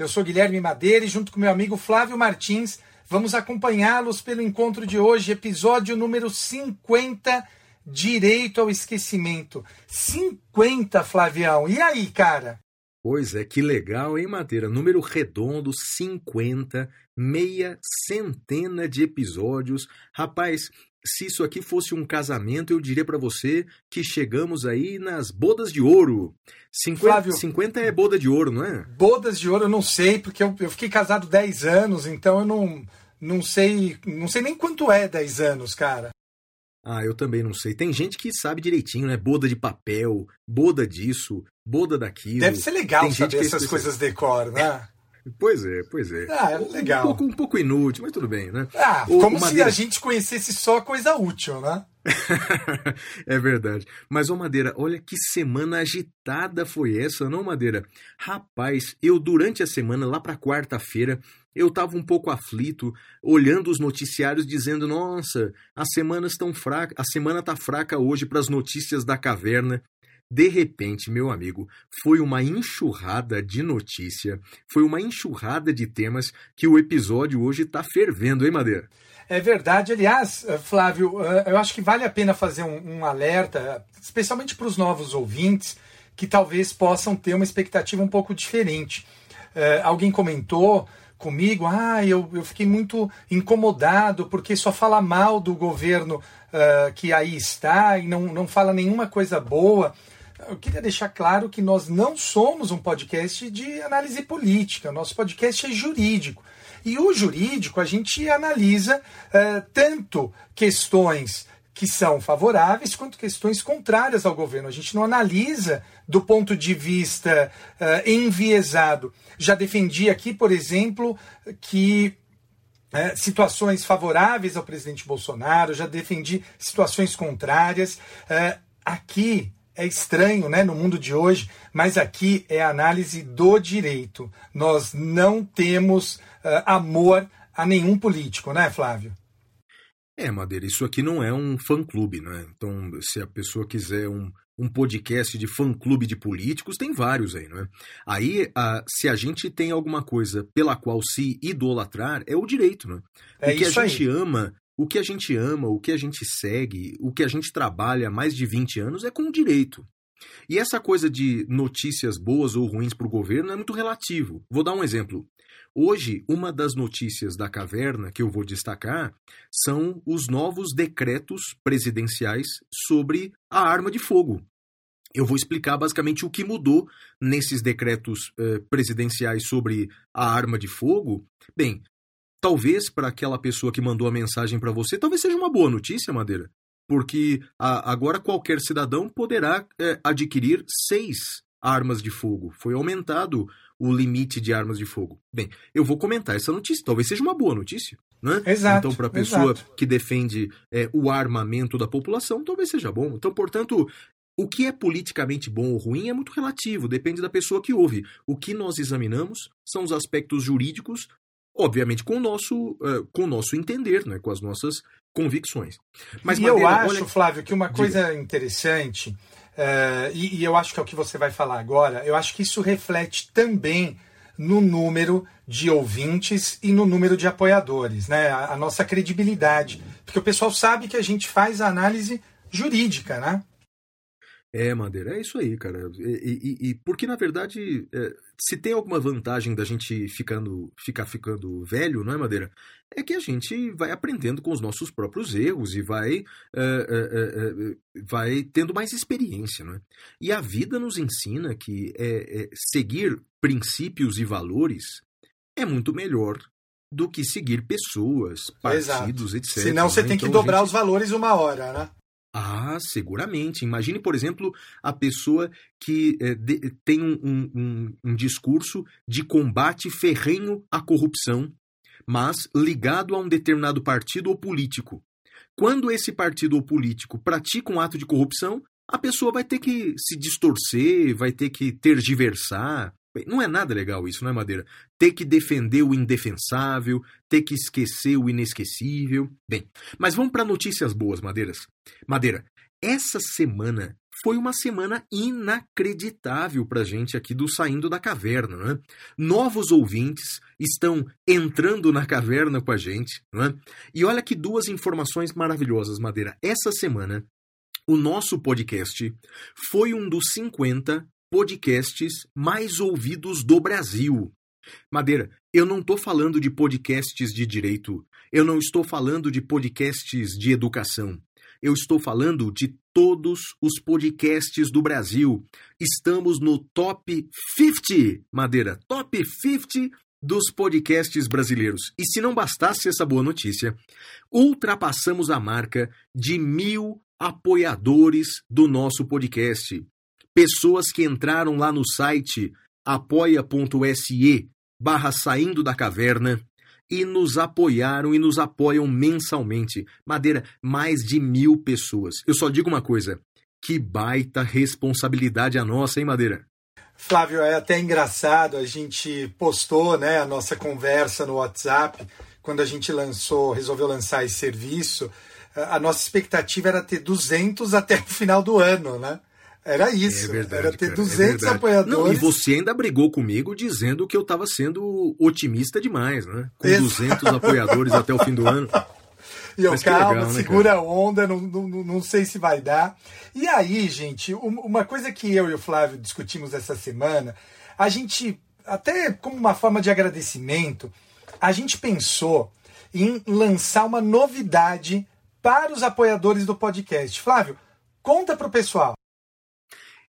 Eu sou Guilherme Madeira e junto com meu amigo Flávio Martins vamos acompanhá-los pelo encontro de hoje, episódio número 50, Direito ao Esquecimento. 50, Flavião. E aí, cara? Pois é, que legal, hein, Madeira? Número redondo, 50, meia centena de episódios. Rapaz, se isso aqui fosse um casamento, eu diria pra você que chegamos aí nas bodas de ouro. 50, Flávio. 50 é boda de ouro, não é? Bodas de ouro eu não sei, porque eu, eu fiquei casado 10 anos, então eu não, não sei, não sei nem quanto é 10 anos, cara. Ah, eu também não sei. Tem gente que sabe direitinho, né? Boda de papel, boda disso, boda daquilo. Deve ser legal Tem gente saber é essas coisas decor, né? Pois é, pois é. Ah, é legal. Um pouco, um pouco inútil, mas tudo bem, né? Ah, como se Madeira- a gente conhecesse só coisa útil, né? é verdade. Mas, ô Madeira, olha que semana agitada foi essa, não, Madeira? Rapaz, eu durante a semana, lá pra quarta-feira, eu tava um pouco aflito, olhando os noticiários, dizendo: nossa, as semanas estão fracas, a semana tá fraca hoje pras notícias da caverna. De repente, meu amigo, foi uma enxurrada de notícia, foi uma enxurrada de temas que o episódio hoje tá fervendo, hein, Madeira? É verdade. Aliás, eh, Flávio, eh, eu acho que vale a pena fazer um, um alerta, especialmente para os novos ouvintes, que talvez possam ter uma expectativa um pouco diferente. Eh, alguém comentou comigo, ah, eu, eu fiquei muito incomodado porque só fala mal do governo eh, que aí está e não, não fala nenhuma coisa boa. Eu queria deixar claro que nós não somos um podcast de análise política, nosso podcast é jurídico. E o jurídico a gente analisa eh, tanto questões que são favoráveis quanto questões contrárias ao governo. A gente não analisa do ponto de vista eh, enviesado. Já defendi aqui, por exemplo, que é, situações favoráveis ao presidente Bolsonaro, já defendi situações contrárias. É, aqui é estranho, né, no mundo de hoje, mas aqui é análise do direito. Nós não temos é, amor a nenhum político, né, Flávio? É, Madeira, isso aqui não é um fã-clube, né? Então, se a pessoa quiser um, um podcast de fã-clube de políticos, tem vários aí, não é? Aí, a- se a gente tem alguma coisa pela qual se idolatrar, é o direito, né? É o que isso a aí. gente ama, o que a gente ama, o que a gente segue, o que a gente trabalha há mais de 20 anos é com direito. E essa coisa de notícias boas ou ruins para o governo é muito relativo. Vou dar um exemplo. Hoje, uma das notícias da caverna que eu vou destacar são os novos decretos presidenciais sobre a arma de fogo. Eu vou explicar basicamente o que mudou nesses decretos eh, presidenciais sobre a arma de fogo. Bem, talvez para aquela pessoa que mandou a mensagem para você, talvez seja uma boa notícia, Madeira. Porque a- agora qualquer cidadão poderá eh, adquirir seis armas de fogo. Foi aumentado o limite de armas de fogo. Bem, eu vou comentar essa notícia. Talvez seja uma boa notícia. Né? Exato, Então, para a pessoa exato. que defende eh, o armamento da população, talvez seja bom. Então, portanto, o que é politicamente bom ou ruim é muito relativo, depende da pessoa que ouve. O que nós examinamos são os aspectos jurídicos, obviamente com o nosso, eh, com o nosso entender, né, com as nossas convicções. Mas, e eu Madeira, acho, olha- Flávio, que uma coisa interessante, eh, e, e eu acho que é o que você vai falar agora, eu acho que isso reflete também no número de ouvintes e no número de apoiadores, né? A, a nossa credibilidade. Porque o pessoal sabe que a gente faz a análise jurídica, né? É, Madeira, é isso aí, cara. E, e- e- porque, na verdade, é, se tem alguma vantagem da gente ficando, ficar ficando velho, não é, Madeira? É que a gente vai aprendendo com os nossos próprios erros e vai, é, é, é, é, vai tendo mais experiência, não é? E a vida nos ensina que é, seguir princípios e valores é muito melhor do que seguir pessoas, partidos, etc. Senão você né? tem que Então, a dobrar gente- os valores uma hora, né? Ah, seguramente. Imagine, por exemplo, a pessoa que é, de, tem um, um, um, discurso de combate ferrenho à corrupção, mas ligado a um determinado partido ou político. Quando esse partido ou político pratica um ato de corrupção, a pessoa vai ter que se distorcer, vai ter que tergiversar. Não é nada legal isso, não é, Madeira? Ter que defender o indefensável, ter que esquecer o inesquecível. Bem, mas vamos para notícias boas, Madeiras. Madeira, essa semana foi uma semana inacreditável para gente aqui do Saindo da Caverna. Né? Novos ouvintes estão entrando na caverna com a gente. Né? E olha que duas informações maravilhosas, Madeira. Essa semana, o nosso podcast foi um dos 50 podcasts mais ouvidos do Brasil. Madeira, eu não estou falando de podcasts de direito, eu não estou falando de podcasts de educação, eu estou falando de todos os podcasts do Brasil. Estamos no top 50, Madeira, top 50 dos podcasts brasileiros. E se não bastasse essa boa notícia, ultrapassamos a marca de mil apoiadores do nosso podcast pessoas que entraram lá no site apoia.se barra saindo da caverna e nos apoiaram e nos apoiam mensalmente. Madeira, mais de mil pessoas. Eu só digo uma coisa: que baita responsabilidade a nossa, hein, Madeira? Flávio, é até engraçado, a gente postou né, a nossa conversa no WhatsApp quando a gente lançou, resolveu lançar esse serviço. A nossa expectativa era ter 200 até o final do ano, né? Era isso. É verdade, era ter cara, 200 é apoiadores. Não, e você ainda brigou comigo dizendo que eu estava sendo otimista demais, né? Com Exato. 200 apoiadores até o fim do ano. E eu, calma, legal, né, segura a onda, não, não, não sei se vai dar. E aí, gente, uma coisa que eu e o Flávio discutimos essa semana, a gente, até como uma forma de agradecimento, a gente pensou em lançar uma novidade para os apoiadores do podcast. Flávio, conta para o pessoal.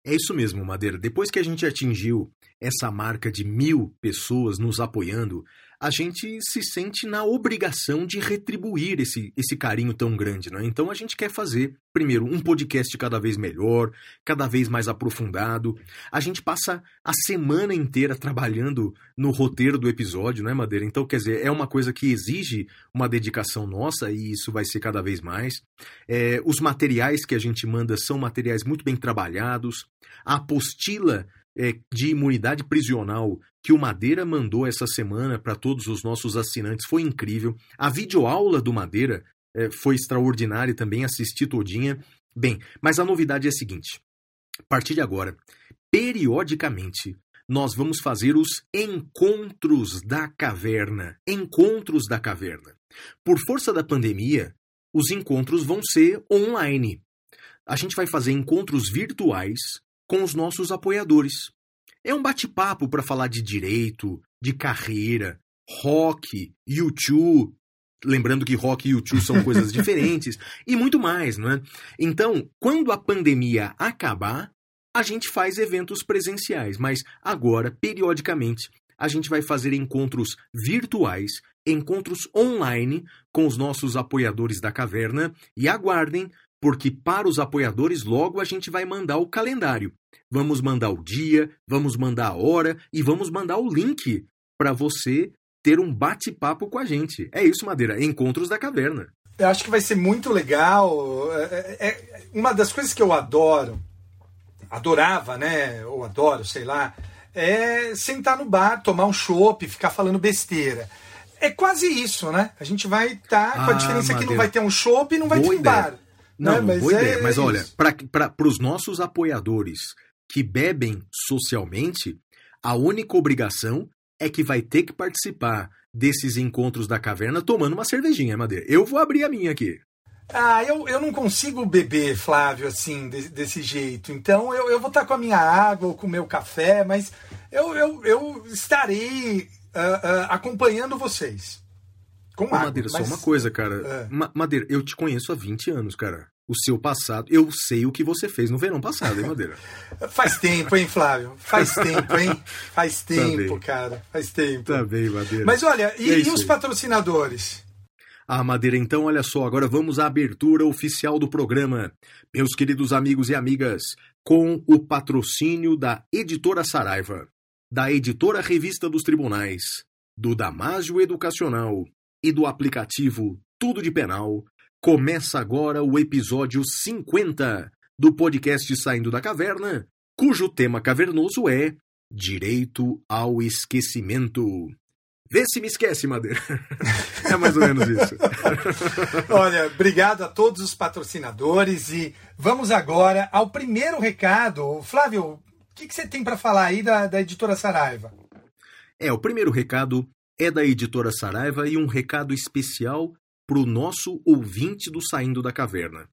É isso mesmo, Madeira. Depois que a gente atingiu essa marca de mil pessoas nos apoiando, a gente se sente na obrigação de retribuir esse, esse carinho tão grande, né? Então a gente quer fazer, primeiro, um podcast cada vez melhor, cada vez mais aprofundado. A gente passa a semana inteira trabalhando no roteiro do episódio, né, Madeira? Então, quer dizer, é uma coisa que exige uma dedicação nossa e isso vai ser cada vez mais. É, os materiais que a gente manda são materiais muito bem trabalhados. A apostila é, de imunidade prisional que o Madeira mandou essa semana para todos os nossos assinantes foi incrível. A videoaula do Madeira é, foi extraordinária também, assisti todinha. Bem, mas a novidade é a seguinte: a partir de agora, periodicamente, nós vamos fazer os encontros da caverna. Encontros da caverna. Por força da pandemia, os encontros vão ser online. A gente vai fazer encontros virtuais com os nossos apoiadores. É um bate-papo para falar de direito, de carreira, rock, YouTube. Lembrando que rock e YouTube são coisas diferentes e muito mais, não é? Então, quando a pandemia acabar, a gente faz eventos presenciais, mas agora, periodicamente, a gente vai fazer encontros virtuais, encontros online com os nossos apoiadores da caverna e aguardem, porque para os apoiadores logo a gente vai mandar o calendário. Vamos mandar o dia, vamos mandar a hora e vamos mandar o link para você ter um bate-papo com a gente. É isso, Madeira, Encontros da Caverna. Eu acho que vai ser muito legal. É, é, é uma das coisas que eu adoro, adorava, né? Ou adoro, sei lá, é sentar no bar, tomar um chopp, ficar falando besteira. É quase isso, né? A gente vai estar tá, com a ah, diferença Madeira. que não vai ter um chopp e não vai Boa ter um ideia. bar. Não, né? Mas boa é, ideia. Mas é olha, para os nossos apoiadores que bebem socialmente, a única obrigação é que vai ter que participar desses encontros da caverna tomando uma cervejinha, Madeira. Eu vou abrir a minha aqui. Ah, eu, eu não consigo beber, Flávio, assim, de, desse jeito. Então eu, eu vou estar com a minha água ou com o meu café, mas eu, eu, eu estarei uh, uh, acompanhando vocês. Com Ô, Madeira, mas... só uma coisa, cara. É. Ma Madeira, eu te conheço há 20 anos, cara. O seu passado, eu sei o que você fez no verão passado, hein, Madeira? Faz tempo, hein, Flávio? Faz tempo, hein? Faz tá tempo, tá cara. Faz tempo. Tá bem, Madeira. Mas olha, e, é e os patrocinadores? Ah, Madeira, então olha só, agora vamos à abertura oficial do programa. Meus queridos amigos e amigas, com o patrocínio da Editora Saraiva, da Editora Revista dos Tribunais, do Damásio Educacional e do aplicativo Tudo de Penal, começa agora o episódio 50 do podcast Saindo da Caverna, cujo tema cavernoso é Direito ao Esquecimento. Vê se me esquece, Madeira. é mais ou menos isso. Olha, obrigado a todos os patrocinadores e vamos agora ao primeiro recado. Flávio, o que, que você tem para falar aí da, da editora Saraiva? É, o primeiro recado é da editora Saraiva e um recado especial para o nosso ouvinte do Saindo da Caverna.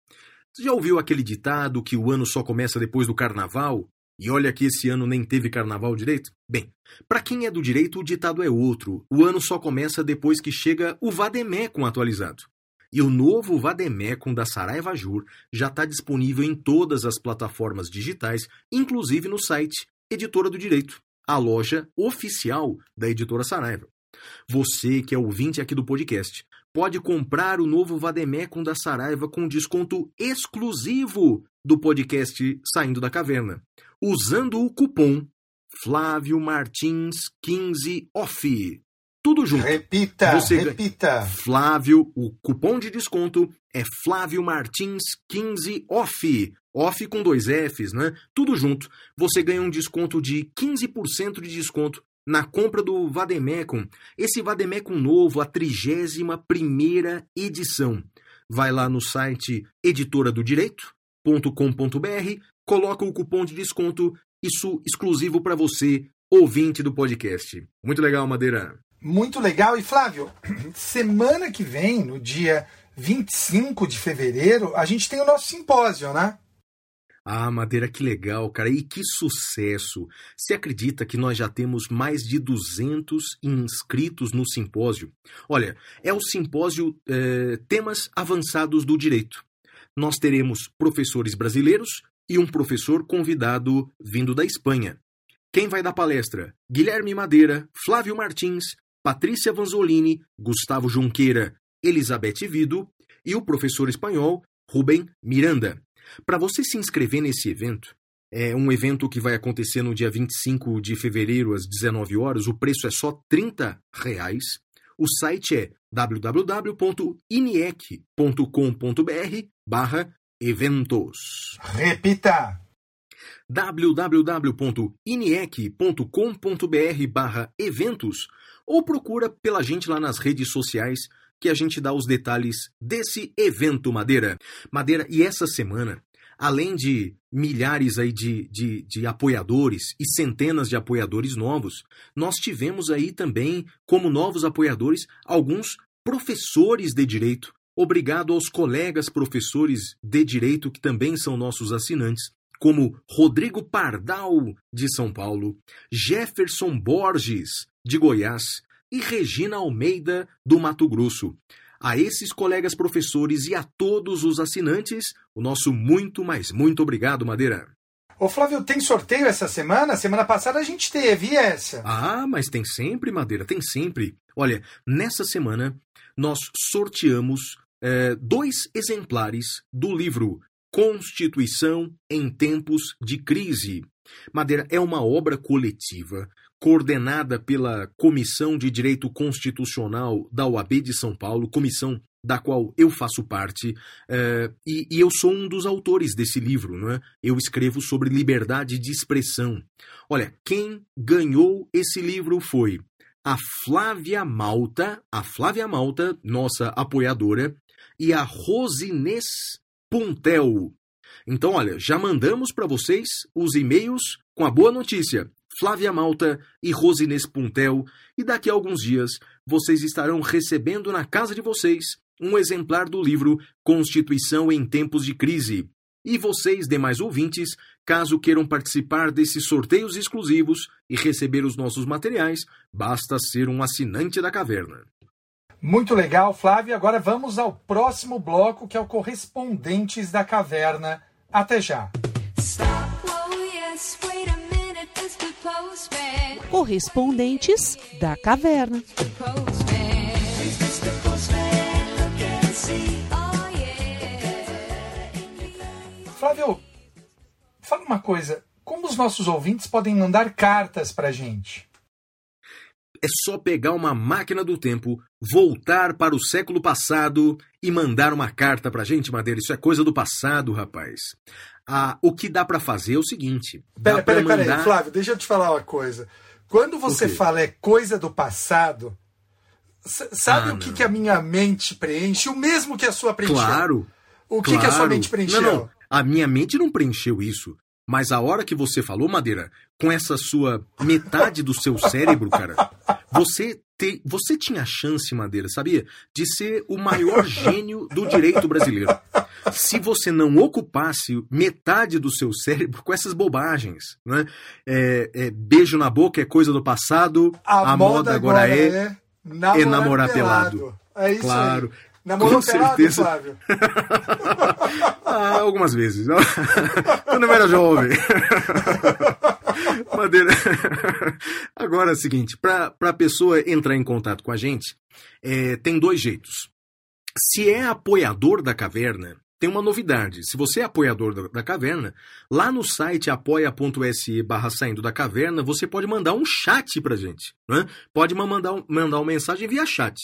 Você já ouviu aquele ditado que o ano só começa depois do carnaval? E olha que esse ano nem teve carnaval direito? Bem, para quem é do direito, o ditado é outro. O ano só começa depois que chega o Vademecum atualizado. E o novo Vademecum da Saraiva Jur já está disponível em todas as plataformas digitais, inclusive no site Editora do Direito, a loja oficial da Editora Saraiva. Você que é ouvinte aqui do podcast, pode comprar o novo Vademecum da Saraiva com desconto exclusivo do podcast Saindo da Caverna usando o cupom Flávio Martins 15 off. Tudo junto. Repita, Você repita. Flávio, o cupom de desconto é Flávio Martins 15 off. Off com dois Fs, né? Tudo junto. Você ganha um desconto de 15% de desconto na compra do Vademecum. Esse Vademecum novo, a 31 primeira edição. Vai lá no site editora do direito.com.br coloca o cupom de desconto, isso exclusivo para você, ouvinte do podcast. Muito legal, Madeira. Muito legal. E Flávio, semana que vem, no dia 25 de fevereiro, a gente tem o nosso simpósio, né? Ah, Madeira, que legal, cara. E que sucesso! Você acredita que nós já temos mais de 200 inscritos no simpósio? Olha, é o simpósio é, Temas Avançados do Direito. Nós teremos professores brasileiros, e um professor convidado vindo da Espanha. Quem vai dar palestra? Guilherme Madeira, Flávio Martins, Patrícia Vanzolini, Gustavo Junqueira, Elizabeth Vido e o professor espanhol Rubem Miranda. Para você se inscrever nesse evento, é um evento que vai acontecer no dia 25 de fevereiro às 19 horas, o preço é só 30 reais. O site é www.iniec.com.br barra eventos. Repita! www.iniec.com.br barra eventos ou procura pela gente lá nas redes sociais que a gente dá os detalhes desse evento Madeira. Madeira, e essa semana, além de milhares aí de, de, de apoiadores e centenas de apoiadores novos, nós tivemos aí também, como novos apoiadores, alguns professores de direito Obrigado aos colegas professores de direito que também são nossos assinantes, como Rodrigo Pardal, de São Paulo, Jefferson Borges, de Goiás, e Regina Almeida, do Mato Grosso. A esses colegas professores e a todos os assinantes, o nosso muito, mas muito obrigado, Madeira. Ô Flávio, tem sorteio essa semana? Semana passada a gente teve e essa? Ah, mas tem sempre, Madeira, tem sempre. Olha, nessa semana nós sorteamos é, dois exemplares do livro Constituição em Tempos de Crise. Madeira é uma obra coletiva coordenada pela Comissão de Direito Constitucional da OAB de São Paulo, comissão da qual eu faço parte, é, e, e, eu sou um dos autores desse livro. Não é? Eu escrevo sobre liberdade de expressão. Olha, quem ganhou esse livro foi a Flávia Malta, a Flávia Malta, nossa apoiadora, e a Rosinês Puntel. Então, olha, já mandamos para vocês os e-mails com a boa notícia. Flávia Malta e Rosinês Puntel, e daqui a alguns dias vocês estarão recebendo na casa de vocês um exemplar do livro Constituição em Tempos de Crise. E vocês, demais ouvintes, caso queiram participar desses sorteios exclusivos e receber os nossos materiais, basta ser um assinante da caverna. Muito legal, Flávio. Agora vamos ao próximo bloco, que é o Correspondentes da Caverna. Até já. Correspondentes da Caverna. Flávio, fala uma coisa. Como os nossos ouvintes podem mandar cartas para gente? É só pegar uma máquina do tempo, voltar para o século passado e mandar uma carta para gente, Madeira. Isso é coisa do passado, rapaz. Ah, o que dá para fazer é o seguinte. Pera, pera, mandar... pera aí, Flávio, deixa eu te falar uma coisa. Quando você fala é coisa do passado, sabe ah, o que, que, a minha mente preenche? O mesmo que a sua preencheu. Claro. O que, claro. que a sua mente preencheu? Não, não. A minha mente não preencheu isso. Mas a hora que você falou, Madeira, com essa sua metade do seu cérebro, cara, você, te, você tinha chance, Madeira, sabia? De ser o maior gênio do direito brasileiro. Se você não ocupasse metade do seu cérebro com essas bobagens, né? É, é, beijo na boca é coisa do passado, a, a moda, moda, agora, agora é, é, namorar, é namorar pelado. pelado. É isso claro. Aí. Namorou Com pelado, certeza. Flávio? ah, algumas vezes. Quando eu era jovem. Madeira. Agora é o seguinte, para a pessoa entrar em contato com a gente, é, tem dois jeitos. Se é apoiador da caverna, tem uma novidade. Se você é apoiador da, da caverna, lá no site apoia.se barra saindo da caverna, você pode mandar um chat pra gente. Né? Pode mandar, mandar uma mensagem via chat.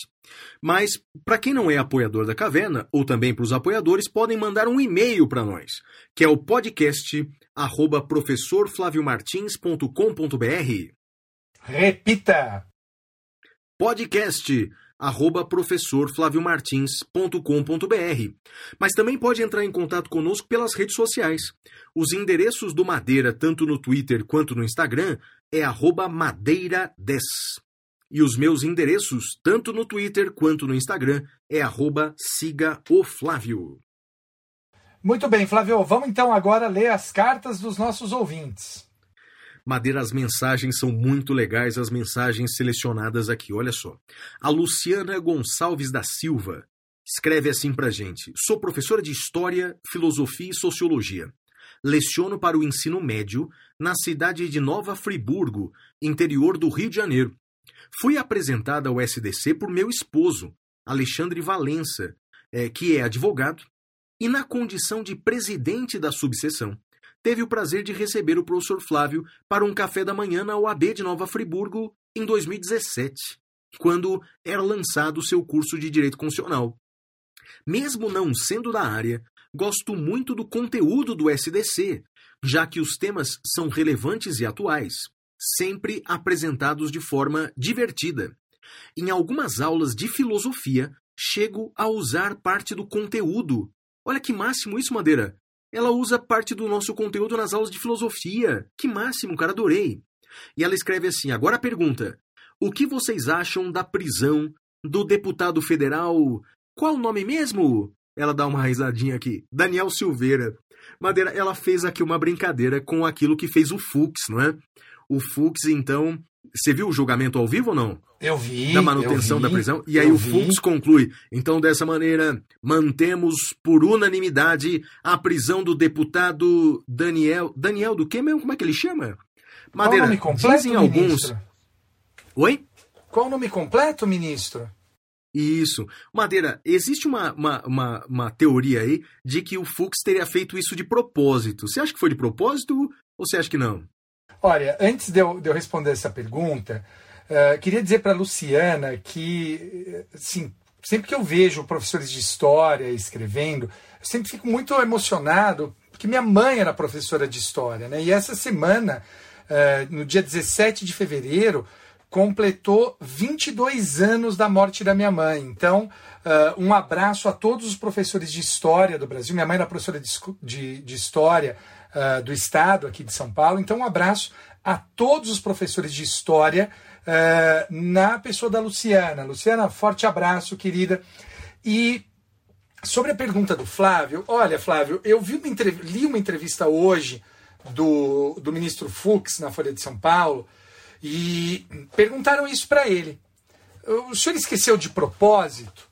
Mas, para quem não é apoiador da caverna, ou também para os apoiadores, podem mandar um e-mail para nós, que é o podcast arroba professorflaviomartins.com.br. Repita! Podcast arroba professorflaviomartins.com.br. Mas também pode entrar em contato conosco pelas redes sociais. Os endereços do Madeira, tanto no Twitter quanto no Instagram, é arroba madeira10. E os meus endereços, tanto no Twitter quanto no Instagram, é arroba siga o Flávio. Muito bem, Flávio. Vamos então agora ler as cartas dos nossos ouvintes. Madeira, as mensagens são muito legais, as mensagens selecionadas aqui. Olha só. A Luciana Gonçalves da Silva escreve assim pra gente: Sou professora de História, Filosofia e Sociologia. Leciono para o ensino médio na cidade de Nova Friburgo, interior do Rio de Janeiro. Fui apresentada ao SDC por meu esposo, Alexandre Valença, é, que é advogado, e na condição de presidente da subseção teve o prazer de receber o professor Flávio para um café da manhã na UAB de Nova Friburgo em 2017, quando era lançado o seu curso de Direito Constitucional. Mesmo não sendo da área, gosto muito do conteúdo do SDC, já que os temas são relevantes e atuais, sempre apresentados de forma divertida. Em algumas aulas de filosofia, chego a usar parte do conteúdo. Olha que máximo isso, Madeira! Ela usa parte do nosso conteúdo nas aulas de filosofia. Que máximo, cara, adorei. E ela escreve assim: agora a pergunta: O que vocês acham da prisão do deputado federal. Qual o nome mesmo? Ela dá uma risadinha aqui. Daniel Silveira. Madeira, ela fez aqui uma brincadeira com aquilo que fez o Fux, não é? O Fux, então. Você viu o julgamento ao vivo ou não? Eu vi. Da manutenção vi, da prisão. E aí o Fux conclui. Então, dessa maneira, mantemos por unanimidade a prisão do deputado Daniel. Daniel do quê mesmo? Como é que ele chama? Madeira, Qual o nome completo, dizem alguns. Ministro? Oi? Qual o nome completo, ministro? Isso. Madeira, existe uma, uma, uma, uma, teoria aí de que o Fux teria feito isso de propósito. Você acha que foi de propósito ou você acha que não? Olha, antes de eu, de eu responder essa pergunta, Uh, queria dizer para Luciana que, assim, sempre que eu vejo professores de história escrevendo, eu sempre fico muito emocionado, porque minha mãe era professora de história, né? E essa semana, uh, no dia 17 de fevereiro, completou 22 anos da morte da minha mãe. Então, uh, um abraço a todos os professores de história do Brasil. Minha mãe era professora de, de, de história uh, do Estado aqui de São Paulo. Então, um abraço a todos os professores de história uh, na pessoa da Luciana. Luciana, forte abraço, querida. E sobre a pergunta do Flávio, olha, Flávio, eu vi uma li uma entrevista hoje do, do ministro Fux na Folha de São Paulo e perguntaram isso para ele. O senhor esqueceu de propósito?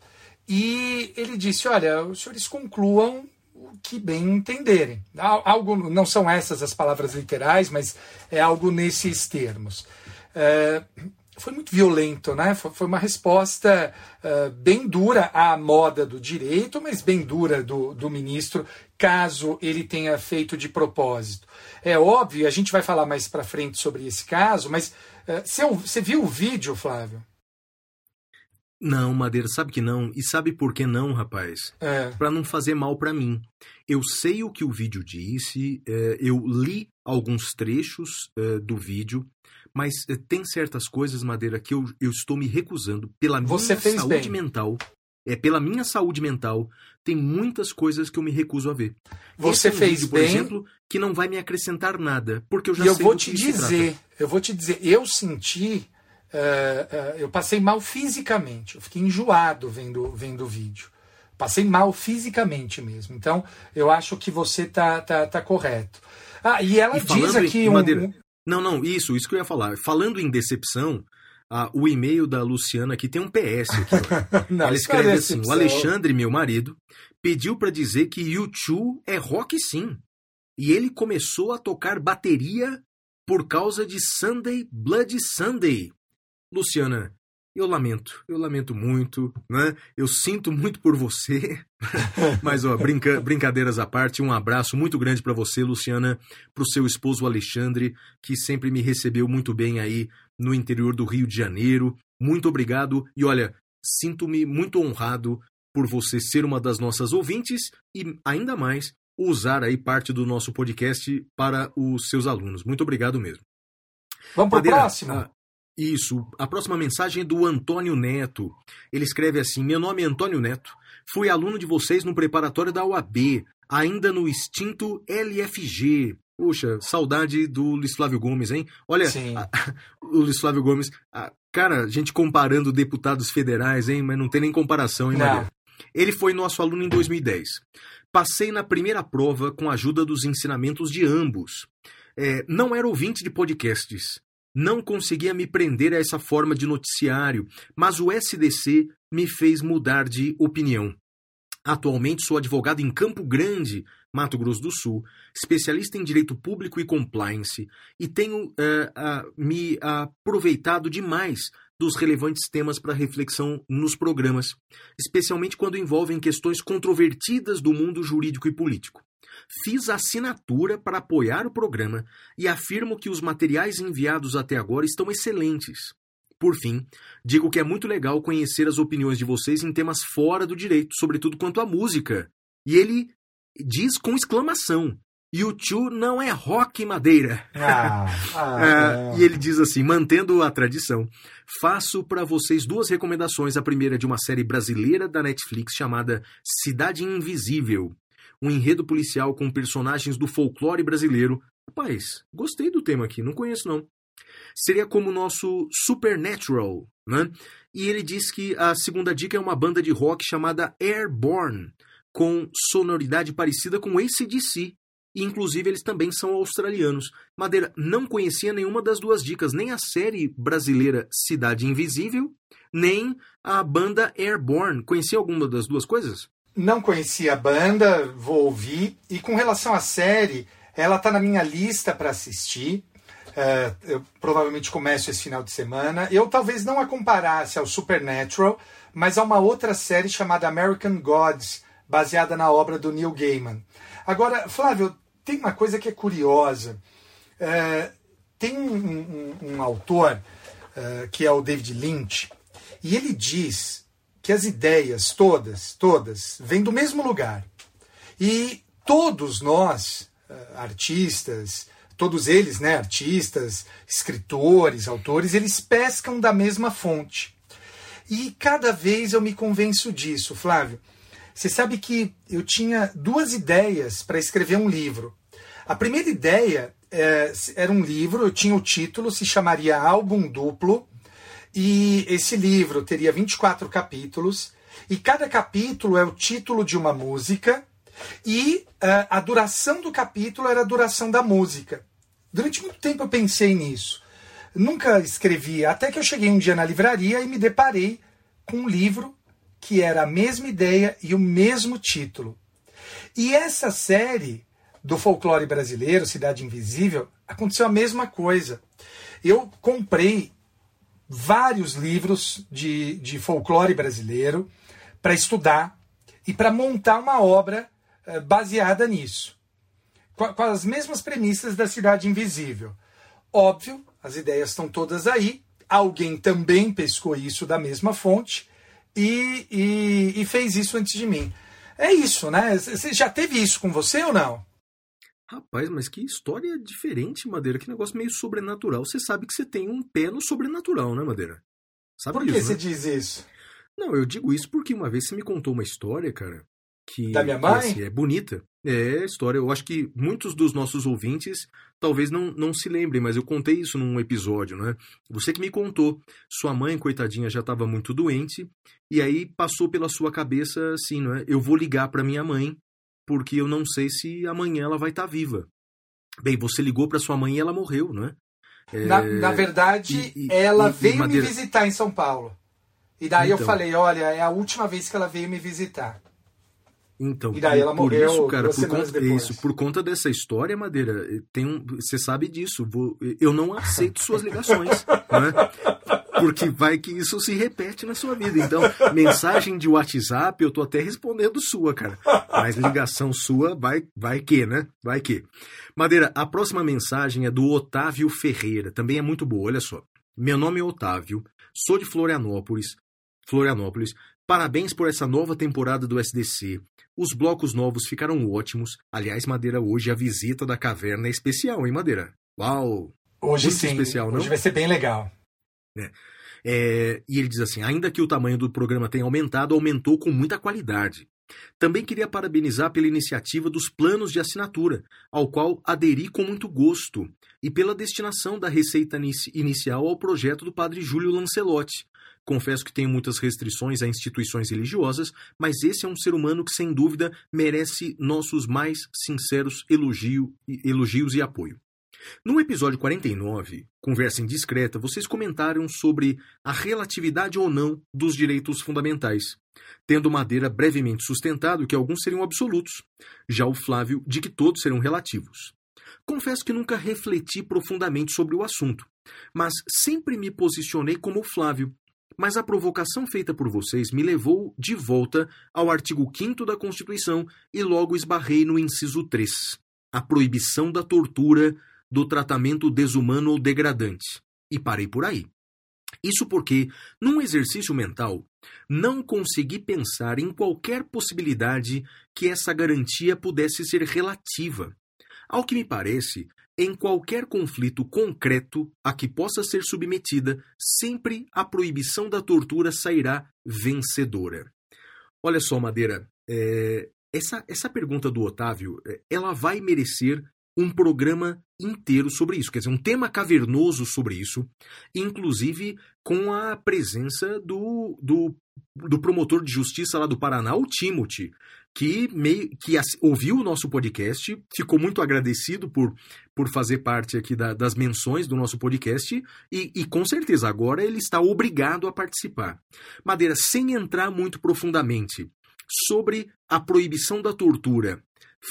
E ele disse: Olha, os senhores concluam o que bem entenderem. Algo, não são essas as palavras literais, mas é algo nesses termos. É, foi muito violento, né? Foi, uma resposta uh, bem dura à moda do direito, mas bem dura do, do ministro, caso ele tenha feito de propósito. É óbvio, a gente vai falar mais para frente sobre esse caso, mas uh, você viu o vídeo, Flávio? Não, Madeira, sabe que não. E sabe por que não, rapaz? É. Para não fazer mal para mim. Eu sei o que o vídeo disse, é, eu li alguns trechos é, do vídeo, mas é, tem certas coisas, Madeira, que eu, eu estou me recusando pela Você minha saúde bem. mental. É pela minha saúde mental, tem muitas coisas que eu me recuso a ver. Você é um fez vídeo, por bem. exemplo, que não vai me acrescentar nada, porque eu já e sei eu vou te dizer, eu vou te dizer, eu senti uh, uh, eu passei mal fisicamente. Eu fiquei enjoado vendo, vendo o vídeo. Passei mal fisicamente mesmo. Então, eu acho que você tá, tá, tá correto. Ah, e ela e diz aqui. Um, um... Não, não, isso, isso que eu ia falar. Falando em decepção, ah, o e-mail da Luciana aqui tem um PS aqui. não, Ela escreve assim: o Alexandre, meu marido, pediu para dizer que YouTube é rock sim. E ele começou a tocar bateria por causa de Sunday Bloody Sunday. Luciana, eu lamento, eu lamento muito, né? Eu sinto muito por você. Mas, ó, brinca, brincadeiras à parte, um abraço muito grande para você, Luciana, para o seu esposo Alexandre, que sempre me recebeu muito bem aí no interior do Rio de Janeiro. Muito obrigado e olha, sinto-me muito honrado por você ser uma das nossas ouvintes e ainda mais usar aí parte do nosso podcast para os seus alunos. Muito obrigado mesmo. Vamos para o próximo. Isso. A próxima mensagem é do Antônio Neto. Ele escreve assim: Meu nome é Antônio Neto. Fui aluno de vocês no preparatório da UAB, ainda no extinto LFG. Puxa, saudade do Luiz Flávio Gomes, hein? Olha, a, o Luiz Flávio Gomes, a, cara, a gente comparando deputados federais, hein? Mas não tem nem comparação, hein, Maria? Ele foi nosso aluno em 2010. Passei na primeira prova com a ajuda dos ensinamentos de ambos. É, não era ouvinte de podcasts, não conseguia me prender a essa forma de noticiário, mas o SDC me fez mudar de opinião. Atualmente sou advogado em Campo Grande, Mato Grosso do Sul, especialista em direito público e compliance, e tenho uh, uh, me aproveitado demais dos relevantes temas para reflexão nos programas, especialmente quando envolvem questões controvertidas do mundo jurídico e político. Fiz a assinatura para apoiar o programa e afirmo que os materiais enviados até agora estão excelentes. Por fim, digo que é muito legal conhecer as opiniões de vocês em temas fora do direito, sobretudo quanto à música. E ele diz com exclamação: YouTube não é rock madeira. Ah, ah, e ele diz assim, mantendo a tradição, faço para vocês duas recomendações. A primeira é de uma série brasileira da Netflix chamada Cidade Invisível um enredo policial com personagens do folclore brasileiro. Rapaz, gostei do tema aqui, não conheço não. Seria como o nosso Supernatural, né? E ele diz que a segunda dica é uma banda de rock chamada Airborne, com sonoridade parecida com ACDC. E, inclusive, eles também são australianos. Madeira não conhecia nenhuma das duas dicas, nem a série brasileira Cidade Invisível, nem a banda Airborne. Conhecia alguma das duas coisas? Não conhecia a banda, vou ouvir. E com relação à série, ela está na minha lista para assistir. Uh, eu provavelmente começo esse final de semana. Eu talvez não a comparasse ao Supernatural, mas a uma outra série chamada American Gods, baseada na obra do Neil Gaiman. Agora, Flávio, tem uma coisa que é curiosa. Uh, tem um, um, um autor, uh, que é o David Lynch, e ele diz que as ideias todas, todas, vêm do mesmo lugar. E todos nós, eh, artistas, todos eles, né, artistas, escritores, autores, eles pescam da mesma fonte. E cada vez eu me convenço disso, Flávio. Você sabe que eu tinha duas ideias para escrever um livro. A primeira ideia é, era um livro, eu tinha o título, se chamaria Álbum Duplo, e esse livro teria 24 capítulos, e cada capítulo é o título de uma música, e uh, a duração do capítulo era a duração da música. Durante muito tempo eu pensei nisso. Nunca escrevi, até que eu cheguei um dia na livraria e me deparei com um livro que era a mesma ideia e o mesmo título. E essa série do folclore brasileiro, Cidade Invisível, aconteceu a mesma coisa. Eu comprei vários livros de, de folclore brasileiro para estudar e para montar uma obra uh, baseada nisso, com, com as mesmas premissas da Cidade Invisível. Óbvio, as ideias estão todas aí. Alguém também pescou isso da mesma fonte e, e, e fez isso antes de mim. É isso, né? Você já teve isso com você ou não? Rapaz, mas que história diferente, Madeira. Que negócio meio sobrenatural. Você sabe que você tem um pé no sobrenatural, né, Madeira? Sabe Por que você né? diz isso? Não, eu digo isso porque uma vez você me contou uma história, cara, que, da minha mãe? Que, assim, é bonita. É história. Eu acho que muitos dos nossos ouvintes talvez não, não se lembrem, mas eu contei isso num episódio, né? Você que me contou. Sua mãe, coitadinha, já estava muito doente. E aí passou pela sua cabeça assim, não é? Eu vou ligar para minha mãe, porque eu não sei se amanhã ela vai estar tá viva. Bem, você ligou para sua mãe e ela morreu, não é? é... Na, na, verdade, e, e, ela e, veio Madeira... me visitar em São Paulo. E daí então... eu falei, olha, é a última vez que ela veio me visitar. Então, e daí ela por morreu isso, cara, por conta, isso, por conta dessa história, Madeira, tem um, você sabe disso. Vou, eu não aceito suas ligações, né? Porque vai que isso se repete na sua vida. Então, mensagem de WhatsApp, eu tô até respondendo sua, cara. Mas ligação sua, vai, vai que, né? Vai que. Madeira, a próxima mensagem é do Otávio Ferreira. Também é muito boa, olha só. Meu nome é Otávio, sou de Florianópolis. Florianópolis. Parabéns por essa nova temporada do SDC. Os blocos novos ficaram ótimos. Aliás, Madeira, hoje a visita da caverna é especial, hein, Madeira? Uau! Hoje Muito sim. especial, não? Hoje vai ser bem legal. É. É, e ele diz assim: ainda que o tamanho do programa tenha aumentado, aumentou com muita qualidade. Também queria parabenizar pela iniciativa dos planos de assinatura, ao qual aderi com muito gosto, e pela destinação da receita inicial ao projeto do padre Júlio Lancelotti, Confesso que tenho muitas restrições a instituições religiosas, mas esse é um ser humano que, sem dúvida, merece nossos mais sinceros elogio, elogios e apoio. No episódio 49, Conversa Indiscreta, vocês comentaram sobre a relatividade ou não dos direitos fundamentais, tendo Madeira brevemente sustentado que alguns seriam absolutos, já o Flávio de que todos serão relativos. Confesso que nunca refleti profundamente sobre o assunto, mas sempre me posicionei como o Flávio, mas a provocação feita por vocês me levou de volta ao artigo 5 da Constituição e logo esbarrei no inciso 3, a proibição da tortura, do tratamento desumano ou degradante. E parei por aí. Isso porque, num exercício mental, não consegui pensar em qualquer possibilidade que essa garantia pudesse ser relativa. Ao que me parece, em qualquer conflito concreto a que possa ser submetida, sempre a proibição da tortura sairá vencedora. Olha só, Madeira, é, essa, essa pergunta do Otávio, é, ela vai merecer um programa inteiro sobre isso, quer dizer, um tema cavernoso sobre isso, inclusive com a presença do, do, do promotor de justiça lá do Paraná, o Timothy, que, meio, que ouviu o nosso podcast, ficou muito agradecido por, por fazer parte aqui da, das menções do nosso podcast e, e com certeza agora ele está obrigado a participar. Madeira, sem entrar muito profundamente sobre a proibição da tortura,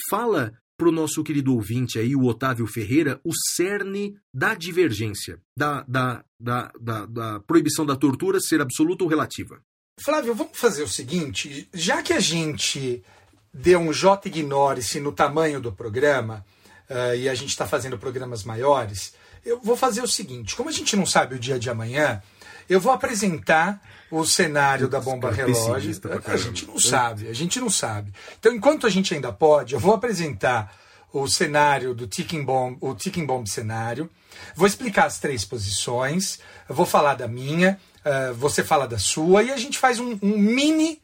fala para o nosso querido ouvinte aí, o Otávio Ferreira, o cerne da divergência, da, da, da, da, da proibição da tortura ser absoluta ou relativa. Flávio, vamos fazer o seguinte: já que a gente deu um J ignore-se no tamanho do programa, uh, e a gente está fazendo programas maiores, eu vou fazer o seguinte: como a gente não sabe o dia de amanhã, eu vou apresentar o cenário da bomba relógio. A gente não sabe, a gente não sabe. Então, enquanto a gente ainda pode, eu vou apresentar o cenário do ticking bomb, o ticking bomb cenário. Vou explicar as três posições, vou falar da minha, uh, você fala da sua e a gente faz um, um, mini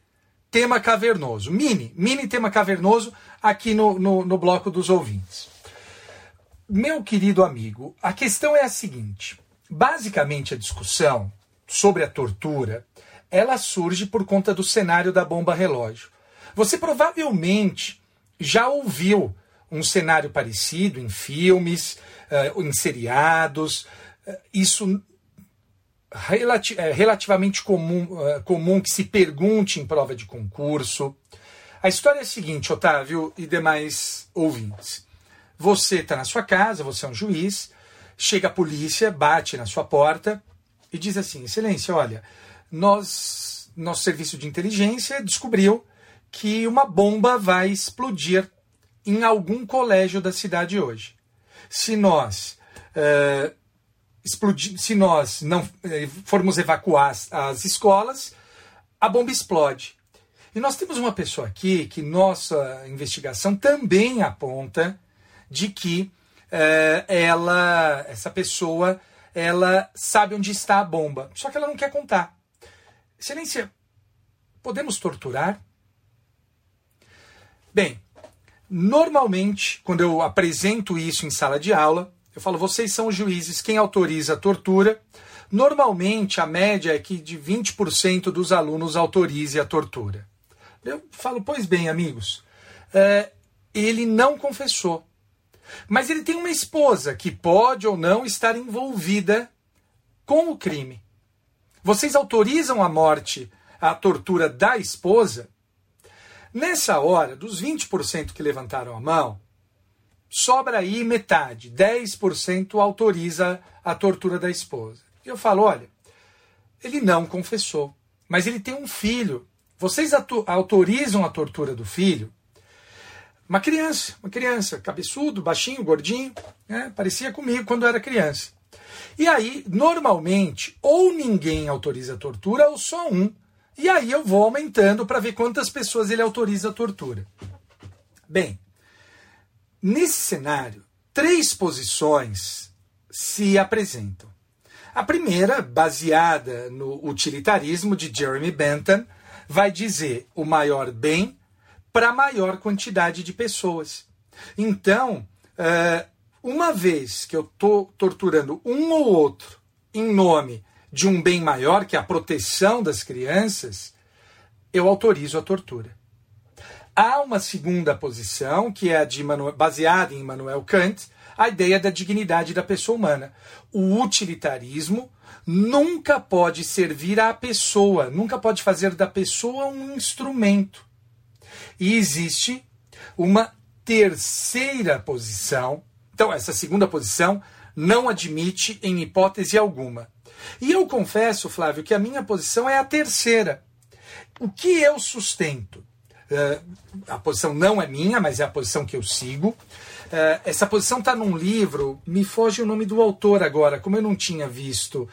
tema cavernoso. Mini, mini tema cavernoso aqui no, no, no bloco dos ouvintes. Meu querido amigo, a questão é a seguinte: basicamente a discussão sobre a tortura ela surge por conta do cenário da bomba relógio. Você provavelmente já ouviu um cenário parecido em filmes, uh, em seriados. Uh, isso relati é relativamente comum, uh, comum que se pergunte em prova de concurso. A história é a seguinte, Otávio e demais ouvintes. Você está na sua casa, você é um juiz, chega a polícia, bate na sua porta e diz assim: Excelência, olha, nós, nosso serviço de inteligência descobriu que uma bomba vai explodir em algum colégio da cidade hoje. Se nós uh, explodir, se nós não uh, formos evacuar as, as escolas, a bomba explode. E nós temos uma pessoa aqui que nossa investigação também aponta de que uh, ela, essa pessoa, ela sabe onde está a bomba, só que ela não quer contar. Excelência, podemos torturar? Bem, normalmente, quando eu apresento isso em sala de aula, eu falo, vocês são os juízes, quem autoriza a tortura? Normalmente, a média é que de 20% dos alunos autorize a tortura. Eu falo, pois bem, amigos, é, ele não confessou. Mas ele tem uma esposa que pode ou não estar envolvida com o crime. Vocês autorizam a morte, a tortura da esposa? Nessa hora, dos 20% que levantaram a mão, sobra aí metade, 10% autoriza a tortura da esposa. E eu falo: olha, ele não confessou, mas ele tem um filho. Vocês autorizam a tortura do filho? Uma criança, uma criança, cabeçudo, baixinho, gordinho, né? parecia comigo quando era criança. E aí, normalmente, ou ninguém autoriza a tortura, ou só um e aí eu vou aumentando para ver quantas pessoas ele autoriza a tortura. Bem, nesse cenário, três posições se apresentam. A primeira, baseada no utilitarismo de Jeremy Bentham, vai dizer o maior bem para a maior quantidade de pessoas. Então, eh, uma vez que eu estou torturando um ou outro em nome de um bem maior, que é a proteção das crianças, eu autorizo a tortura. Há uma segunda posição, que é a de baseada em Immanuel Kant, a ideia da dignidade da pessoa humana. O utilitarismo nunca pode servir à pessoa, nunca pode fazer da pessoa um instrumento. E existe uma terceira posição. Então, essa segunda posição não admite, em hipótese alguma, e eu confesso, Flávio, que a minha posição é a terceira. O que eu sustento? Uh, a posição não é minha, mas é a posição que eu sigo. Uh, essa posição está num livro, me foge o nome do autor agora, como eu não tinha visto uh,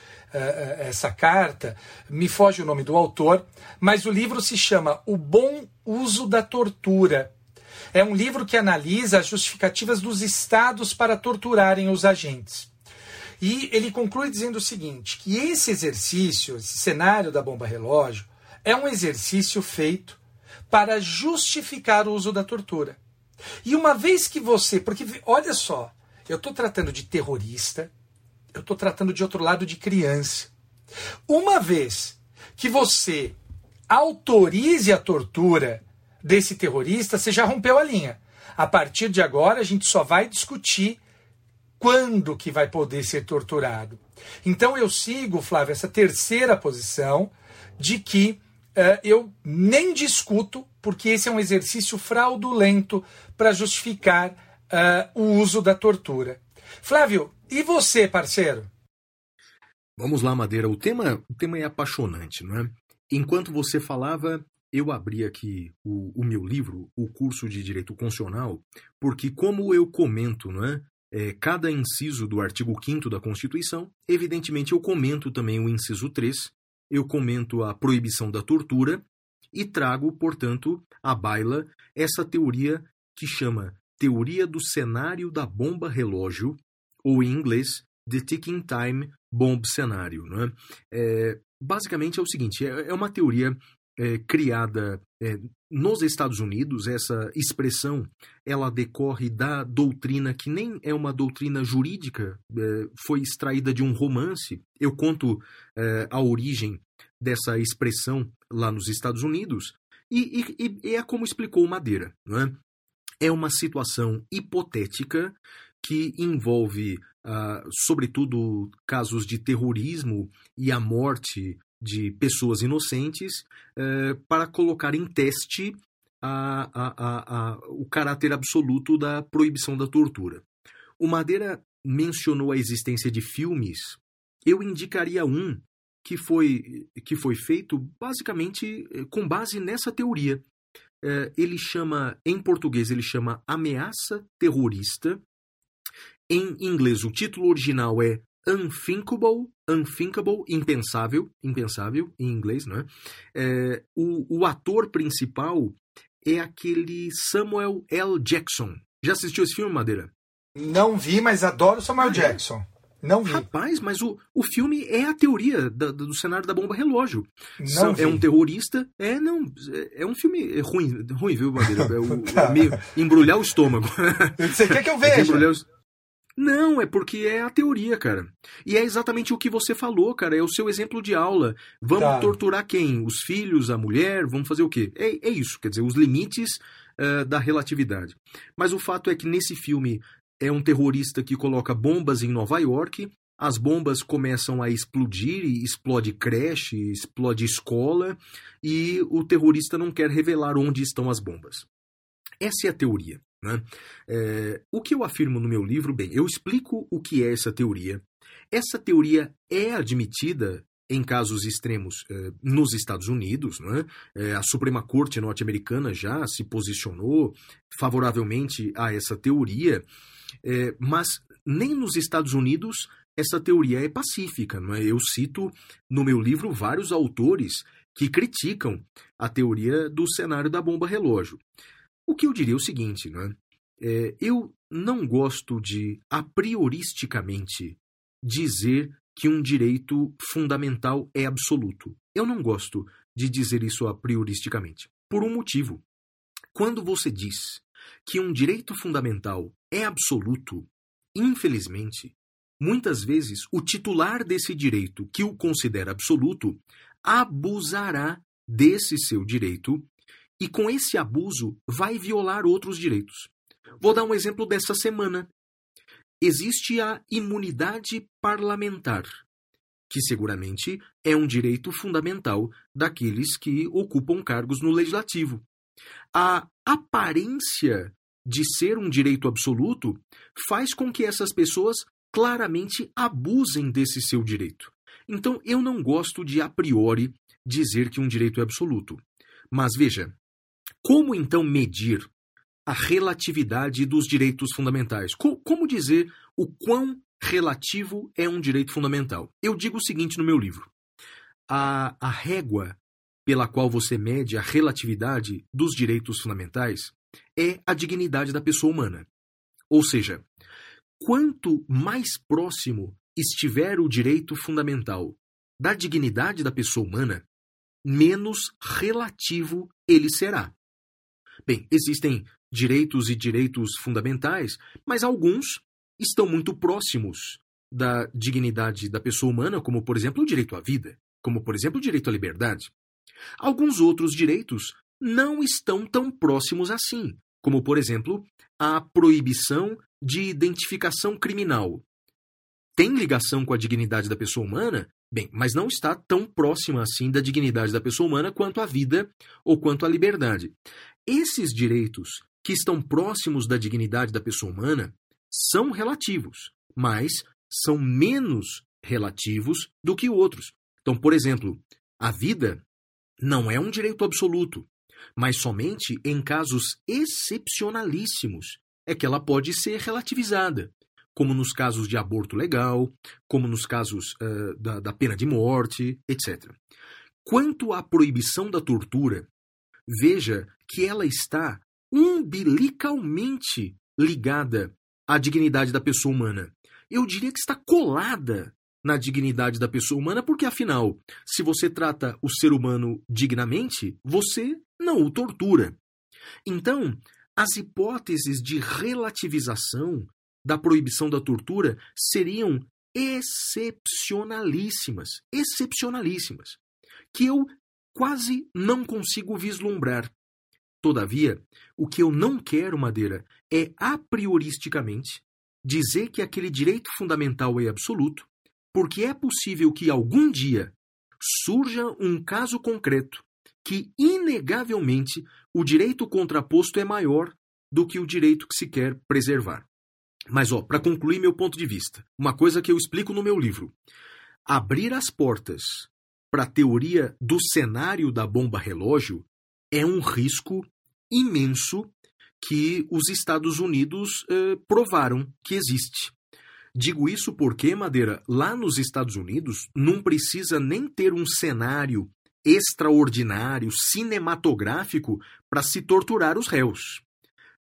essa carta, me foge o nome do autor, mas o livro se chama O Bom Uso da Tortura. É um livro que analisa as justificativas dos estados para torturarem os agentes. E ele conclui dizendo o seguinte: que esse exercício, esse cenário da bomba relógio, é um exercício feito para justificar o uso da tortura. E uma vez que você. Porque, olha só, eu estou tratando de terrorista, eu estou tratando de outro lado de criança. Uma vez que você autorize a tortura desse terrorista, você já rompeu a linha. A partir de agora, a gente só vai discutir quando que vai poder ser torturado. Então eu sigo, Flávio, essa terceira posição de que eu nem discuto, porque esse é um exercício fraudulento para justificar uh, o uso da tortura. Flávio, e você, parceiro? Vamos lá, Madeira. O tema, o tema é apaixonante, não é? Enquanto você falava, eu abri aqui o, o meu livro, o curso de Direito Constitucional, porque como eu comento, não é? é, cada inciso do artigo 5 da Constituição, evidentemente eu comento também o inciso 3, eu comento a proibição da tortura e trago, portanto, à baila essa teoria que chama teoria do cenário da bomba relógio, ou em inglês, The Ticking Time Bomb Scenario. Não é? É, basicamente é o seguinte: é, é uma teoria é, criada é, nos Estados Unidos, essa expressão ela decorre da doutrina que nem é uma doutrina jurídica, é, foi extraída de um romance. Eu conto é, a origem dessa expressão lá nos Estados Unidos e, e, e é como explicou Madeira. É? é uma situação hipotética que envolve, uh, sobretudo, casos de terrorismo e a morte de pessoas inocentes eh, para colocar em teste a, a, a, o caráter absoluto da proibição da tortura. O Madeira mencionou a existência de filmes eu indicaria um que foi, que foi feito basicamente eh, com base nessa teoria. É, ele chama, em português, ele chama Ameaça Terrorista. Em inglês, o título original é Unthinkable, Unthinkable, Impensável, Impensável, em inglês, não é? é o, o ator principal é aquele Samuel L. Jackson. Já assistiu esse filme, Madeira? Não vi, mas adoro Samuel ah, é? Jackson. Não vi. Rapaz, mas o, o filme é a teoria da, do cenário da bomba relógio. Não é um terrorista. É, não. É, é um filme ruim, ruim viu, Madeira? É, o, tá. é meio embrulhar o estômago. Você quer que eu veja? É não, é porque é a teoria, cara. E é exatamente o que você falou, cara. É o seu exemplo de aula. Vamos tá. torturar quem? Os filhos, a mulher? Vamos fazer o quê? É, é isso, quer dizer, os limites uh, da relatividade. Mas o fato é que nesse filme é um terrorista que coloca bombas em Nova York. As bombas começam a explodir, explode creche, explode escola, e o terrorista não quer revelar onde estão as bombas. Essa é a teoria. Né? É, o que eu afirmo no meu livro, bem, eu explico o que é essa teoria. Essa teoria é admitida em casos extremos é, nos Estados Unidos. Né? A Suprema Corte norte-americana já se posicionou favoravelmente a essa teoria, é, mas nem nos Estados Unidos essa teoria é pacífica. Não é? Eu cito no meu livro vários autores que criticam a teoria do cenário da bomba relógio. O que eu diria é o seguinte, né? É, eu não gosto de, a prioristicamente, dizer que um direito fundamental é absoluto. Eu não gosto de dizer isso a prioristicamente. Por um motivo. Quando você diz que um direito fundamental é absoluto, infelizmente, muitas vezes o titular desse direito que o considera absoluto abusará desse seu direito e com esse abuso vai violar outros direitos. Vou dar um exemplo dessa semana. Existe a imunidade parlamentar, que seguramente é um direito fundamental daqueles que ocupam cargos no legislativo. A aparência de ser um direito absoluto faz com que essas pessoas claramente abusem desse seu direito. Então, eu não gosto de a priori dizer que um direito é absoluto. Mas veja, como então medir a relatividade dos direitos fundamentais? como dizer o quão relativo é um direito fundamental? Eu digo o seguinte no meu livro: a, a régua pela qual você mede a relatividade dos direitos fundamentais é a dignidade da pessoa humana. Ou seja, quanto mais próximo estiver o direito fundamental da dignidade da pessoa humana, menos relativo ele será. Bem, existem direitos e direitos fundamentais, mas alguns estão muito próximos da dignidade da pessoa humana, como, por exemplo, o direito à vida, como, por exemplo, o direito à liberdade. Alguns outros direitos não estão tão próximos assim, como, por exemplo, a proibição de identificação criminal. Tem ligação com a dignidade da pessoa humana? Bem, mas não está tão próxima assim da dignidade da pessoa humana quanto a vida ou quanto a liberdade. Esses direitos que estão próximos da dignidade da pessoa humana são relativos, mas são menos relativos do que outros. Então, por exemplo, a vida não é um direito absoluto, mas somente em casos excepcionalíssimos é que ela pode ser relativizada, como nos casos de aborto legal, como nos casos uh, da, da pena de morte, etc. Quanto à proibição da tortura, veja que ela está umbilicalmente ligada à dignidade da pessoa humana. Eu diria que está colada na dignidade da pessoa humana, porque afinal, se você trata o ser humano dignamente, você não o tortura. Então, as hipóteses de relativização da proibição da tortura seriam excepcionalíssimas, excepcionalíssimas, que eu quase não consigo vislumbrar. Todavia, o que eu não quero, Madeira, é a prioristicamente dizer que aquele direito fundamental é absoluto, porque é possível que algum dia surja um caso concreto que, inegavelmente, o direito contraposto é maior do que o direito que se quer preservar. Mas, ó, para concluir meu ponto de vista, uma coisa que eu explico no meu livro. abrir as portas para a teoria do cenário da bomba relógio é um risco imenso que os Estados Unidos eh, provaram que existe. Digo isso porque, Madeira, lá nos Estados Unidos não precisa nem ter um cenário extraordinário, cinematográfico, para se torturar os réus.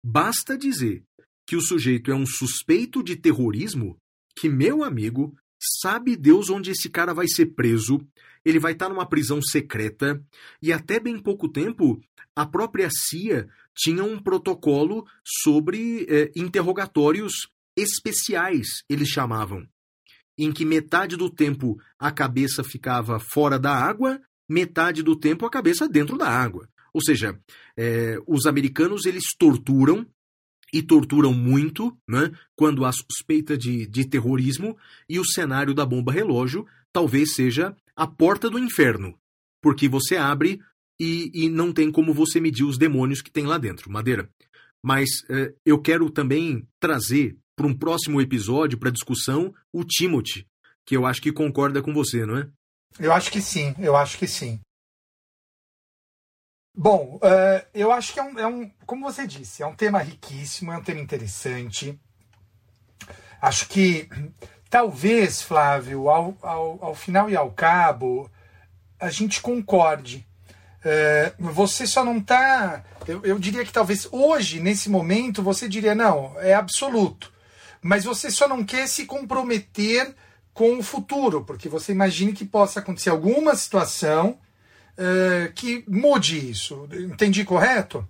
Basta dizer que o sujeito é um suspeito de terrorismo, que, meu amigo, sabe Deus onde esse cara vai ser preso, ele vai estar numa prisão secreta, e até bem pouco tempo, a própria CIA tinha um protocolo sobre eh, interrogatórios especiais, eles chamavam, em que metade do tempo a cabeça ficava fora da água, metade do tempo a cabeça dentro da água. Ou seja, eh, os americanos eles torturam e torturam muito né, quando há suspeita de, de terrorismo, e o cenário da bomba relógio talvez seja a porta do inferno, porque você abre e, e não tem como você medir os demônios que tem lá dentro, Madeira. Mas eh, eu quero também trazer para um próximo episódio, para discussão, o Timothy, que eu acho que concorda com você, não é? Eu acho que sim, eu acho que sim. Bom, uh, eu acho que é um, é um, como você disse, é um tema riquíssimo, é um tema interessante. Acho que talvez, Flávio, ao, ao, ao final e ao cabo, a gente concorde. Uh, você só não está. Eu, eu diria que talvez hoje, nesse momento, você diria, não, é absoluto. Mas você só não quer se comprometer com o futuro, porque você imagina que possa acontecer alguma situação uh, que mude isso. Entendi correto?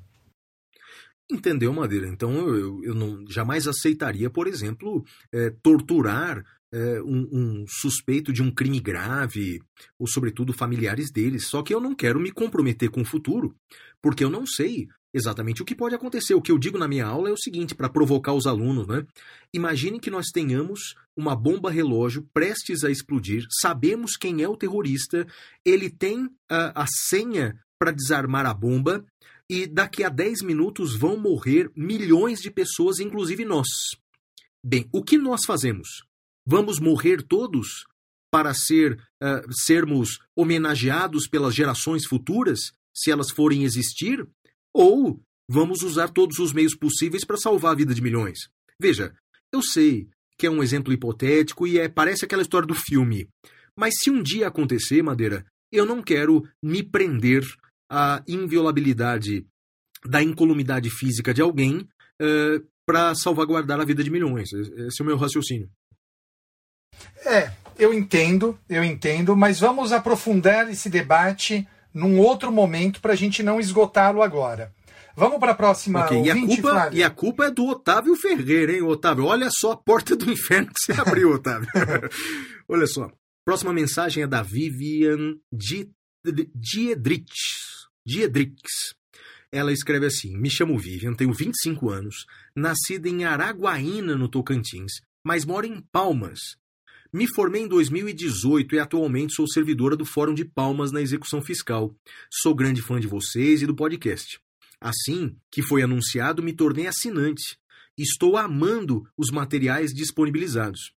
Entendeu, Madeira? Então eu, eu não jamais aceitaria, por exemplo, é, torturar é, um, um, suspeito de um crime grave, ou sobretudo familiares deles. Só que eu não quero me comprometer com o futuro, porque eu não sei exatamente o que pode acontecer. O que eu digo na minha aula é o seguinte, para provocar os alunos, né? Imagine que nós tenhamos uma bomba relógio prestes a explodir, sabemos quem é o terrorista, ele tem a, a senha para desarmar a bomba e daqui a 10 minutos vão morrer milhões de pessoas, inclusive nós. Bem, o que nós fazemos? Vamos morrer todos para ser uh, sermos homenageados pelas gerações futuras, se elas forem existir? Ou vamos usar todos os meios possíveis para salvar a vida de milhões? Veja, eu sei que é um exemplo hipotético e é, parece aquela história do filme. Mas se um dia acontecer, Madeira, eu não quero me prender à inviolabilidade da incolumidade física de alguém uh, para salvaguardar a vida de milhões. Esse é o meu raciocínio. É, eu entendo, eu entendo, mas vamos aprofundar esse debate num outro momento para a gente não esgotá-lo agora. Vamos para a próxima okay. ouvinte, e, a culpa, e a culpa é do Otávio Ferreira, hein, Otávio? Olha só a porta do inferno que você abriu, Otávio. Olha só. Próxima mensagem é da Vivian Diedrich. Diedrix. Ela escreve assim: Me chamo Vivian, tenho 25 anos, nascida em Araguaína, no Tocantins, mas moro em Palmas, me formei em 2018 e atualmente sou servidora do Fórum de Palmas na Execução Fiscal. Sou grande fã de vocês e do podcast. Assim que foi anunciado, me tornei assinante. Estou amando os materiais disponibilizados.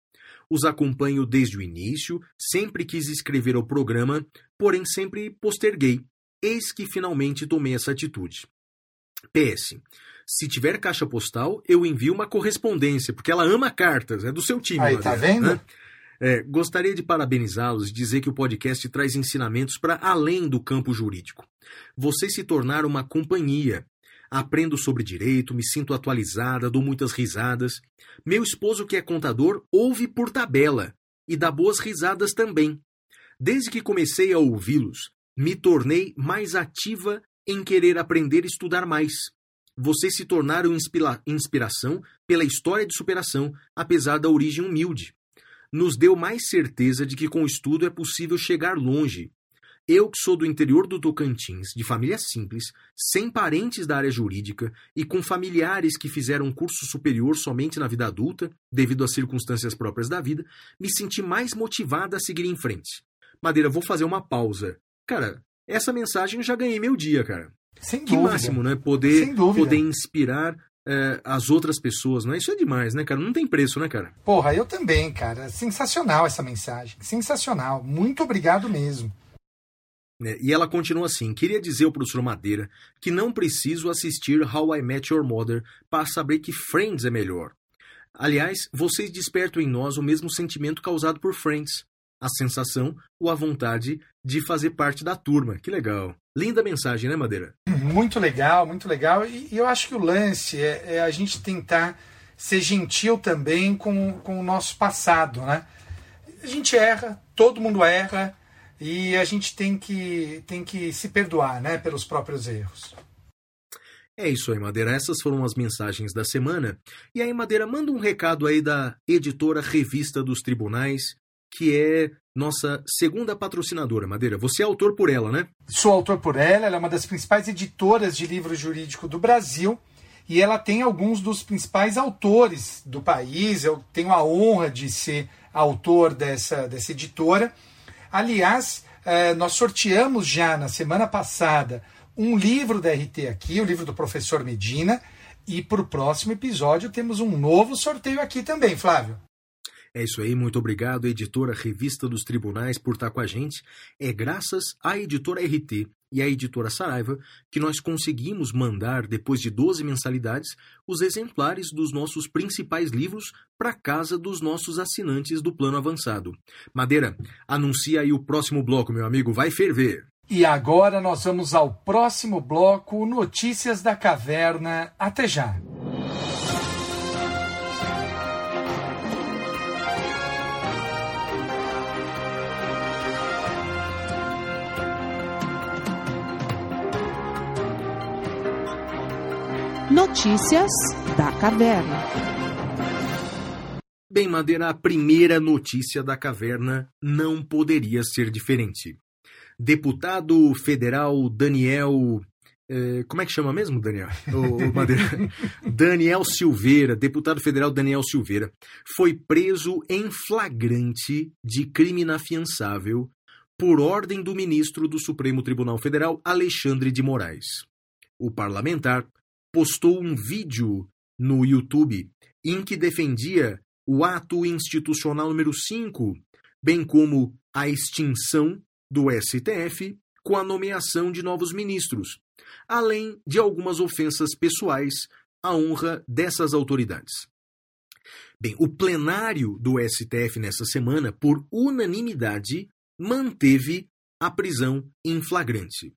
Os acompanho desde o início, sempre quis escrever ao programa, porém sempre posterguei. Eis que finalmente tomei essa atitude. PS. Se tiver caixa postal, eu envio uma correspondência, porque ela ama cartas, é do seu time. Aí, tá vendo? Né? É, gostaria de parabenizá-los e dizer que o podcast traz ensinamentos para além do campo jurídico. Vocês se tornaram uma companhia. Aprendo sobre direito, me sinto atualizada, dou muitas risadas. Meu esposo, que é contador, ouve por tabela e dá boas risadas também. Desde que comecei a ouvi-los, me tornei mais ativa em querer aprender e estudar mais. Vocês se tornaram inspira inspiração pela história de superação, apesar da origem humilde nos deu mais certeza de que com o estudo é possível chegar longe. Eu, que sou do interior do Tocantins, de família simples, sem parentes da área jurídica e com familiares que fizeram curso superior somente na vida adulta, devido às circunstâncias próprias da vida, me senti mais motivada a seguir em frente. Madeira, vou fazer uma pausa. Cara, essa mensagem eu já ganhei meu dia, cara. Sem que dúvida. máximo, né? Poder, poder inspirar é, as outras pessoas, né? Isso é demais, né, cara? Não tem preço, né, cara? Porra, eu também, cara. Sensacional essa mensagem. Sensacional. Muito obrigado mesmo. É, e ela continua assim: queria dizer ao professor Madeira que não preciso assistir How I Met Your Mother para saber que Friends é melhor. Aliás, vocês despertam em nós o mesmo sentimento causado por Friends. A sensação ou a vontade de fazer parte da turma. Que legal. Linda mensagem, né, Madeira? Muito legal, muito legal. E, eu acho que o lance é, é, a gente tentar ser gentil também com, com o nosso passado, né? A gente erra, todo mundo erra, e a gente tem que, tem que se perdoar né, pelos próprios erros. É isso aí, Madeira. Essas foram as mensagens da semana. E aí, Madeira, manda um recado aí da editora Revista dos Tribunais, que é nossa segunda patrocinadora, Madeira. Você é autor por ela, né? Sou autor por ela, ela é uma das principais editoras de livro jurídico do Brasil e ela tem alguns dos principais autores do país. Eu tenho a honra de ser autor dessa, dessa editora. Aliás, eh, nós sorteamos já na semana passada um livro da RT aqui, o livro do professor Medina, e para o próximo episódio temos um novo sorteio aqui também, Flávio. É isso aí, muito obrigado, editora Revista dos Tribunais, por estar com a gente. É graças à editora RT e à editora Saraiva que nós conseguimos mandar, depois de 12 mensalidades, os exemplares dos nossos principais livros para casa dos nossos assinantes do plano avançado. Madeira, anuncia aí o próximo bloco, meu amigo, vai ferver. E agora nós vamos ao próximo bloco, Notícias da Caverna. Até já! Notícias da Caverna. Bem, Madeira, a primeira notícia da caverna não poderia ser diferente. Deputado federal Daniel. Eh, como é que chama mesmo, Daniel? O. Daniel Silveira, deputado federal Daniel Silveira, foi preso em flagrante de crime inafiançável por ordem do ministro do Supremo Tribunal Federal, Alexandre de Moraes. O parlamentar postou um vídeo no YouTube em que defendia o ato institucional número 5, bem como a extinção do STF com a nomeação de novos ministros, além de algumas ofensas pessoais à honra dessas autoridades. Bem, o plenário do STF nessa semana, por unanimidade, manteve a prisão em flagrante.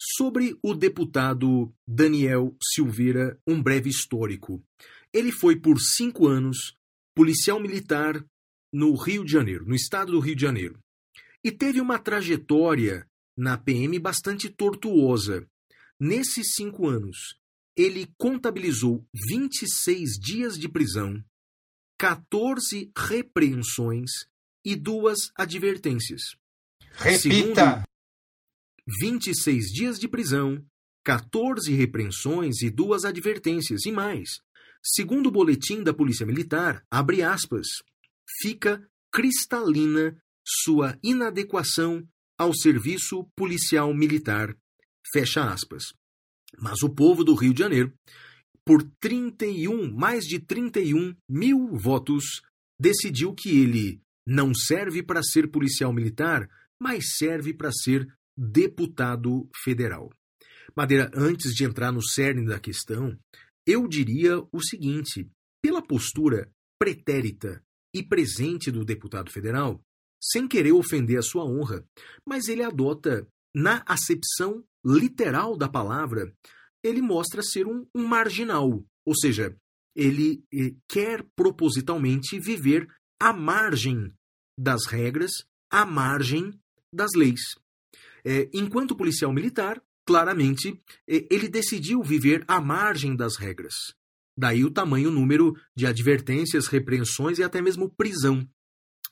Sobre o deputado Daniel Silveira, um breve histórico. Ele foi por cinco anos policial militar no Rio de Janeiro, no estado do Rio de Janeiro. E teve uma trajetória na PM bastante tortuosa. Nesses cinco anos, ele contabilizou 26 dias de prisão, 14 repreensões e duas advertências. Repita! Segundo, 26 dias de prisão, 14 repreensões e duas advertências, e mais. Segundo o boletim da Polícia Militar, abre aspas, fica cristalina sua inadequação ao serviço policial militar, fecha aspas. Mas o povo do Rio de Janeiro, por 31, mais de 31 mil votos, decidiu que ele não serve para ser policial militar, mas serve para ser deputado federal. Madeira, antes de entrar no cerne da questão, eu diria o seguinte: pela postura pretérita e presente do deputado federal, sem querer ofender a sua honra, mas ele adota, na acepção literal da palavra, ele mostra ser um, um marginal, ou seja, ele eh, quer propositalmente viver à margem das regras, à margem das leis. É, enquanto policial militar, claramente, é, ele decidiu viver à margem das regras. Daí o tamanho número de advertências, repreensões e até mesmo prisão.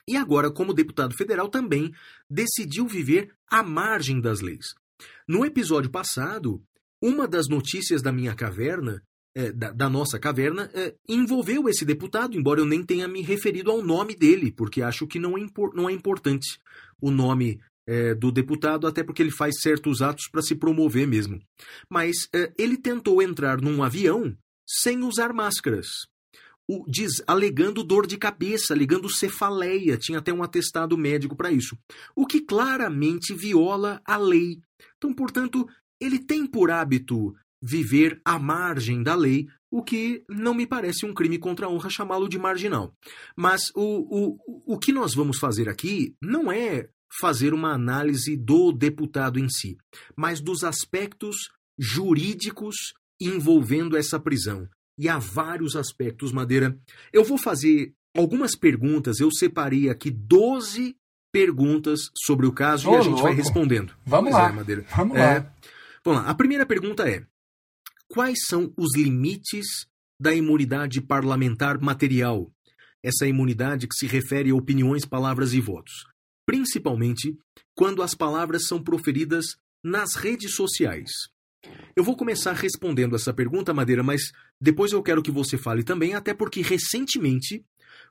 E agora, como deputado federal, também decidiu viver à margem das leis. No episódio passado, uma das notícias da minha caverna, é, da, da, nossa caverna, é, envolveu esse deputado, embora eu nem tenha me referido ao nome dele, porque acho que não é, não é importante o nome é, do deputado, até porque ele faz certos atos para se promover mesmo. Mas é, ele tentou entrar num avião sem usar máscaras. O, diz, alegando dor de cabeça, alegando cefaleia, tinha até um atestado médico para isso, o que claramente viola a lei. Então, portanto, ele tem por hábito viver à margem da lei, o que não me parece um crime contra a honra chamá-lo de marginal. Mas o, o, o que nós vamos fazer aqui não é fazer uma análise do deputado em si, mas dos aspectos jurídicos envolvendo essa prisão. E há vários aspectos, Madeira. Eu vou fazer algumas perguntas, eu separei aqui 12 perguntas sobre o caso Ô, e a gente louco. vai respondendo. Vamos Pois lá. é, Madeira. Vamos É, lá. Vamos lá. A primeira pergunta é: quais são os limites da imunidade parlamentar material? Essa imunidade que se refere a opiniões, palavras e votos. Principalmente quando as palavras são proferidas nas redes sociais. Eu vou começar respondendo essa pergunta, Madeira, mas depois eu quero que você fale também, até porque recentemente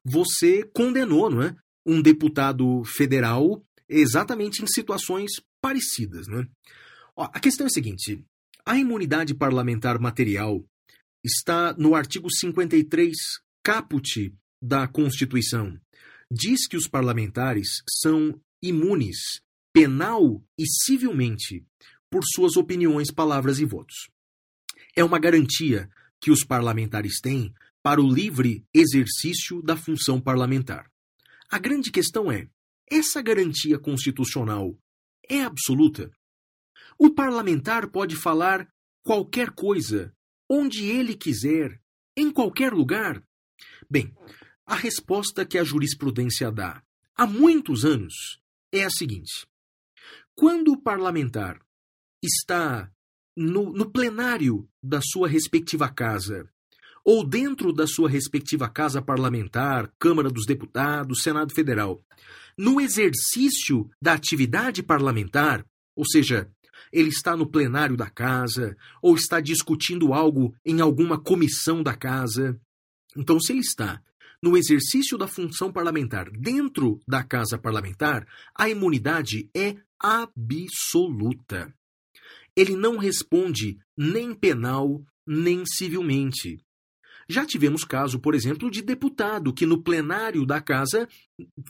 você condenou, não é? Um deputado federal exatamente em situações parecidas, é? Ó, a questão é a seguinte: a imunidade parlamentar material está no artigo 53, caput da Constituição. Diz que os parlamentares são imunes, penal e civilmente, por suas opiniões, palavras e votos. É uma garantia que os parlamentares têm para o livre exercício da função parlamentar. A grande questão é: essa garantia constitucional é absoluta? O parlamentar pode falar qualquer coisa, onde ele quiser, em qualquer lugar? Bem, a resposta que a jurisprudência dá há muitos anos é a seguinte: quando o parlamentar está no, no plenário da sua respectiva casa, ou dentro da sua respectiva casa parlamentar, Câmara dos Deputados, Senado Federal, no exercício da atividade parlamentar, ou seja, ele está no plenário da casa, ou está discutindo algo em alguma comissão da casa. Então, se ele está no exercício da função parlamentar dentro da casa parlamentar, a imunidade é absoluta. Ele não responde nem penal, nem civilmente. Já tivemos caso, por exemplo, de deputado que no plenário da casa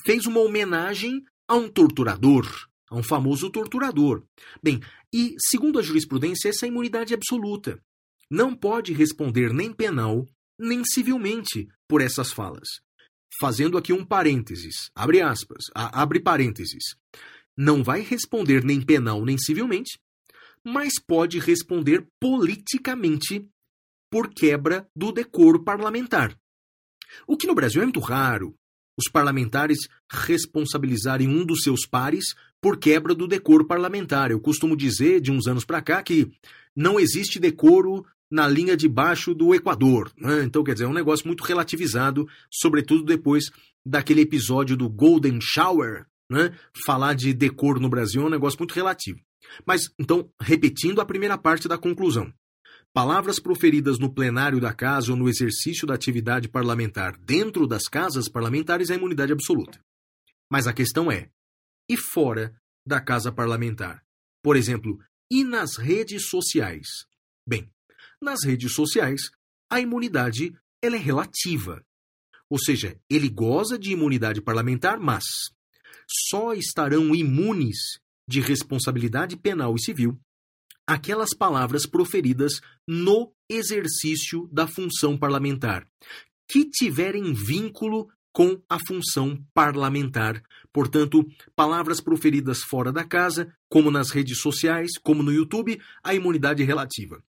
fez uma homenagem a um torturador, a um famoso torturador. Bem, e segundo a jurisprudência, essa é imunidade absoluta. Não pode responder nem penal, nem civilmente por essas falas. Fazendo aqui um parênteses, abre aspas, a- abre parênteses. Não vai responder nem penal nem civilmente, mas pode responder politicamente por quebra do decoro parlamentar. O que no Brasil é muito raro, os parlamentares responsabilizarem um dos seus pares por quebra do decoro parlamentar. Eu costumo dizer, de uns anos para cá, que não existe decoro na linha de baixo do Equador. né? Então, quer dizer, é um negócio muito relativizado, sobretudo depois daquele episódio do Golden Shower. Né? Falar de decoro no Brasil é um negócio muito relativo. Mas, então, repetindo a primeira parte da conclusão. Palavras proferidas no plenário da casa ou no exercício da atividade parlamentar dentro das casas parlamentares é imunidade absoluta. Mas a questão é: e fora da casa parlamentar? Por exemplo, e nas redes sociais? Bem, nas redes sociais, a imunidade ela é relativa. Ou seja, ele goza de imunidade parlamentar, mas só estarão imunes de responsabilidade penal e civil aquelas palavras proferidas no exercício da função parlamentar, que tiverem vínculo com a função parlamentar. Portanto, palavras proferidas fora da casa, como nas redes sociais, como no YouTube, a imunidade é relativa.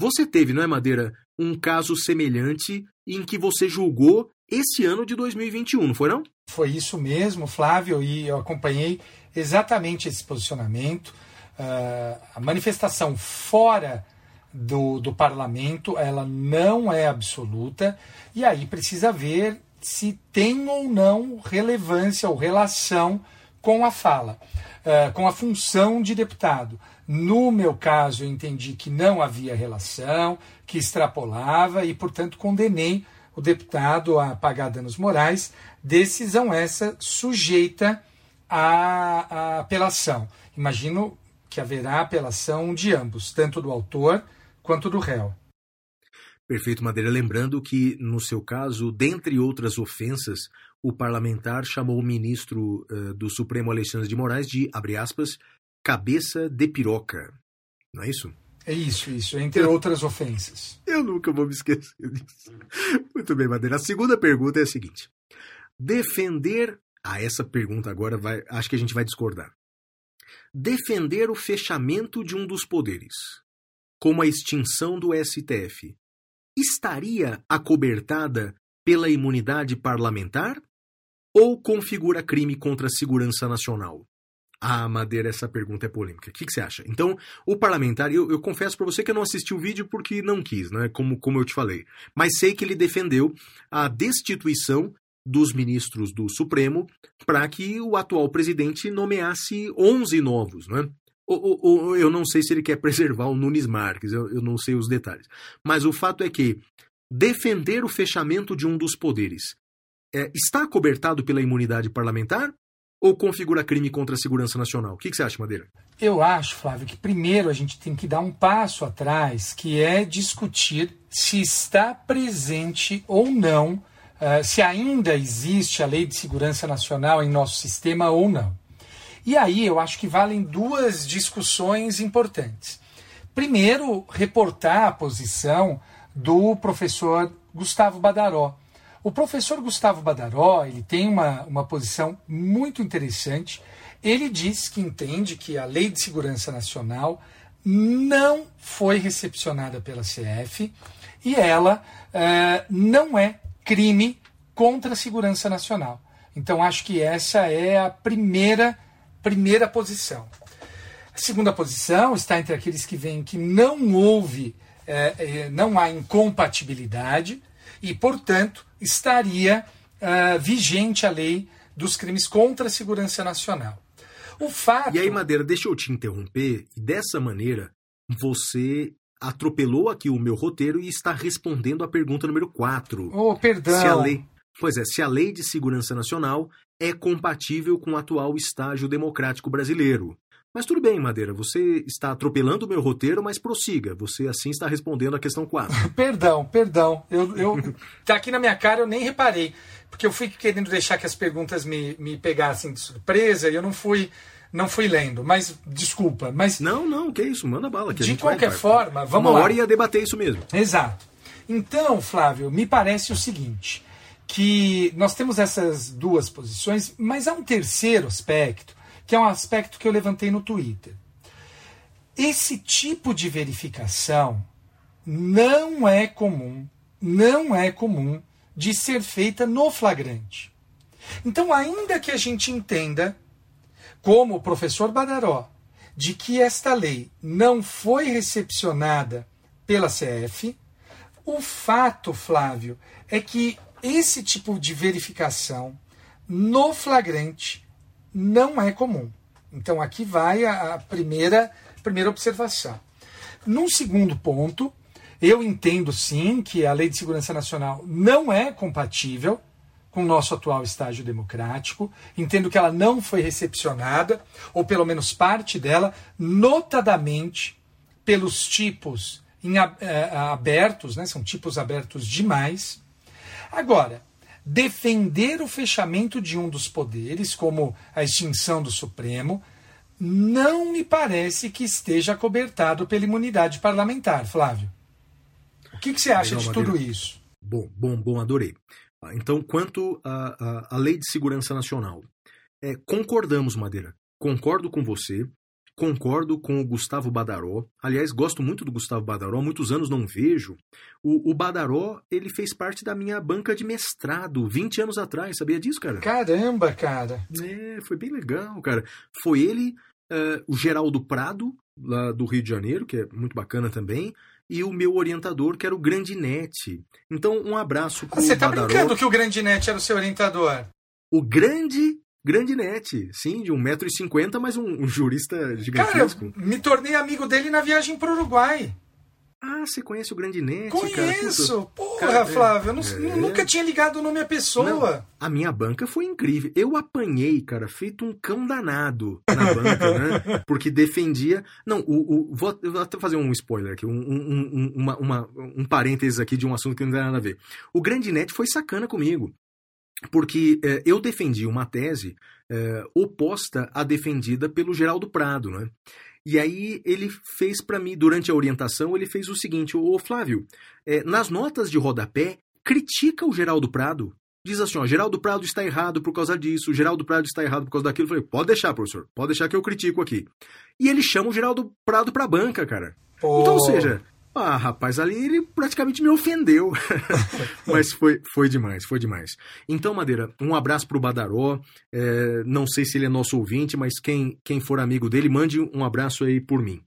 Você teve, não é, Madeira, um caso semelhante em que você julgou esse ano de 2021, não foi não? Foi isso mesmo, Flávio, e eu acompanhei exatamente esse posicionamento. Uh, a manifestação fora do, do parlamento, ela não é absoluta, e aí precisa ver se tem ou não relevância ou relação com a fala, uh, com a função de deputado. No meu caso, eu entendi que não havia relação, que extrapolava e, portanto, condenei o deputado a pagar danos morais, decisão essa sujeita à, à apelação. Imagino que haverá apelação de ambos, tanto do autor quanto do réu. Perfeito, Madeira. Lembrando que, no seu caso, dentre outras ofensas, o parlamentar chamou o ministro uh, do Supremo Alexandre de Moraes de, abre aspas, cabeça de piroca. Não é isso? É isso, isso, entre outras ofensas. Eu nunca vou me esquecer disso. Muito bem, Madeira. A segunda pergunta é a seguinte: defender. Ah, essa pergunta agora vai. Acho que a gente vai discordar. Defender o fechamento de um dos poderes, como a extinção do STF, estaria acobertada pela imunidade parlamentar ou configura crime contra a segurança nacional? Ah, Madeira, essa pergunta é polêmica. O que, que você acha? Então, o parlamentar, eu, eu confesso para você que eu não assisti o vídeo porque não quis, né? Como, como eu te falei. Mas sei que ele defendeu a destituição dos ministros do Supremo para que o atual presidente nomeasse 11 novos, né? Ou, ou, eu não sei se ele quer preservar o Nunes Marques, eu, eu não sei os detalhes. Mas o fato é que defender o fechamento de um dos poderes é, está cobertado pela imunidade parlamentar ou configura crime contra a segurança nacional? O que, que, você acha, Madeira? Eu acho, Flávio, que primeiro a gente tem que dar um passo atrás, que é discutir se está presente ou não, uh, se ainda existe a Lei de Segurança Nacional em nosso sistema ou não. E aí eu acho que valem duas discussões importantes. Primeiro, reportar a posição do professor Gustavo Badaró. O professor Gustavo Badaró ele tem uma, uma posição muito interessante. Ele diz que entende que a Lei de Segurança Nacional não foi recepcionada pela CF e ela uh, não é crime contra a segurança nacional. Então acho que essa é a primeira primeira posição. A segunda posição está entre aqueles que veem que não houve, é, é, não há incompatibilidade e, portanto, estaria é, vigente a lei dos crimes contra a segurança nacional. O fato. E aí, Madeira, deixa eu te interromper. E dessa maneira, você atropelou aqui o meu roteiro e está respondendo a pergunta número 4. Oh, perdão. Se a lei, pois é, se a lei de segurança nacional é compatível com o atual estágio democrático brasileiro. Mas tudo bem, Madeira, você está atropelando o meu roteiro, mas prossiga. Você assim está respondendo a questão 4. perdão, perdão. Eu, eu, tá aqui na minha cara, eu nem reparei. Porque eu fui querendo deixar que as perguntas me, me pegassem de surpresa e eu não fui não fui lendo, mas desculpa, mas não, não, que isso, manda bala. de qualquer vai, forma, vamos uma lá. hora ia debater isso mesmo. Exato. Então, Flávio, me parece o seguinte: que nós temos essas duas posições, mas há um terceiro aspecto, que é um aspecto que eu levantei no Twitter. Esse tipo de verificação não é comum, não é comum de ser feita no flagrante. Então, ainda que a gente entenda, como o professor Badaró, de que esta lei não foi recepcionada pela CF, o fato, Flávio, é que esse tipo de verificação no flagrante não é comum. Então aqui vai a, primeira, primeira observação. Num segundo ponto, eu entendo sim que a Lei de Segurança Nacional não é compatível com o nosso atual estágio democrático. Entendo que ela não foi recepcionada, ou pelo menos parte dela, notadamente pelos tipos em, é, abertos, né, são tipos abertos demais, Agora, defender o fechamento de um dos poderes, como a extinção do Supremo, não me parece que esteja cobertado pela imunidade parlamentar, Flávio. O que, que você acha Legal, de tudo isso? Bom, bom, bom, adorei. Então, quanto à lei de segurança nacional, é, concordamos, Madeira. Concordo com você. Concordo com o Gustavo Badaró. Aliás, gosto muito do Gustavo Badaró, muitos anos não vejo. O, o Badaró, ele fez parte da minha banca de mestrado 20 anos atrás, sabia disso, cara? Caramba, cara! É, foi bem legal, cara. Foi ele, uh, o Geraldo Prado, lá do Rio de Janeiro, que é muito bacana também, e o meu orientador, que era o Grandinete. Então, um abraço pro Você tá Badaró. brincando que o Grandinete era o seu orientador? O grande Grande net, sim, de 1,50m, mas um, um, jurista gigantesco. Cara, me tornei amigo dele na viagem para o Uruguai. Ah, você conhece o Grande Net? Conheço! Cara, Porra, cara, Flávio, eu não, é... nunca tinha ligado o nome à pessoa. Não, a minha banca foi incrível. Eu apanhei, cara, feito um cão danado na banca, né? Porque defendia. Não, o, o, vou, vou até fazer um spoiler aqui, um, um, uma, uma, um parênteses aqui de um assunto que não tem nada a ver. O Grande Net foi sacana comigo. Porque é, eu defendi uma tese é, oposta à defendida pelo Geraldo Prado, né? E aí ele fez para mim, durante a orientação, ele fez o seguinte, ô Flávio, é, nas notas de rodapé, critica o Geraldo Prado. Diz assim, ó, Geraldo Prado está errado por causa disso, Geraldo Prado está errado por causa daquilo. Eu falei, pode deixar, professor, pode deixar que eu critico aqui. E ele chama o Geraldo Prado pra banca, cara. Oh. Então, ou seja, ah, rapaz, ali ele praticamente me ofendeu. Mas foi, foi demais, foi demais. Então, Madeira, um abraço pro Badaró. É, não sei se ele é nosso ouvinte, mas quem, quem for amigo dele, mande um abraço aí por mim.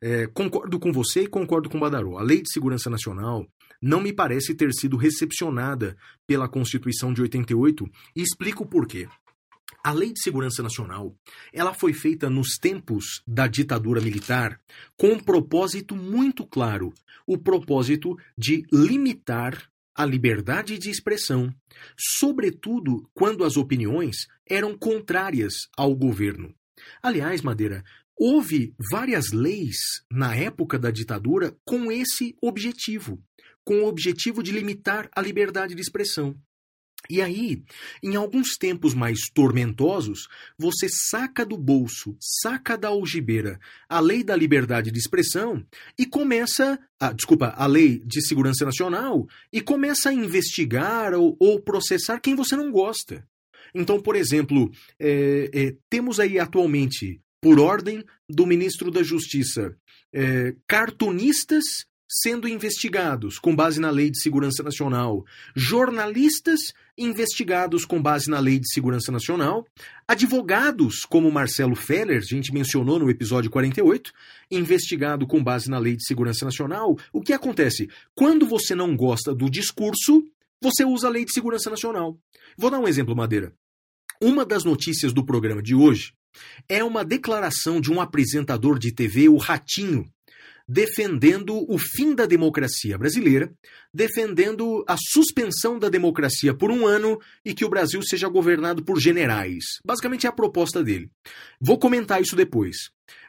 É, concordo com você e concordo com o Badaró. A Lei de Segurança Nacional não me parece ter sido recepcionada pela Constituição de 88 e explico por quê. A Lei de Segurança Nacional, ela foi feita nos tempos da ditadura militar com um propósito muito claro, o propósito de limitar a liberdade de expressão, sobretudo quando as opiniões eram contrárias ao governo. Aliás, Madeira, houve várias leis na época da ditadura com esse objetivo, com o objetivo de limitar a liberdade de expressão. E aí, em alguns tempos mais tormentosos, você saca do bolso, saca da algibeira a lei da liberdade de expressão e começa, a, desculpa, a lei de segurança nacional e começa a investigar ou, ou processar quem você não gosta. Então, por exemplo, é, é, temos aí atualmente, por ordem do ministro da Justiça, é, cartunistas sendo investigados com base na Lei de Segurança Nacional, jornalistas investigados com base na Lei de Segurança Nacional, advogados como Marcelo Feller, a gente mencionou no episódio 48, investigado com base na Lei de Segurança Nacional. O que acontece? Quando você não gosta do discurso, você usa a Lei de Segurança Nacional. Vou dar um exemplo, Madeira. Uma das notícias do programa de hoje é uma declaração de um apresentador de TV, o Ratinho, defendendo o fim da democracia brasileira, defendendo a suspensão da democracia por um ano e que o Brasil seja governado por generais. Basicamente é a proposta dele. Vou comentar isso depois.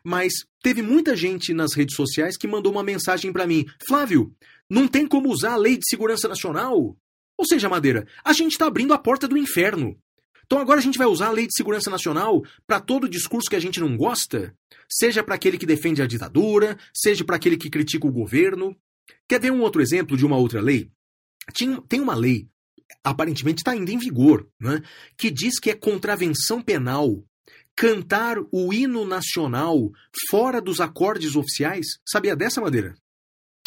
Mas teve muita gente nas redes sociais que mandou uma mensagem para mim: Flávio, não tem como usar a Lei de Segurança Nacional? Ou seja, Madeira, a gente está abrindo a porta do inferno. Então agora a gente vai usar a Lei de Segurança Nacional para todo discurso que a gente não gosta? Seja para aquele que defende a ditadura, seja para aquele que critica o governo. Quer ver um outro exemplo de uma outra lei? tem uma lei, aparentemente está ainda em vigor, né, que diz que é contravenção penal cantar o hino nacional fora dos acordes oficiais. Sabia dessa maneira?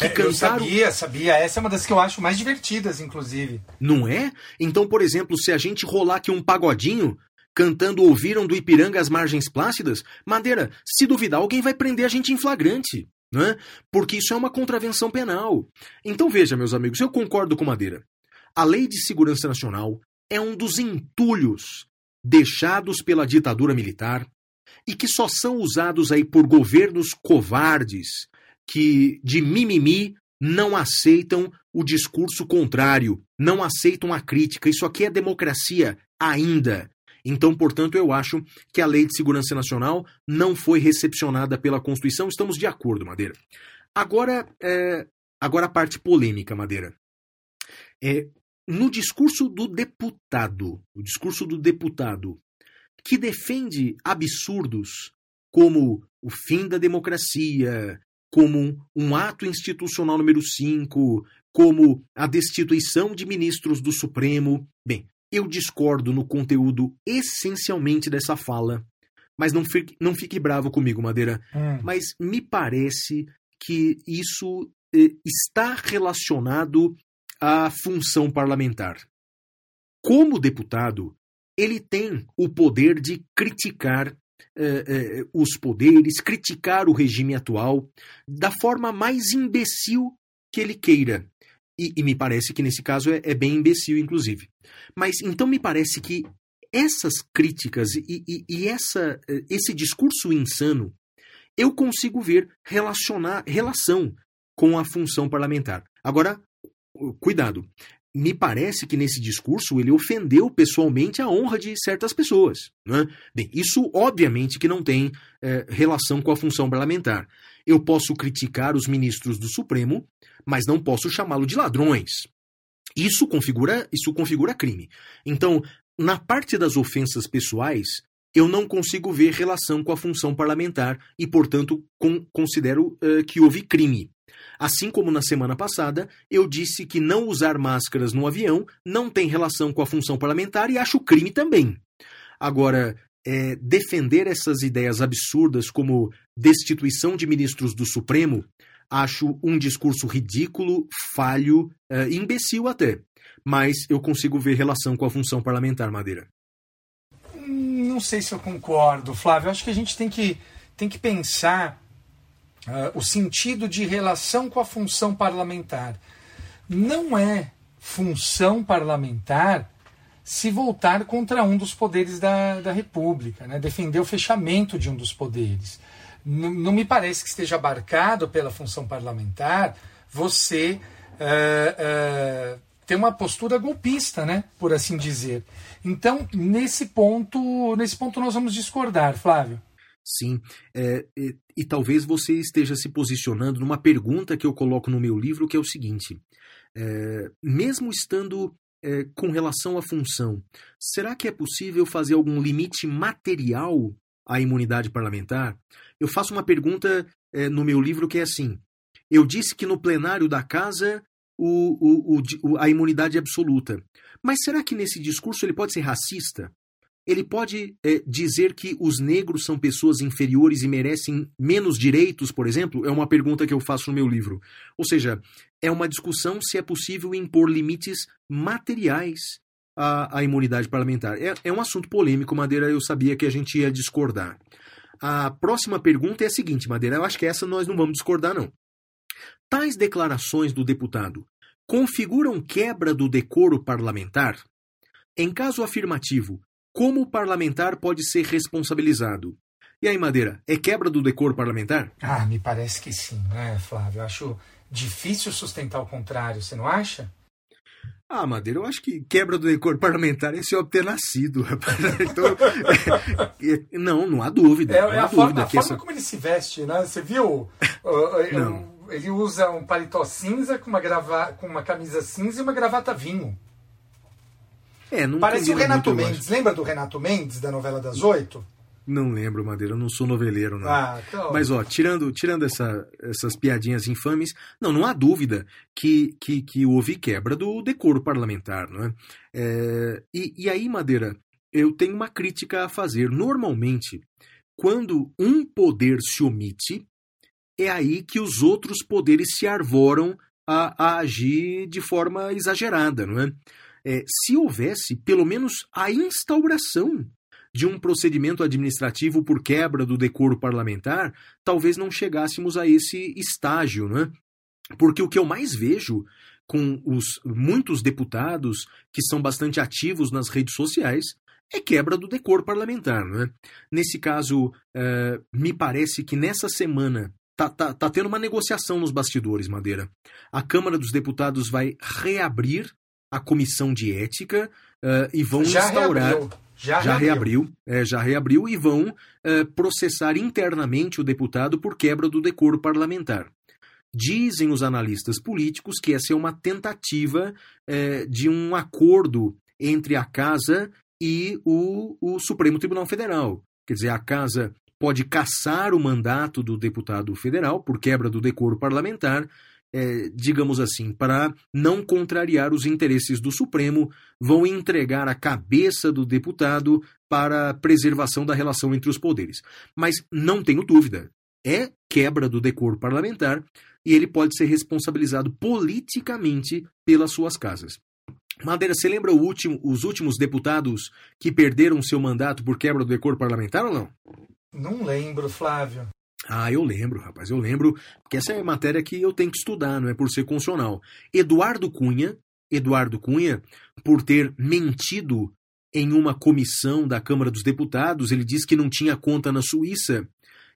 Que é, cantaram... Eu sabia, sabia. Essa é uma das que eu acho mais divertidas, inclusive. Não é? Então, por exemplo, se a gente rolar aqui um pagodinho cantando Ouviram do Ipiranga as Margens Plácidas, Madeira, se duvidar, alguém vai prender a gente em flagrante. Né? Porque isso é uma contravenção penal. Então veja, meus amigos, eu concordo com Madeira. A Lei de Segurança Nacional é um dos entulhos deixados pela ditadura militar e que só são usados aí por governos covardes que de mimimi não aceitam o discurso contrário, não aceitam a crítica. Isso aqui é democracia ainda. Então, portanto, eu acho que a Lei de Segurança Nacional não foi recepcionada pela Constituição. Estamos de acordo, Madeira. Agora, é, agora a parte polêmica, Madeira. É, no discurso do deputado, o discurso do deputado, que defende absurdos como o fim da democracia, como um ato institucional número 5, como a destituição de ministros do Supremo. Bem, eu discordo no conteúdo essencialmente dessa fala, mas não fique, não fique bravo comigo, Madeira. Hum. Mas me parece que isso eh, está relacionado à função parlamentar. Como deputado, ele tem o poder de criticar eh, eh, os poderes, criticar o regime atual da forma mais imbecil que ele queira. E, e me parece que nesse caso é, é, bem imbecil, inclusive. Mas então me parece que essas críticas e, e, e essa, eh, esse discurso insano eu consigo ver relacionar relação com a função parlamentar. Agora, cuidado. Me parece que nesse discurso ele ofendeu pessoalmente a honra de certas pessoas. Né? Bem, isso obviamente que não tem é, relação com a função parlamentar. Eu posso criticar os ministros do Supremo, mas não posso chamá-lo de ladrões. Isso configura, isso configura crime. Então, na parte das ofensas pessoais, eu não consigo ver relação com a função parlamentar e, portanto, com, considero uh, que houve crime. Assim como na semana passada, eu disse que não usar máscaras no avião não tem relação com a função parlamentar e acho crime também. Agora, é, defender essas ideias absurdas como destituição de ministros do Supremo, acho um discurso ridículo, falho, uh, imbecil até. Mas eu consigo ver relação com a função parlamentar, Madeira sei se eu concordo, Flávio. Eu acho que a gente tem que, tem que pensar uh, o sentido de relação com a função parlamentar. Não é função parlamentar se voltar contra um dos poderes da, da República, né? defender o fechamento de um dos poderes. N não me parece que esteja abarcado pela função parlamentar você uh, uh, ter uma postura golpista, né? por assim dizer. Então, nesse ponto, nesse ponto nós vamos discordar, Flávio. Sim, é, e, e, talvez você esteja se posicionando numa pergunta que eu coloco no meu livro, que é o seguinte: é, mesmo estando é, com relação à função, será que é possível fazer algum limite material à imunidade parlamentar? Eu faço uma pergunta é, no meu livro que é assim: eu disse que no plenário da casa o, o, o, a imunidade absoluta. Mas será que nesse discurso ele pode ser racista? Ele pode é, dizer que os negros são pessoas inferiores e merecem menos direitos, por exemplo? É uma pergunta que eu faço no meu livro. Ou seja, é uma discussão se é possível impor limites materiais à, à imunidade parlamentar. É, é um assunto polêmico, Madeira, eu sabia que a gente ia discordar. A próxima pergunta é a seguinte, Madeira, eu acho que essa nós não vamos discordar, não. Tais declarações do deputado configuram quebra do decoro parlamentar? Em caso afirmativo, como o parlamentar pode ser responsabilizado? E aí, Madeira, é quebra do decoro parlamentar? Ah, me parece que sim, né, Flávio? Eu acho difícil sustentar o contrário, você não acha? Ah, Madeira, eu acho que quebra do decoro parlamentar é se obter nascido, rapaz. Então, é, é, não, não há dúvida. É, não é há a dúvida forma, a que forma essa... como ele se veste, né? Você viu? Uh, não ele usa um paletó cinza com uma, grava... com uma camisa cinza e uma gravata vinho. É, não Parece o Renato muito, Mendes. Lembra do Renato Mendes, da novela das oito? Não lembro, Madeira, eu não sou noveleiro, não. Ah, então... Mas, ó, tirando, tirando essa, essas piadinhas infames, não, não há dúvida que, que, que houve quebra do decoro parlamentar, não é? é e, e aí, Madeira, eu tenho uma crítica a fazer. Normalmente, quando um poder se omite, é aí que os outros poderes se arvoram a, a agir de forma exagerada, não é? é? Se houvesse pelo menos a instauração de um procedimento administrativo por quebra do decoro parlamentar, talvez não chegássemos a esse estágio, não é? Porque o que eu mais vejo com os muitos deputados que são bastante ativos nas redes sociais é quebra do decoro parlamentar, não é? Nesse caso, é, me parece que nessa semana Tá, tá, tá tendo uma negociação nos bastidores, Madeira. A Câmara dos Deputados vai reabrir a comissão de ética uh, e vão já instaurar. Reabriu. Já, já reabriu. reabriu, é, já reabriu e vão uh, processar internamente o deputado por quebra do decoro parlamentar. Dizem os analistas políticos que essa é uma tentativa uh, de um acordo entre a Casa e o, o Supremo Tribunal Federal. Quer dizer, a Casa pode caçar o mandato do deputado federal por quebra do decoro parlamentar, é, digamos assim, para não contrariar os interesses do Supremo, vão entregar a cabeça do deputado para preservação da relação entre os poderes. Mas não tenho dúvida, é quebra do decoro parlamentar e ele pode ser responsabilizado politicamente pelas suas casas. Madeira, você lembra último, os últimos deputados que perderam seu mandato por quebra do decoro parlamentar ou não? Não lembro, Flávio. Ah, eu lembro, rapaz, eu lembro, porque essa é matéria que eu tenho que estudar, não é por ser constitucional. Eduardo Cunha, Eduardo Cunha, por ter mentido em uma comissão da Câmara dos Deputados, ele disse que não tinha conta na Suíça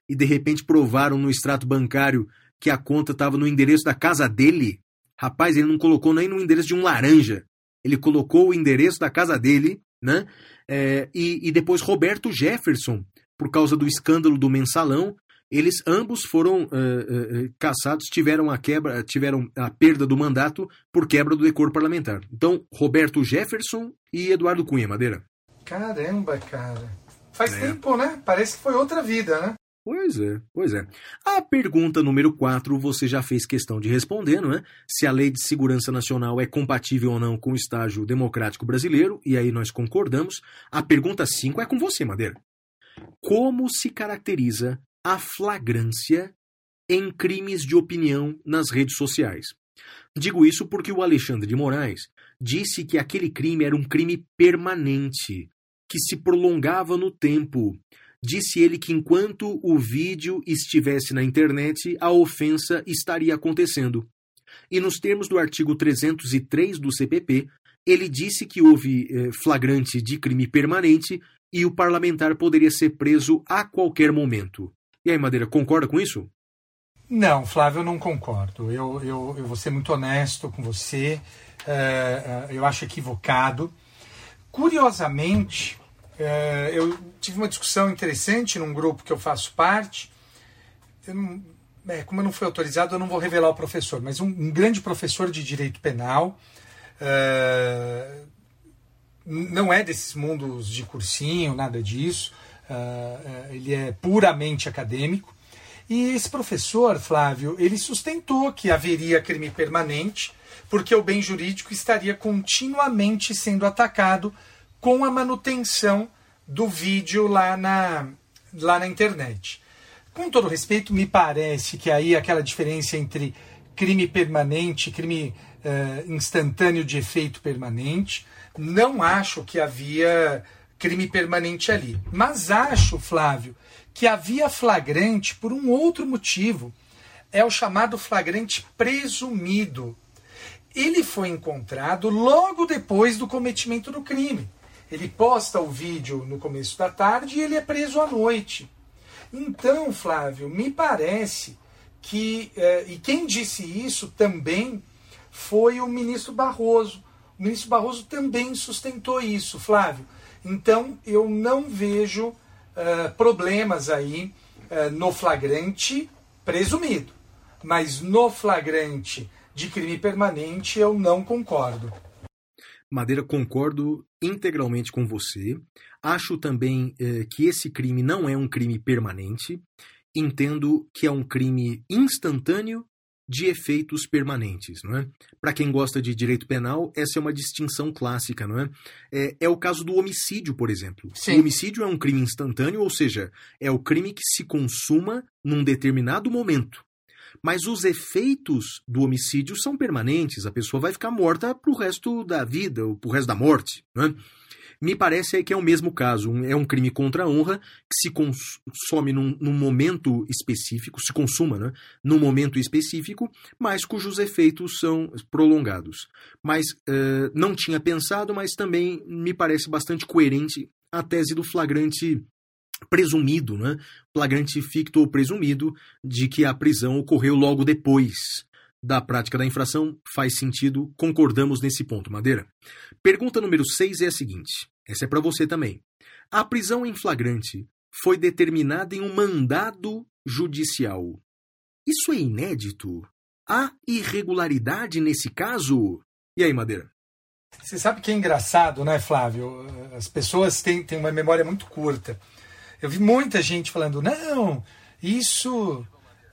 e de repente provaram no extrato bancário que a conta estava no endereço da casa dele. Rapaz, ele não colocou nem no endereço de um laranja. Ele colocou o endereço da casa dele, né? É, e, e depois Roberto Jefferson, por causa do escândalo do mensalão, eles ambos foram uh, uh, caçados, tiveram a quebra, tiveram a perda do mandato por quebra do decoro parlamentar. Então, Roberto Jefferson e Eduardo Cunha, Madeira. Caramba, cara. Faz é. tempo, né? Parece que foi outra vida, né? Pois é, pois é. A pergunta número 4 você já fez questão de responder, não é? Se a Lei de Segurança Nacional é compatível ou não com o estágio democrático brasileiro, e aí nós concordamos. A pergunta 5 é com você, Madeira. Como se caracteriza a flagrância em crimes de opinião nas redes sociais? Digo isso porque o Alexandre de Moraes disse que aquele crime era um crime permanente, que se prolongava no tempo Disse ele que enquanto o vídeo estivesse na internet, a ofensa estaria acontecendo. E nos termos do artigo 303 do CPP, ele disse que houve eh, flagrante de crime permanente e o parlamentar poderia ser preso a qualquer momento. E aí, Madeira, concorda com isso? Não, Flávio, eu não concordo. Eu, eu, eu vou ser muito honesto com você. É, eu acho equivocado. Curiosamente, é, eu tive uma discussão interessante num grupo que eu faço parte. Eu não, é, como eu não fui autorizado, eu não vou revelar o professor, mas um, um grande professor de direito penal. É, não é desses mundos de cursinho, nada disso. É, é, ele é puramente acadêmico. E esse professor, Flávio, ele sustentou que haveria crime permanente, porque o bem jurídico estaria continuamente sendo atacado com a manutenção do vídeo lá na, lá na internet. Com todo respeito, me parece que aí aquela diferença entre crime permanente, crime uh, instantâneo de efeito permanente, não acho que havia crime permanente ali. Mas acho, Flávio, que havia flagrante por um outro motivo. É o chamado flagrante presumido. Ele foi encontrado logo depois do cometimento do crime. Ele posta o vídeo no começo da tarde e ele é preso à noite. Então, Flávio, me parece que. Eh, e quem disse isso também foi o ministro Barroso. O ministro Barroso também sustentou isso, Flávio. Então, eu não vejo uh, problemas aí uh, no flagrante presumido. Mas no flagrante de crime permanente, eu não concordo. Madeira, concordo integralmente com você. Acho também eh, que esse crime não é um crime permanente. Entendo que é um crime instantâneo de efeitos permanentes, não é? Para quem gosta de direito penal, essa é uma distinção clássica, não é? É, é o caso do homicídio, por exemplo. Sim. O homicídio é um crime instantâneo, ou seja, é o crime que se consuma num determinado momento. Mas os efeitos do homicídio são permanentes, a pessoa vai ficar morta para o resto da vida, ou para o resto da morte. Né? Me parece que é o mesmo caso. É um crime contra a honra que se consome num, num momento específico, se consuma né? num momento específico, mas cujos efeitos são prolongados. Mas uh, não tinha pensado, mas também me parece bastante coerente a tese do flagrante presumido, né? flagrante ficto ou presumido, de que a prisão ocorreu logo depois da prática da infração. Faz sentido, concordamos nesse ponto, Madeira. Pergunta número 6 é a seguinte: essa é para você também. A prisão em flagrante foi determinada em um mandado judicial. Isso é inédito? Há irregularidade nesse caso? E aí, Madeira? Você sabe que é engraçado, né, Flávio? As pessoas têm, têm uma memória muito curta. Eu vi muita gente falando, não, isso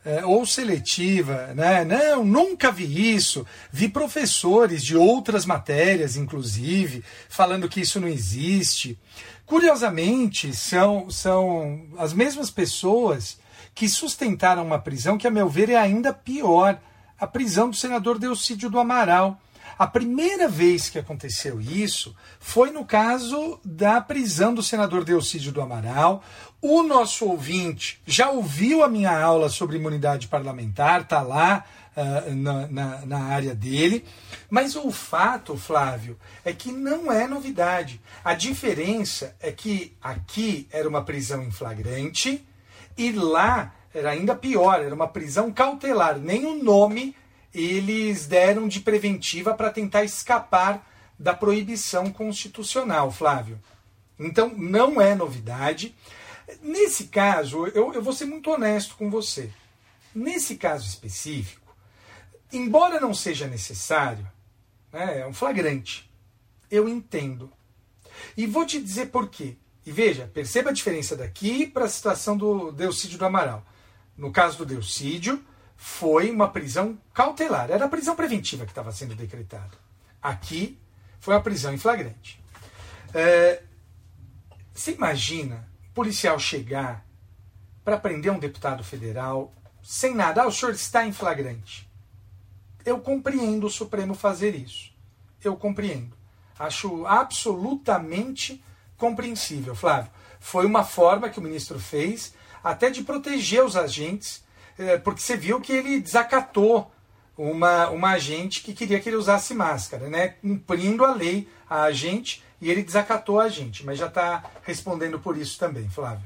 é, ou seletiva, né? Não, nunca vi isso. Vi professores de outras matérias, inclusive, falando que isso não existe. Curiosamente, são, são as mesmas pessoas que sustentaram uma prisão que, a meu ver, é ainda pior a prisão do senador Delcídio do Amaral. A primeira vez que aconteceu isso foi no caso da prisão do senador Delcídio do Amaral. O nosso ouvinte já ouviu a minha aula sobre imunidade parlamentar, está lá uh, na, na, na área dele. Mas o fato, Flávio, é que não é novidade. A diferença é que aqui era uma prisão em flagrante e lá era ainda pior, era uma prisão cautelar. Nem o nome eles deram de preventiva para tentar escapar da proibição constitucional, Flávio. Então, não é novidade. Nesse caso, eu, eu vou ser muito honesto com você. Nesse caso específico, embora não seja necessário, né, é um flagrante, eu entendo. E vou te dizer por quê. E veja, perceba a diferença daqui para a situação do Delcídio do Amaral. No caso do Delcídio, foi uma prisão cautelar. Era a prisão preventiva que estava sendo decretada. Aqui foi uma prisão em flagrante. É, você imagina policial chegar para prender um deputado federal sem nada? Ah, o senhor está em flagrante. Eu compreendo o Supremo fazer isso. Eu compreendo. Acho absolutamente compreensível, Flávio. Foi uma forma que o ministro fez até de proteger os agentes, porque você viu que ele desacatou uma, uma agente que queria que ele usasse máscara, né? cumprindo a lei a agente, e ele desacatou a agente, mas já está respondendo por isso também, Flávio.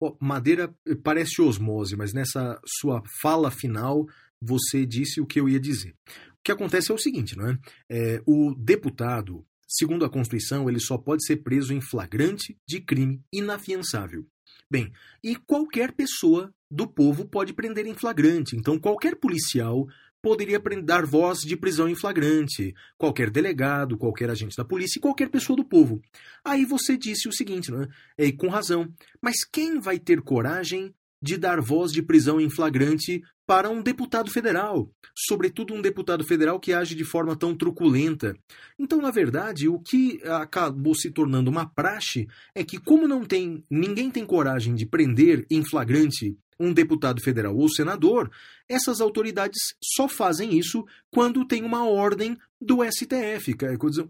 Oh, Madeira parece osmose, mas nessa sua fala final você disse o que eu ia dizer. O que acontece é o seguinte, não é? é o deputado, segundo a Constituição, ele só pode ser preso em flagrante de crime inafiançável. Bem, e qualquer pessoa do povo pode prender em flagrante. Então, qualquer policial poderia dar voz de prisão em flagrante, qualquer delegado, qualquer agente da polícia e qualquer pessoa do povo. Aí você disse o seguinte, né? E com razão. Mas quem vai ter coragem de dar voz de prisão em flagrante para um deputado federal, sobretudo um deputado federal que age de forma tão truculenta. Então, na verdade, o que acabou se tornando uma praxe é que como não tem, ninguém tem coragem de prender em flagrante um deputado federal ou senador, essas autoridades só fazem isso quando tem uma ordem do STF,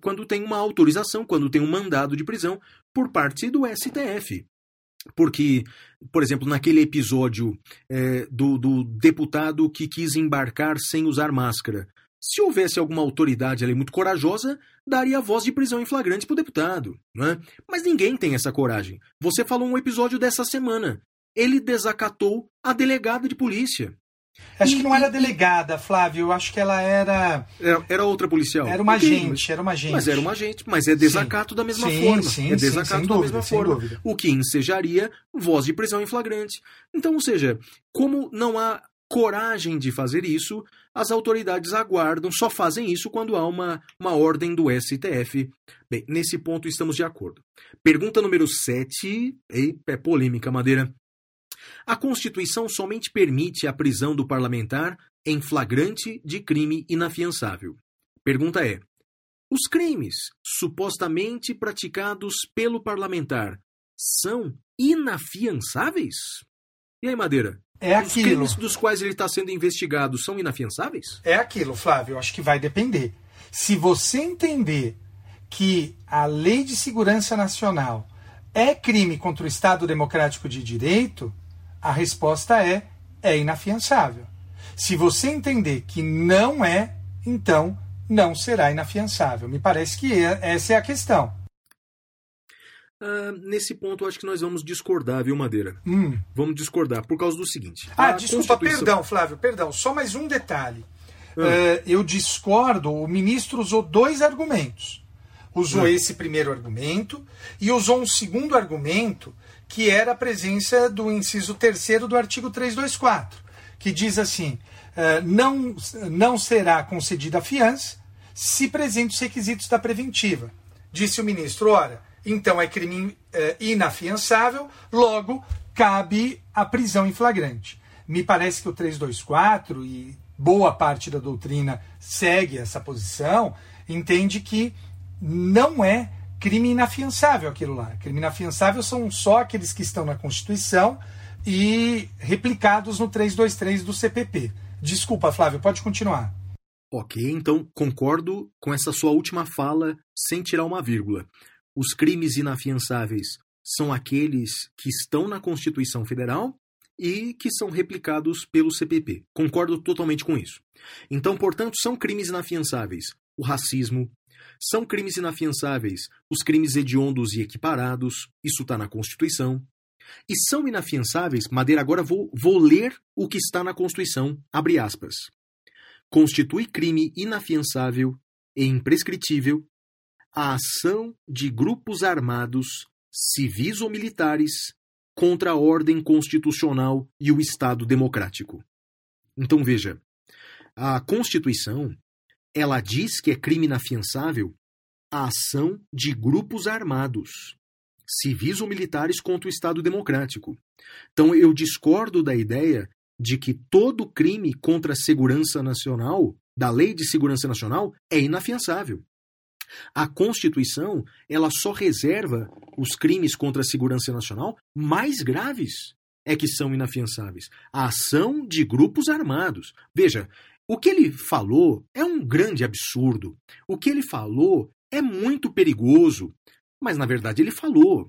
quando tem uma autorização, quando tem um mandado de prisão por parte do STF. Porque, por exemplo, naquele episódio é, do, do deputado que quis embarcar sem usar máscara, se houvesse alguma autoridade ali muito corajosa, daria voz de prisão em flagrante para o deputado. Né? Mas ninguém tem essa coragem. Você falou um episódio dessa semana. Ele desacatou a delegada de polícia. Acho que não era delegada, Flávio. Eu acho que ela era. Era, era outra policial. Era uma agente, mas, era uma agente. Mas era uma agente, mas é desacato sim. da mesma sim, forma. Sim, é desacato sim, da dúvida, mesma forma. Dúvida. O que ensejaria voz de prisão em flagrante. Então, ou seja, como não há coragem de fazer isso, as autoridades aguardam, só fazem isso quando há uma, uma ordem do STF. Bem, nesse ponto estamos de acordo. Pergunta número 7. Ei, é polêmica, Madeira. A Constituição somente permite a prisão do parlamentar em flagrante de crime inafiançável. Pergunta é: os crimes supostamente praticados pelo parlamentar são inafiançáveis? E aí, Madeira? É Os aquilo. crimes dos quais ele está sendo investigado são inafiançáveis? É aquilo, Flávio. Eu acho que vai depender. Se você entender que a Lei de Segurança Nacional é crime contra o Estado Democrático de Direito, a resposta é é inafiançável. Se você entender que não é, então não será inafiançável. Me parece que é, essa é a questão. Ah, nesse ponto, eu acho que nós vamos discordar, viu, Madeira? Hum. Vamos discordar por causa do seguinte. Ah, a desculpa, Constituição- perdão, Flávio, perdão. Só mais um detalhe. Hum. Eh, eu discordo, o ministro usou dois argumentos. Usou Hum. esse primeiro argumento e usou um segundo argumento, que era a presença do inciso terceiro do artigo 324, que diz assim: eh, não, não será concedida a fiança se presentes os requisitos da preventiva. Disse o ministro: ora, então é crime eh, inafiançável, logo cabe a prisão em flagrante. Me parece que o 324 e boa parte da doutrina segue essa posição, entende que não é crime inafiançável aquilo lá. Crime inafiançável são só aqueles que estão na Constituição e replicados no 323 do CPP. Desculpa, Flávio, pode continuar. Ok, então concordo com essa sua última fala sem tirar uma vírgula. Os crimes inafiançáveis são aqueles que estão na Constituição Federal e que são replicados pelo CPP. Concordo totalmente com isso. Então, portanto, são crimes inafiançáveis o racismo, são crimes inafiançáveis os crimes hediondos e equiparados, isso está na Constituição. E são inafiançáveis, Madeira, agora vou, vou ler o que está na Constituição, abre aspas. Constitui crime inafiançável e imprescritível a ação de grupos armados, civis ou militares, contra a ordem constitucional e o Estado democrático. Então veja, a Constituição, ela diz que é crime inafiançável a ação de grupos armados, civis ou militares contra o Estado democrático. Então eu discordo da ideia de que todo crime contra a segurança nacional, da Lei de Segurança Nacional, é inafiançável. A Constituição, ela só reserva os crimes contra a segurança nacional mais graves é que são inafiançáveis. A ação de grupos armados. Veja, o que ele falou é um grande absurdo. O que ele falou é muito perigoso. Mas, na verdade, ele falou.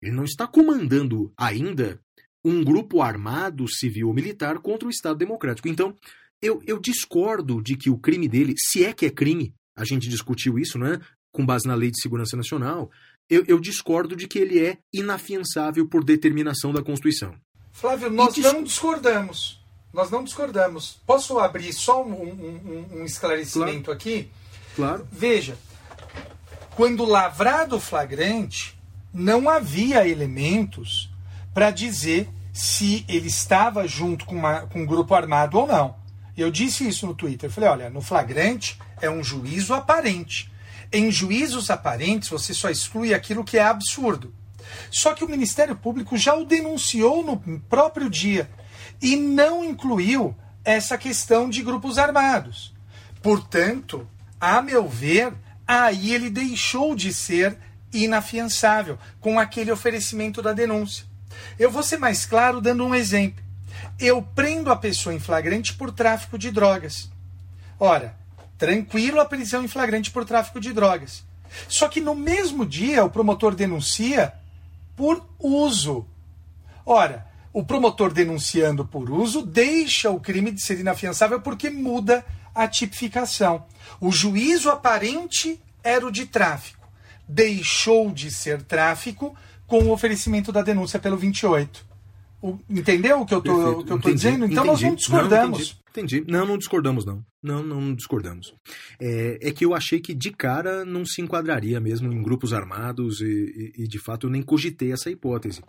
Ele não está comandando ainda um grupo armado, civil ou militar contra o Estado Democrático. Então, eu, eu discordo de que o crime dele, se é que é crime, a gente discutiu isso, né? Com base na Lei de Segurança Nacional, eu, eu discordo de que ele é inafiançável por determinação da Constituição. Flávio, nós não discordamos. Nós não discordamos. Posso abrir só um, um, um esclarecimento claro. aqui? Claro. Veja, quando lavrado flagrante, não havia elementos para dizer se ele estava junto com, uma, com um grupo armado ou não. Eu disse isso no Twitter. Eu falei: olha, no flagrante é um juízo aparente. Em juízos aparentes, você só exclui aquilo que é absurdo. Só que o Ministério Público já o denunciou no próprio dia e não incluiu essa questão de grupos armados. Portanto, a meu ver, aí ele deixou de ser inafiançável com aquele oferecimento da denúncia. Eu vou ser mais claro dando um exemplo. Eu prendo a pessoa em flagrante por tráfico de drogas. Ora, tranquilo a prisão em flagrante por tráfico de drogas. Só que no mesmo dia o promotor denuncia por uso. Ora, o promotor denunciando por uso deixa o crime de ser inafiançável porque muda a tipificação. O juízo aparente era o de tráfico. Deixou de ser tráfico com o oferecimento da denúncia pelo 28. O, entendeu o que eu estou dizendo? Então entendi. nós não discordamos. Não, entendi, entendi. Não, não discordamos, não. Não, não discordamos. É, é, que eu achei que de cara não se enquadraria mesmo em grupos armados e, e, e, de fato eu nem cogitei essa hipótese.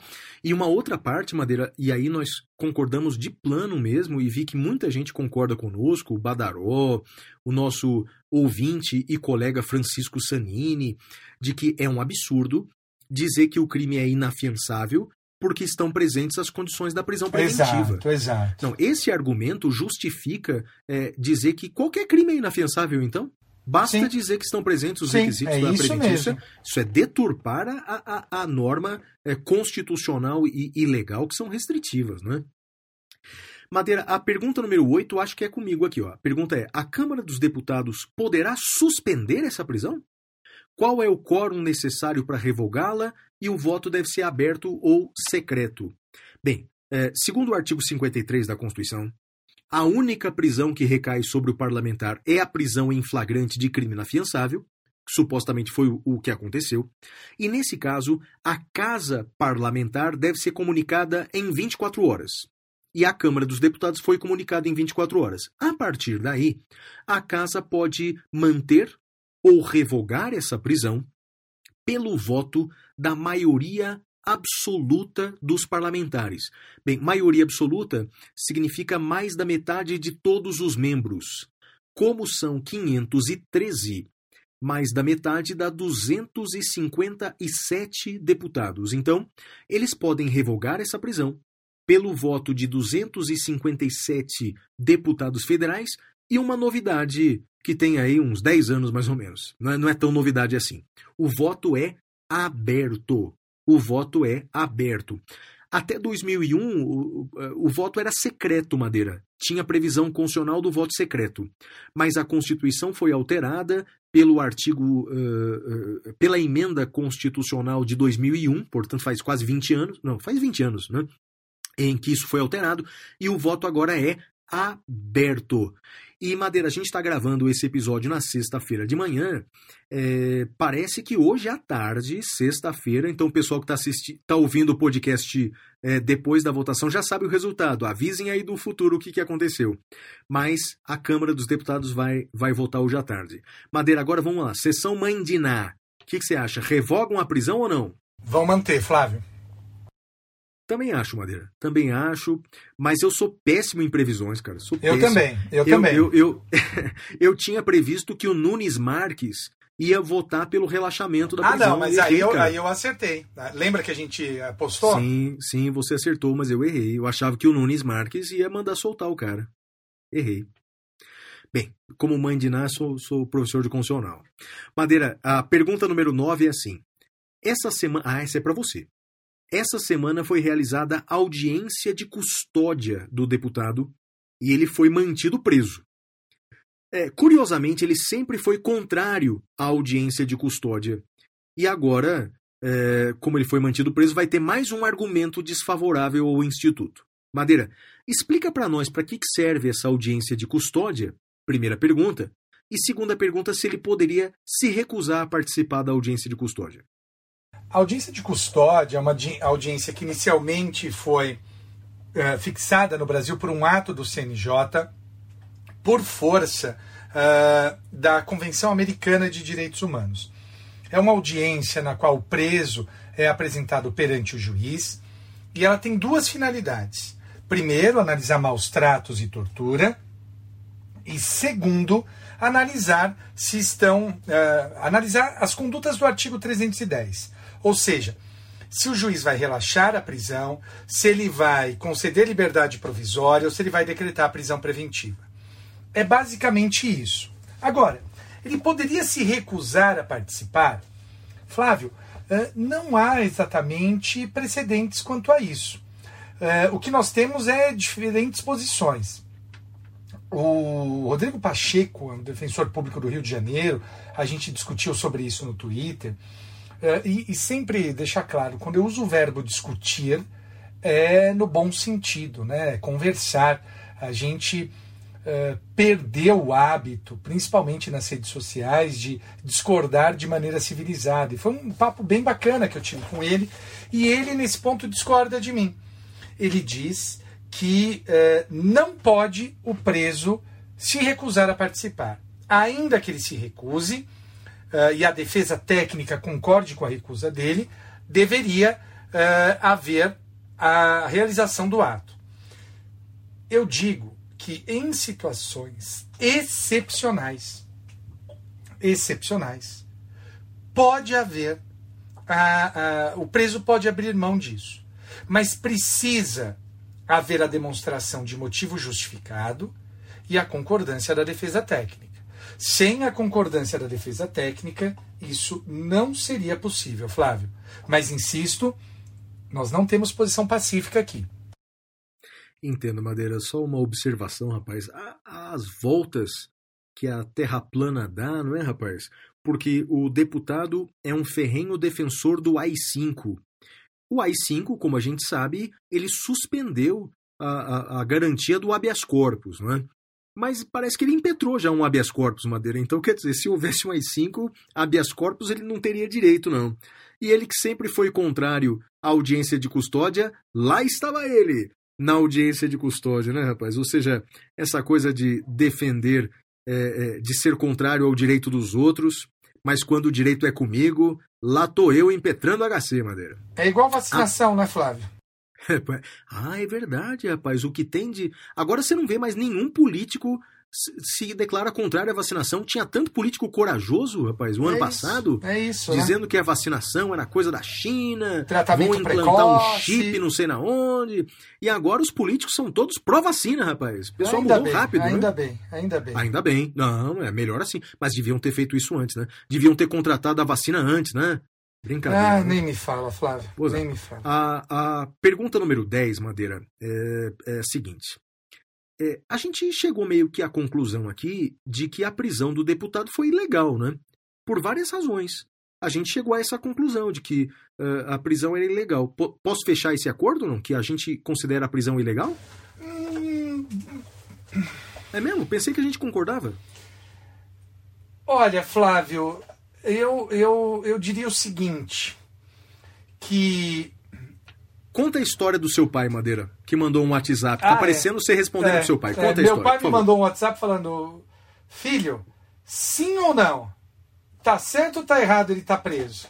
E uma outra parte, Madeira, e aí nós concordamos de plano mesmo e vi que muita gente concorda conosco, o Badaró, o nosso ouvinte e colega Francisco Sanini, de que é um absurdo dizer que o crime é inafiançável porque estão presentes as condições da prisão preventiva. Exato, exato. Então, esse argumento justifica é, dizer que qualquer crime é inafiançável, então? Basta Sim. dizer que estão presentes os Sim, requisitos é da isso preventiva. mesmo. Isso é deturpar a, a, a norma é, constitucional e, e legal que são restritivas, não é? Madeira, a pergunta número 8 acho que é comigo aqui. Ó. A pergunta é: a Câmara dos Deputados poderá suspender essa prisão? Qual é o quórum necessário para revogá-la e o voto deve ser aberto ou secreto? Bem, é, segundo o artigo 53 da Constituição, a única prisão que recai sobre o parlamentar é a prisão em flagrante de crime inafiançável, que supostamente foi o que aconteceu, e nesse caso, a casa parlamentar deve ser comunicada em 24 horas. E a Câmara dos Deputados foi comunicada em 24 horas. A partir daí, a casa pode manter ou revogar essa prisão pelo voto da maioria absoluta dos parlamentares. Bem, maioria absoluta significa mais da metade de todos os membros. Como são 513, mais da metade dá 257 deputados. Então, eles podem revogar essa prisão pelo voto de 257 deputados federais e uma novidade que tem aí uns 10 anos mais ou menos. Não é, não é tão novidade assim. O voto é aberto. O voto é aberto. Até 2001, o, o, voto era secreto, Madeira. Tinha previsão constitucional do voto secreto. Mas a Constituição foi alterada pelo artigo, uh, uh, pela emenda constitucional de 2001, portanto faz quase 20 anos, não, faz 20 anos, né? Em que isso foi alterado, e o voto agora é aberto. E, Madeira, a gente está gravando esse episódio na sexta-feira de manhã. É, parece que hoje à tarde, sexta-feira, então o pessoal que está tá ouvindo o podcast é, depois da votação já sabe o resultado. Avisem aí do futuro o que, que aconteceu. Mas a Câmara dos Deputados vai, vai votar hoje à tarde. Madeira, agora vamos lá. Sessão Mãe Diná. O que, que você acha? Revogam a prisão ou não? Vão manter, Flávio. Também acho, Madeira. Também acho. Mas eu sou péssimo em previsões, cara. Sou eu péssimo. também. Eu, eu também. Eu, eu, eu, tinha previsto que o Nunes Marques ia votar pelo relaxamento da prisão. Ah, não, mas aí, eu, aí eu acertei. Lembra que a gente apostou? Sim, sim, você acertou, mas eu errei. Eu achava que o Nunes Marques ia mandar soltar o cara. Errei. Bem, como mãe de Ná, sou, sou professor de constitucional. Madeira, a pergunta número 9 é assim. Essa semana. Ah, essa é para você. Essa semana foi realizada audiência de custódia do deputado e ele foi mantido preso. É, curiosamente, ele sempre foi contrário à audiência de custódia. E agora, é, como ele foi mantido preso, vai ter mais um argumento desfavorável ao Instituto. Madeira, explica para nós para que serve essa audiência de custódia, primeira pergunta, e segunda pergunta, se ele poderia se recusar a participar da audiência de custódia. A audiência de custódia é uma audiência que inicialmente foi uh, fixada no Brasil por um ato do CNJ, por força uh, da Convenção Americana de Direitos Humanos. É uma audiência na qual o preso é apresentado perante o juiz e ela tem duas finalidades. Primeiro, analisar maus tratos e tortura. E segundo, analisar se estão. Uh, analisar as condutas do artigo 310 ou seja, se o juiz vai relaxar a prisão, se ele vai conceder liberdade provisória ou se ele vai decretar a prisão preventiva. É basicamente isso. Agora, ele poderia se recusar a participar? Flávio, não há exatamente precedentes quanto a isso. O que nós temos é diferentes posições. O Rodrigo Pacheco, defensor público do Rio de Janeiro, a gente discutiu sobre isso no Twitter. É, e, e, sempre deixar claro, quando eu uso o verbo discutir, é no bom sentido, né? É conversar. A gente é, perdeu o hábito, principalmente nas redes sociais, de discordar de maneira civilizada. E foi um papo bem bacana que eu tive com ele. E ele, nesse ponto, discorda de mim. Ele diz que não pode o preso se recusar a participar. Ainda que ele se recuse, uh, e a defesa técnica concorde com a recusa dele, deveria uh, haver a realização do ato. Eu digo que em situações excepcionais, excepcionais, pode haver, a, a, o preso pode abrir mão disso, mas precisa haver a demonstração de motivo justificado e a concordância da defesa técnica. Sem a concordância da defesa técnica, isso não seria possível, Flávio. Mas insisto, nós não temos posição pacífica aqui. Entendo, Madeira. Só uma observação, rapaz. As voltas que a Terra plana dá, não é, rapaz? Porque o deputado é um ferrenho defensor do AI-5. O AI-5, como a gente sabe, ele suspendeu a, a, a garantia do habeas corpus, não é? Mas parece que ele impetrou já um habeas corpus, Madeira. Então, quer dizer, se houvesse um AI-5, habeas corpus ele não teria direito, não. E ele que sempre foi contrário à audiência de custódia, lá estava ele, na audiência de custódia, né, rapaz? Ou seja, essa coisa de defender, é, é, de ser contrário ao direito dos outros, mas quando o direito é comigo, lá tô eu impetrando HC, Madeira. É igual vacinação, ah. né, Flávio? ah, é verdade, rapaz. O que tem de. Agora você não vê mais nenhum político se declara contrário à vacinação. Tinha tanto político corajoso, rapaz, o é ano isso, passado, é isso, dizendo né? que a vacinação era coisa da China, Tratamento vão implantar precoce. um chip não sei na onde. E agora os políticos são todos pró-vacina, rapaz. O pessoal ainda mudou bem, rápido, Ainda né? bem, ainda bem. Ainda bem. Não, é melhor assim. Mas deviam ter feito isso antes, né? Deviam ter contratado a vacina antes, né? Brincadeira. Ah, né? nem me fala, Flávio. Pois é. nem me fala. A, a pergunta número 10, Madeira, é, é a seguinte. É, a gente chegou meio que à conclusão aqui de que a prisão do deputado foi ilegal, né? Por várias razões. A gente chegou a essa conclusão de que uh, a prisão era ilegal. P posso fechar esse acordo, não? Que a gente considera a prisão ilegal? Hum, É mesmo? Pensei que a gente concordava. Olha, Flávio, eu, eu, eu diria o seguinte: que. Conta a história do seu pai, Madeira, que mandou um WhatsApp. Tá Ah, é. parecendo você respondendo É, pro seu pai. é, Conta a meu história. pai por me mandou um WhatsApp falando: Filho, sim ou não? Tá certo ou tá errado ele tá preso?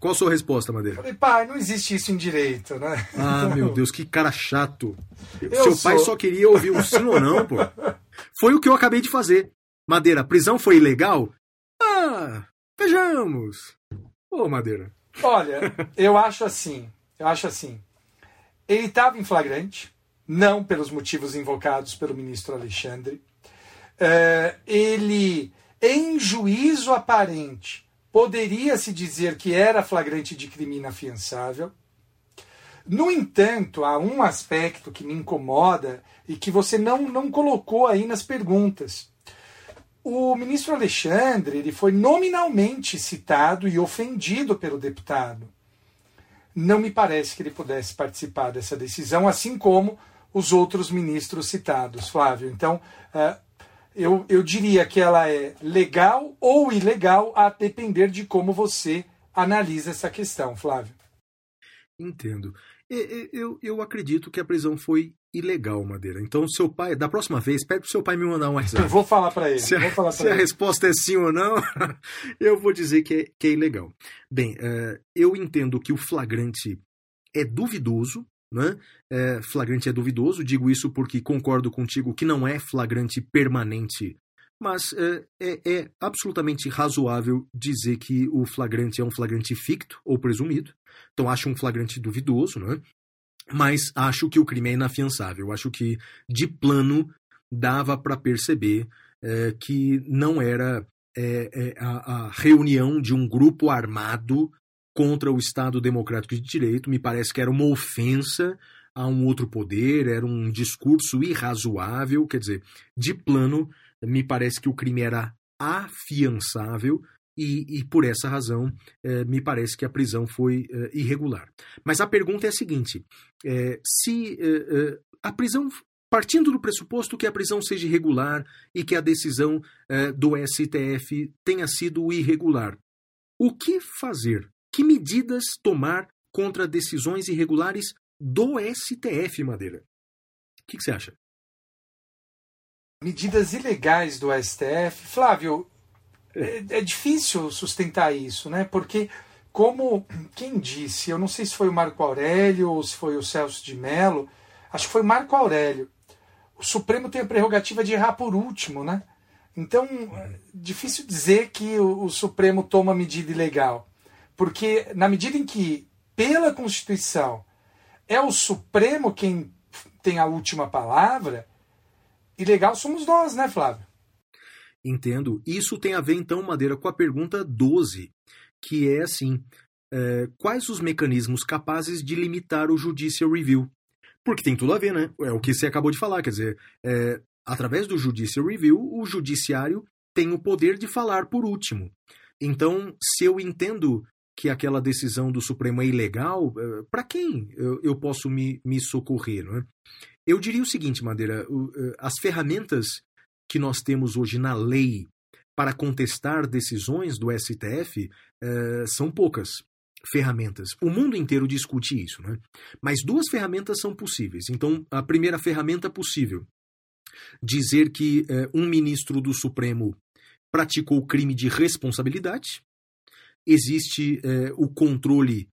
Qual a sua resposta, Madeira? Falei, pai, não existe isso em direito, né? Ah, meu Deus, que cara chato. Eu Seu pai sou. só queria ouvir um sim ou não, pô. Foi o que eu acabei de fazer. Madeira, a prisão foi ilegal? Ah, vejamos. Ô, Madeira. Olha, eu acho assim, eu acho assim. Ele estava em flagrante, não pelos motivos invocados pelo ministro Alexandre. É, ele, em juízo aparente, poderia se dizer que era flagrante de crime inafiançável. No entanto, há um aspecto que me incomoda e que você não, não colocou aí nas perguntas. O ministro Alexandre ele foi nominalmente citado e ofendido pelo deputado. Não me parece que ele pudesse participar dessa decisão, assim como os outros ministros citados, Flávio. Então, eh, eu, eu diria que ela é legal ou ilegal a depender de como você analisa essa questão, Flávio. Entendo. Eu, eu acredito que a prisão foi ilegal, Madeira. Então, seu pai, da próxima vez, pede pro seu pai me mandar um Eu WhatsApp. vou falar para ele. Se a, falar se para a ele. resposta é sim ou não, eu vou dizer que é, que é ilegal. Bem, eh, eu entendo que o flagrante é duvidoso, né? Eh, flagrante é duvidoso, digo isso porque concordo contigo que não é flagrante permanente, mas eh, é, é absolutamente razoável dizer que o flagrante é um flagrante ficto ou presumido. Então acho um flagrante duvidoso, né? Mas acho que o crime é inafiançável. Acho que de plano dava para perceber eh, que não era eh, eh, a, a reunião de um grupo armado contra o Estado Democrático de Direito. Me parece que era uma ofensa a um outro poder, era um discurso irrazoável. Quer dizer, de plano, me parece que o crime era afiançável. E, e por essa razão, eh, me parece que a prisão foi eh, irregular. Mas a pergunta é a seguinte: eh, se a prisão partindo do pressuposto que a prisão seja irregular e que a decisão do STF tenha sido irregular. O que fazer? Que medidas tomar contra decisões irregulares do STF, Madeira? O que, que você acha? medidas ilegais do STF. Flávio, é, é difícil sustentar isso, né? Porque, como quem disse, eu não sei se foi o Marco Aurélio ou se foi o Celso de Mello, acho que foi Marco Aurélio. O Supremo tem a prerrogativa de errar por último, né? Então, é difícil dizer que o, o Supremo toma medida ilegal. Porque, na medida em que, pela Constituição, é o Supremo quem tem a última palavra, ilegal somos nós, né, Flávio? Entendo. Isso tem a ver, então, Madeira, com a pergunta 12, que é assim: é, quais os mecanismos capazes de limitar o Judicial Review? Porque tem tudo a ver, né? É o que você acabou de falar, quer dizer, é, através do Judicial Review, o Judiciário tem o poder de falar por último. Então, se eu entendo que aquela decisão do Supremo é ilegal, para quem eu, eu posso me, me socorrer? Não é? Eu diria o seguinte, Madeira: eh, as ferramentas que nós temos hoje na lei para contestar decisões do STF eh, são poucas ferramentas. O mundo inteiro discute isso, né? Mas duas ferramentas são possíveis. Então, a primeira ferramenta possível, dizer que eh, um ministro do Supremo praticou crime de responsabilidade. Existe eh, o controle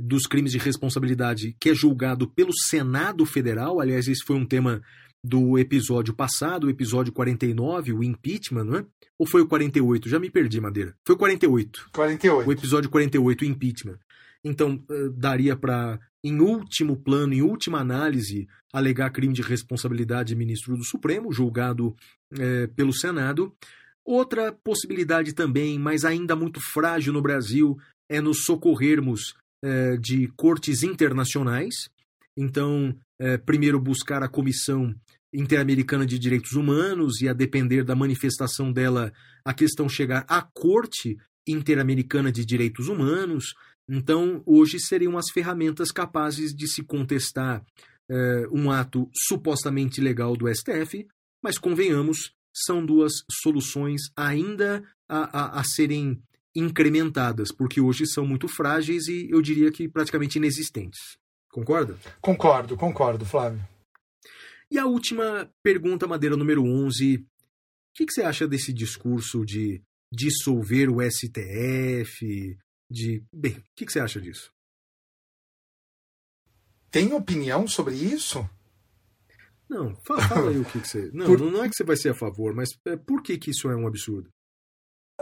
dos crimes de responsabilidade que é julgado pelo Senado Federal. Aliás, esse foi um tema do episódio passado, o episódio 49, o impeachment, não é? Ou foi o 48? Já me perdi, Madeira. Foi o 48. 48. O episódio 48, o impeachment. Então, eh, daria para, em último plano, em última análise, alegar crime de responsabilidade ministro do Supremo, julgado eh, pelo Senado. Outra possibilidade também, mas ainda muito frágil no Brasil, é nos socorrermos eh, de cortes internacionais. Então, eh, primeiro buscar a Comissão Interamericana de Direitos Humanos e, a depender da manifestação dela, a questão chegar à Corte Interamericana de Direitos Humanos. Então, hoje seriam as ferramentas capazes de se contestar eh, um ato supostamente legal do STF mas convenhamos, são duas soluções ainda a, a, a serem incrementadas, porque hoje são muito frágeis e eu diria que praticamente inexistentes. Concorda? Concordo, concordo, Flávio. E a última pergunta, Madeira número 11. O que, que você acha desse discurso de dissolver o STF? De. Bem, o que, que você acha disso? Tem opinião sobre isso? Não, fala, fala aí o que, que você. Não, por... não é que você vai ser a favor, mas é, por que, que isso é um absurdo?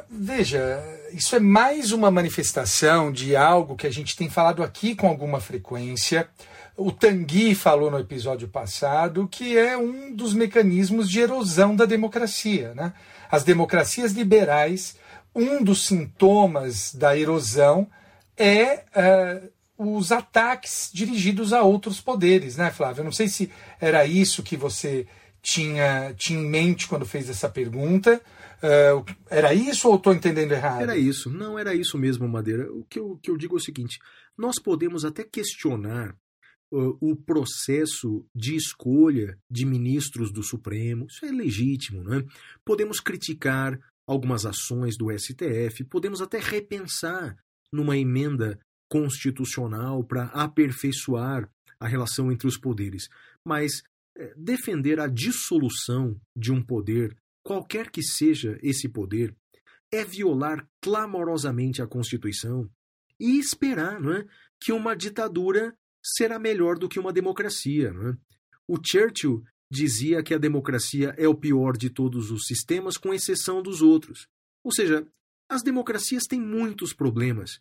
Veja, isso é mais uma manifestação de algo que a gente tem falado aqui com alguma frequência. O Tanguy falou no episódio passado que é um dos mecanismos de erosão da democracia. Né? As democracias liberais, um dos sintomas da erosão é uh, os ataques dirigidos a outros poderes, né, Flávio? Não sei se era isso que você tinha, tinha em mente quando fez essa pergunta. Uh, era isso ou estou entendendo errado? Era isso, não era isso mesmo, Madeira. O que eu, que eu digo é o seguinte: nós podemos até questionar o processo de escolha de ministros do Supremo, isso é legítimo, não é? Podemos criticar algumas ações do STF, podemos até repensar numa emenda constitucional para aperfeiçoar a relação entre os poderes, mas é, defender a dissolução de um poder, qualquer que seja esse poder, é violar clamorosamente a Constituição e esperar não é, que uma ditadura será melhor do que uma democracia. Não é? O Churchill dizia que a democracia é o pior de todos os sistemas, com exceção dos outros. Ou seja, as democracias têm muitos problemas,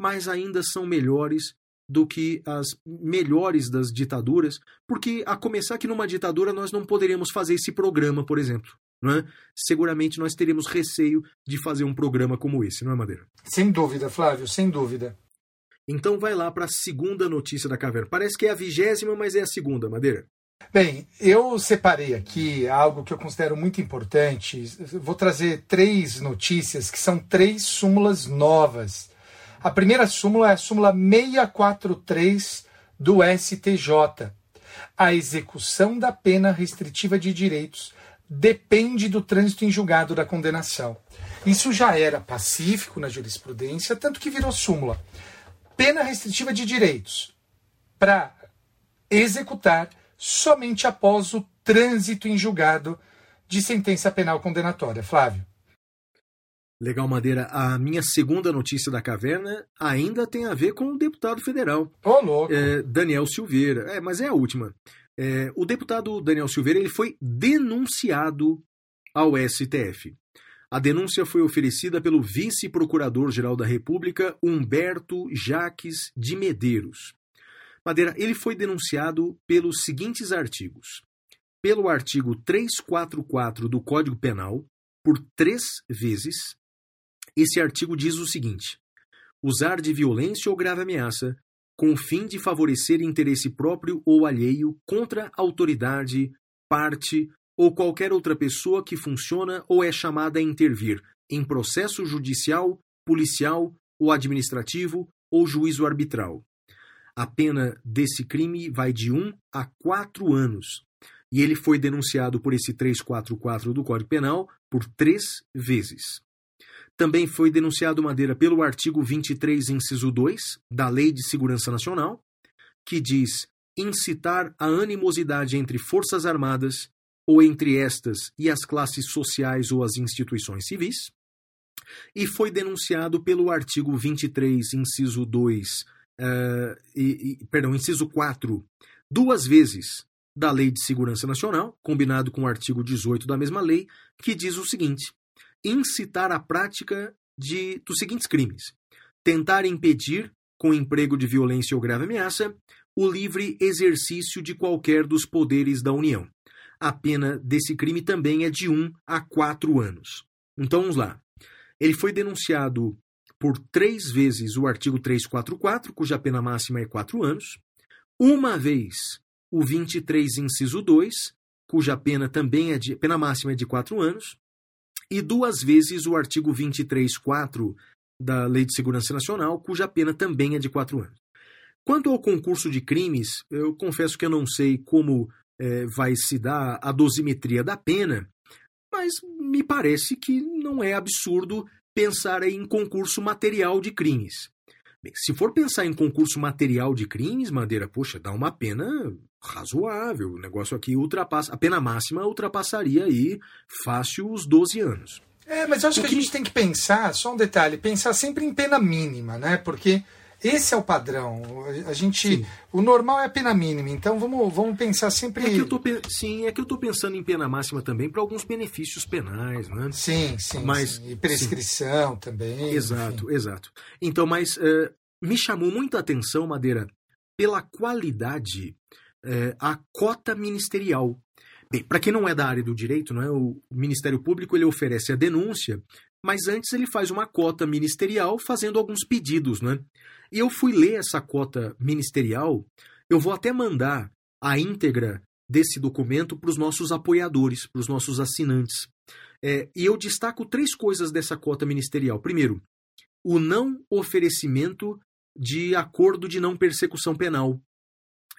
mas ainda são melhores do que as melhores das ditaduras, porque a começar que numa ditadura nós não poderíamos fazer esse programa, por exemplo. É? Seguramente nós teríamos receio de fazer um programa como esse, não é, Madeira? Sem dúvida, Flávio, sem dúvida. Então vai lá para a segunda notícia da caverna. Parece que é a vigésima, mas é a segunda, Madeira. Bem, eu separei aqui algo que eu considero muito importante. Vou trazer três notícias que são três súmulas novas a primeira súmula é a súmula 643 do STJ. A execução da pena restritiva de direitos depende do trânsito em julgado da condenação. Isso já era pacífico na jurisprudência, tanto que virou súmula. Pena restritiva de direitos para executar somente após o trânsito em julgado de sentença penal condenatória. Flávio. Legal, Madeira. A minha segunda notícia da caverna ainda tem a ver com o deputado federal. Ô, oh, louco. É, Daniel Silveira. É, mas é a última. É, o deputado Daniel Silveira ele foi denunciado ao STF. A denúncia foi oferecida pelo vice-procurador-geral da República, Humberto Jaques de Medeiros. Madeira, ele foi denunciado pelos seguintes artigos. Pelo artigo 344 do Código Penal, por três vezes, esse artigo diz o seguinte: usar de violência ou grave ameaça com o fim de favorecer interesse próprio ou alheio contra autoridade, parte ou qualquer outra pessoa que funciona ou é chamada a intervir em processo judicial, policial ou administrativo ou juízo arbitral. A pena desse crime vai de 1 a 4 anos. E ele foi denunciado por esse 344 do Código Penal por três vezes. Também foi denunciado Madeira pelo artigo 23, inciso 2 da Lei de Segurança Nacional, que diz incitar a animosidade entre forças armadas ou entre estas e as classes sociais ou as instituições civis. E foi denunciado pelo artigo 23, inciso 2, uh, eh, e, e, perdão, inciso 4, duas vezes da Lei de Segurança Nacional, combinado com o artigo 18 da mesma lei, que diz o seguinte: incitar a prática de, dos seguintes crimes: tentar impedir, com emprego de violência ou grave ameaça, o livre exercício de qualquer dos poderes da União. A pena desse crime também é de 1 a 4 anos. Então vamos lá. Ele foi denunciado por três vezes o artigo 344, cuja pena máxima é 4 anos. Uma vez o 23, inciso 2, cuja pena também é de pena máxima é de 4 anos e duas vezes o artigo 23.4 da Lei de Segurança Nacional, cuja pena também é de quatro anos. Quanto ao concurso de crimes, eu confesso que eu não sei como é, vai se dar a dosimetria da pena, mas me parece que não é absurdo pensar em concurso material de crimes. Bem, se for pensar em concurso material de crimes, Madeira, poxa, dá uma pena razoável. O negócio aqui ultrapassa. A pena máxima ultrapassaria aí fácil os 12 anos. É, mas acho que, que a gente tem que pensar, só um detalhe, pensar sempre em pena mínima, né? Porque esse é o padrão. A gente, sim. o normal é a pena mínima. Então vamos, vamos pensar sempre. É que eu tô, sim, é que eu estou pensando em pena máxima também para alguns benefícios penais, né? Sim, sim. Mas sim. e prescrição sim. também. Exato, enfim. exato. Então, mas uh, me chamou muita atenção, Madeira, pela qualidade uh, a cota ministerial Bem, para quem não é da área do direito, não é, o Ministério Público ele oferece a denúncia, mas antes ele faz uma cota ministerial fazendo alguns pedidos, né? E eu fui ler essa cota ministerial, eu vou até mandar a íntegra desse documento para os nossos apoiadores, para os nossos assinantes. É, e eu destaco três coisas dessa cota ministerial. Primeiro, o não oferecimento de acordo de não persecução penal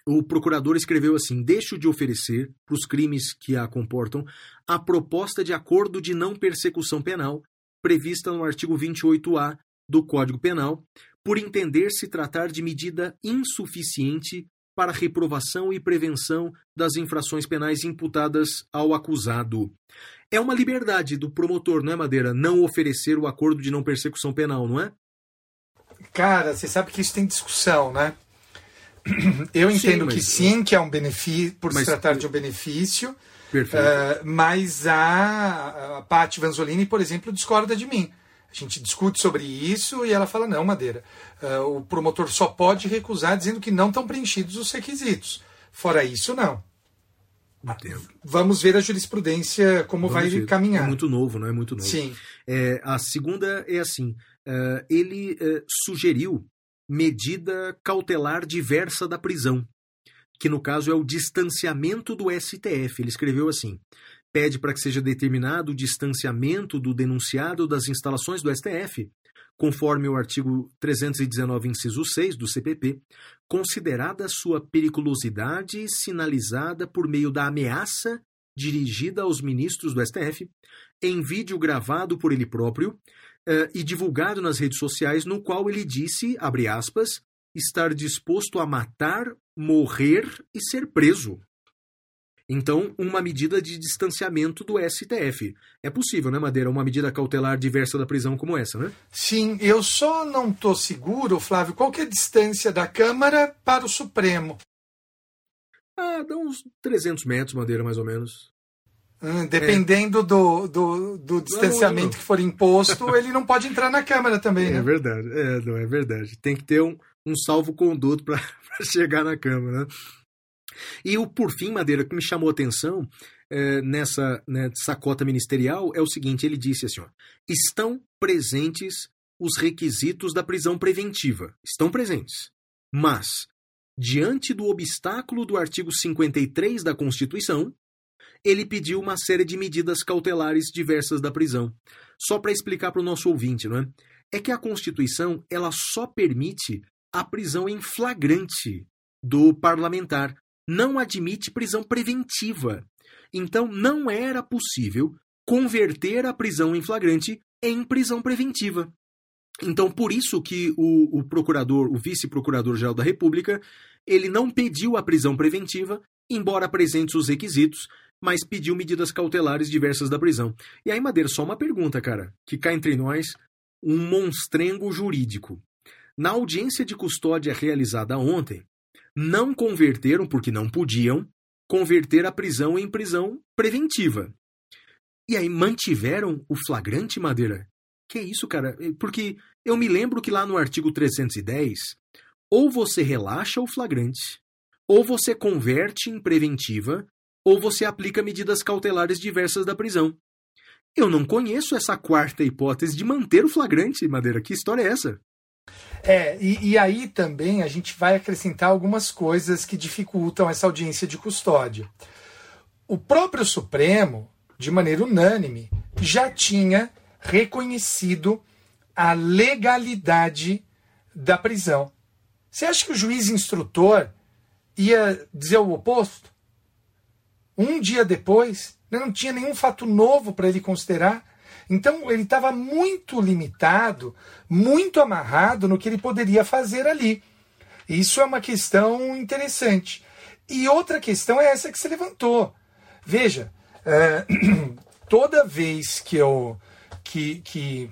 o procurador escreveu assim: deixo de oferecer, para os crimes que a comportam, a proposta de acordo de não persecução penal, prevista no artigo 28-A do Código Penal, por entender se tratar de medida insuficiente para reprovação e prevenção das infrações penais imputadas ao acusado. É uma liberdade do promotor, não é, Madeira? Não oferecer o acordo de não persecução penal, não é? Cara, você sabe que isso tem discussão, né? Eu entendo sim, mas... que sim, que é um benefício, por mas... se tratar de um benefício. Uh, mas a, a Paty Vanzolini, por exemplo, discorda de mim. A gente discute sobre isso e ela fala: não, Madeira, uh, o promotor só pode recusar dizendo que não estão preenchidos os requisitos. Fora isso, não. Entendo. Vamos ver a jurisprudência como Vamos vai ver. caminhar. É muito novo, não é muito novo. Sim. É, a segunda é assim: uh, ele sugeriu medida cautelar diversa da prisão, que no caso é o distanciamento do STF. Ele escreveu assim: pede para que seja determinado o distanciamento do denunciado das instalações do STF, conforme o artigo 319, inciso 6 do CPP, considerada sua periculosidade sinalizada por meio da ameaça dirigida aos ministros do STF, em vídeo gravado por ele próprio uh, e divulgado nas redes sociais, no qual ele disse, abre aspas, estar disposto a matar, morrer e ser preso. Então, uma medida de distanciamento do STF. É possível, né, Madeira? Uma medida cautelar diversa da prisão como essa, né? Sim, eu só não estou seguro, Flávio, qual que é a distância da Câmara para o Supremo? Ah, dá uns 300 metros, Madeira, mais ou menos. Hum, dependendo é. do, do, do, distanciamento não, não. que for imposto, ele não pode entrar na Câmara também, é, né? É verdade, é, não, é verdade. Tem que ter um, um salvo-conduto para chegar na Câmara, né? E o por fim, Madeira, que me chamou a atenção é, nessa, nessa cota ministerial é o seguinte: ele disse assim: ó, estão presentes os requisitos da prisão preventiva. Estão presentes. Mas, diante do obstáculo do artigo 53 da Constituição, ele pediu uma série de medidas cautelares diversas da prisão. Só para explicar para o nosso ouvinte, não é? É que a Constituição ela só permite a prisão em flagrante do parlamentar, não admite prisão preventiva. Então não era possível converter a prisão em flagrante em prisão preventiva. Então, por isso que o, o procurador, o vice-procurador-geral da República, ele não pediu a prisão preventiva, embora apresente os requisitos, mas pediu medidas cautelares diversas da prisão. E aí, Madeira, só uma pergunta, cara, que cá entre nós, um monstrengo jurídico. Na audiência de custódia realizada ontem, não converteram, porque não podiam, converter a prisão em prisão preventiva. E aí mantiveram o flagrante, Madeira? Que isso, cara? Porque eu me lembro que lá no artigo 310, ou você relaxa o flagrante, ou você converte em preventiva, ou você aplica medidas cautelares diversas da prisão. Eu não conheço essa quarta hipótese de manter o flagrante, Madeira. Que história é essa? É, e, e, aí também a gente vai acrescentar algumas coisas que dificultam essa audiência de custódia. O próprio Supremo, de maneira unânime, já tinha reconhecido a legalidade da prisão. Você acha que o juiz instrutor ia dizer o oposto? Um dia depois, né, não tinha nenhum fato novo para ele considerar. Então ele estava muito limitado, muito amarrado no que ele poderia fazer ali. Isso é uma questão interessante. E outra questão é essa que você levantou. Veja, é, toda vez que eu, que, que,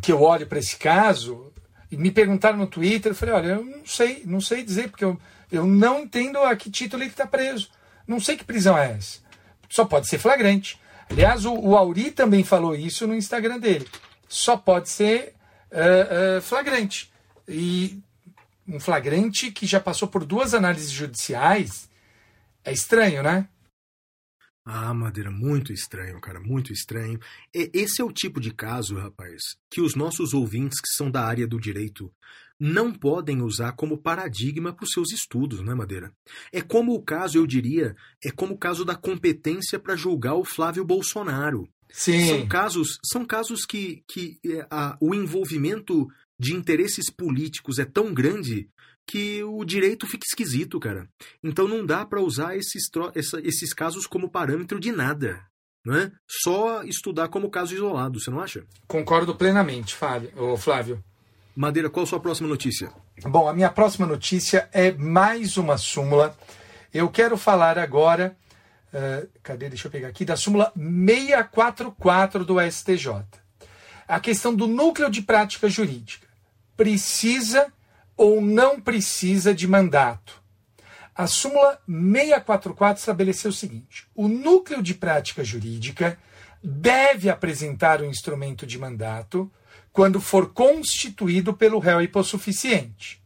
que eu olho para esse caso, e me perguntaram no Twitter, eu falei, olha, eu não sei, não sei dizer, porque eu, eu não entendo a que título ele está preso. Não sei que prisão é essa. Só pode ser flagrante. Aliás, o, o Auri também falou isso no Instagram dele. Só pode ser uh, uh, flagrante. E um flagrante que já passou por duas análises judiciais é estranho, né? Ah, Madeira, muito estranho, cara, muito estranho. Esse é o tipo de caso, rapaz, que os nossos ouvintes que são da área do direito não podem usar como paradigma para os seus estudos, né, Madeira? É como o caso, eu diria, é como o caso da competência para julgar o Flávio Bolsonaro. Sim. São casos, são casos que, que é, a, o envolvimento de interesses políticos é tão grande que o direito fica esquisito, cara. Então não dá para usar esses, essa, esses casos como parâmetro de nada. Não é? Só estudar como caso isolado, você não acha? Concordo plenamente, Flávio. Madeira, qual a sua próxima notícia? Bom, a minha próxima notícia é mais uma súmula. Eu quero falar agora, uh, cadê? Deixa eu pegar aqui, da súmula 644 do STJ. A questão do núcleo de prática jurídica. Precisa ou não precisa de mandato? A súmula 644 estabeleceu o seguinte: o núcleo de prática jurídica deve apresentar o instrumento de mandato quando for constituído pelo réu hipossuficiente,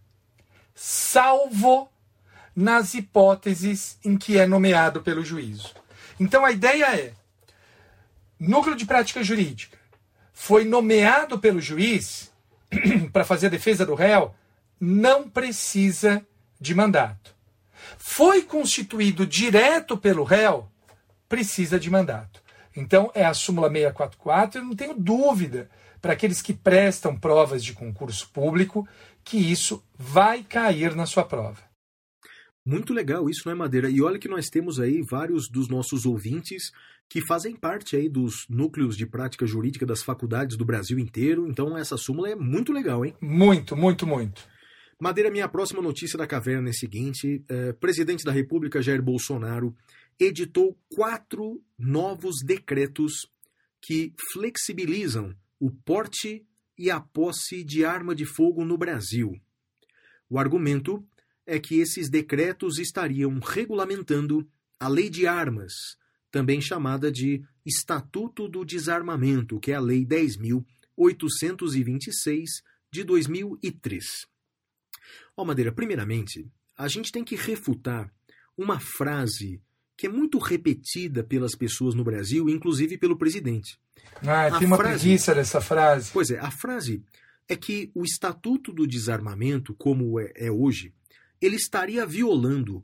salvo nas hipóteses em que é nomeado pelo juízo. Então a ideia é: núcleo de prática jurídica foi nomeado pelo juiz para fazer a defesa do réu, não precisa de mandato. Foi constituído direto pelo réu, precisa de mandato. Então é a súmula 644, eu não tenho dúvida para aqueles que prestam provas de concurso público, que isso vai cair na sua prova. Muito legal isso, não é, Madeira? E olha que nós temos aí vários dos nossos ouvintes que fazem parte aí dos núcleos de prática jurídica das faculdades do Brasil inteiro. Então essa súmula é muito legal, hein? Muito, muito, muito. Madeira, minha próxima notícia da caverna é a seguinte: é, presidente da República Jair Bolsonaro editou quatro novos decretos que flexibilizam o porte e a posse de arma de fogo no Brasil. O argumento é que esses decretos estariam regulamentando a Lei de Armas, também chamada de Estatuto do Desarmamento, que é a Lei 10.826 de 2003. Ó, Madeira, primeiramente, a gente tem que refutar uma frase que é muito repetida pelas pessoas no Brasil, inclusive pelo presidente. Ah, a tem uma frase, preguiça dessa frase. Pois é, a frase é que o Estatuto do Desarmamento, como é, é hoje, ele estaria violando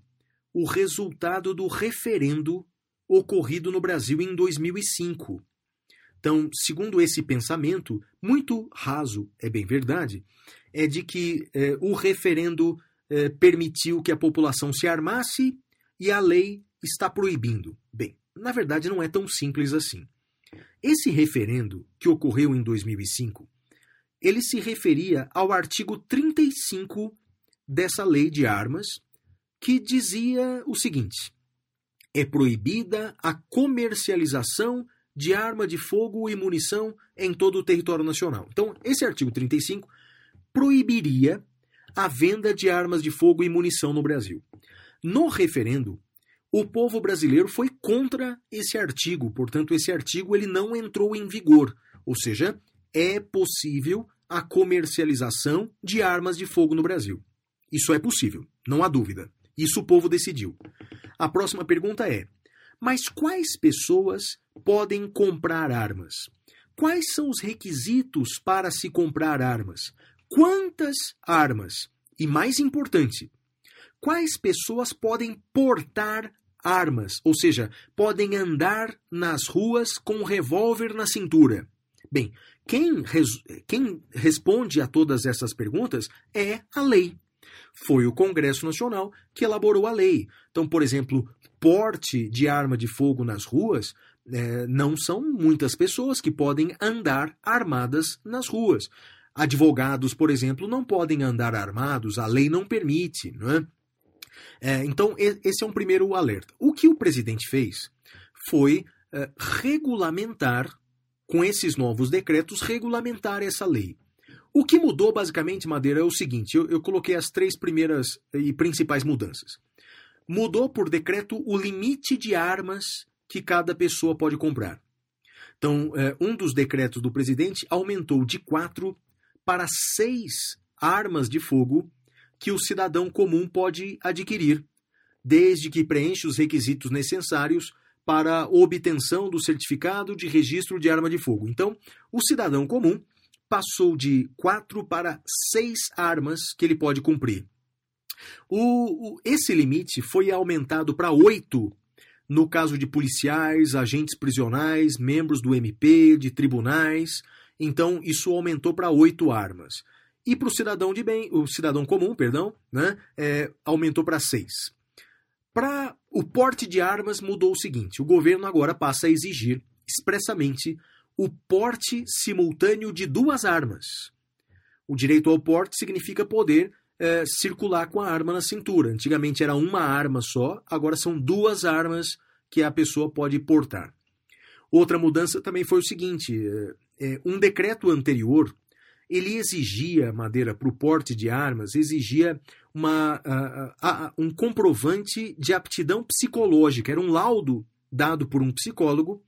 o resultado do referendo ocorrido no Brasil em 2005. Então, segundo esse pensamento, muito raso, é bem verdade, é de que é, o referendo é, permitiu que a população se armasse e a lei está proibindo. Bem, na verdade não é tão simples assim. Esse referendo, que ocorreu em 2005, ele se referia ao artigo 35 dessa lei de armas, que dizia o seguinte: é proibida a comercialização de arma de fogo e munição em todo o território nacional. Então, esse artigo 35 proibiria a venda de armas de fogo e munição no Brasil. No referendo, o povo brasileiro foi contra esse artigo, portanto, esse artigo ele não entrou em vigor, ou seja, é possível a comercialização de armas de fogo no Brasil. Isso é possível, não há dúvida. Isso o povo decidiu. A próxima pergunta é: mas quais pessoas podem comprar armas? Quais são os requisitos para se comprar armas? Quantas armas? E mais importante, quais pessoas podem portar armas, ou seja, podem andar nas ruas com um revólver na cintura? Bem, quem, res... quem responde a todas essas perguntas é a lei. Foi o Congresso Nacional que elaborou a lei. Então, por exemplo, porte de arma de fogo nas ruas, é, não são muitas pessoas que podem andar armadas nas ruas. Advogados, por exemplo, não podem andar armados, a lei não permite. Não é? É, então, esse é um primeiro alerta. O que o presidente fez foi é, regulamentar, com esses novos decretos, regulamentar essa lei. O que mudou, basicamente, Madeira, é o seguinte: eu, eu coloquei as três primeiras e principais mudanças. Mudou por decreto o limite de armas que cada pessoa pode comprar. Então, é, um dos decretos do presidente aumentou de quatro para seis armas de fogo que o cidadão comum pode adquirir, desde que preencha os requisitos necessários para obtenção do certificado de registro de arma de fogo. Então, o cidadão comum passou de quatro para seis armas que ele pode cumprir. O, o, esse limite foi aumentado para oito no caso de policiais, agentes prisionais, membros do MP, de tribunais. Então, isso aumentou para oito armas. E para o cidadão de bem, o cidadão comum, perdão, né, é, aumentou para seis. Para o porte de armas mudou o seguinte: o governo agora passa a exigir expressamente o porte simultâneo de duas armas. O direito ao porte significa poder é, circular com a arma na cintura. Antigamente era uma arma só, agora são duas armas que a pessoa pode portar. Outra mudança também foi o seguinte: é, é um decreto anterior ele exigia, Madeira, para o porte de armas, exigia uma, uh, uh, um comprovante de aptidão psicológica. Era um laudo dado por um psicólogo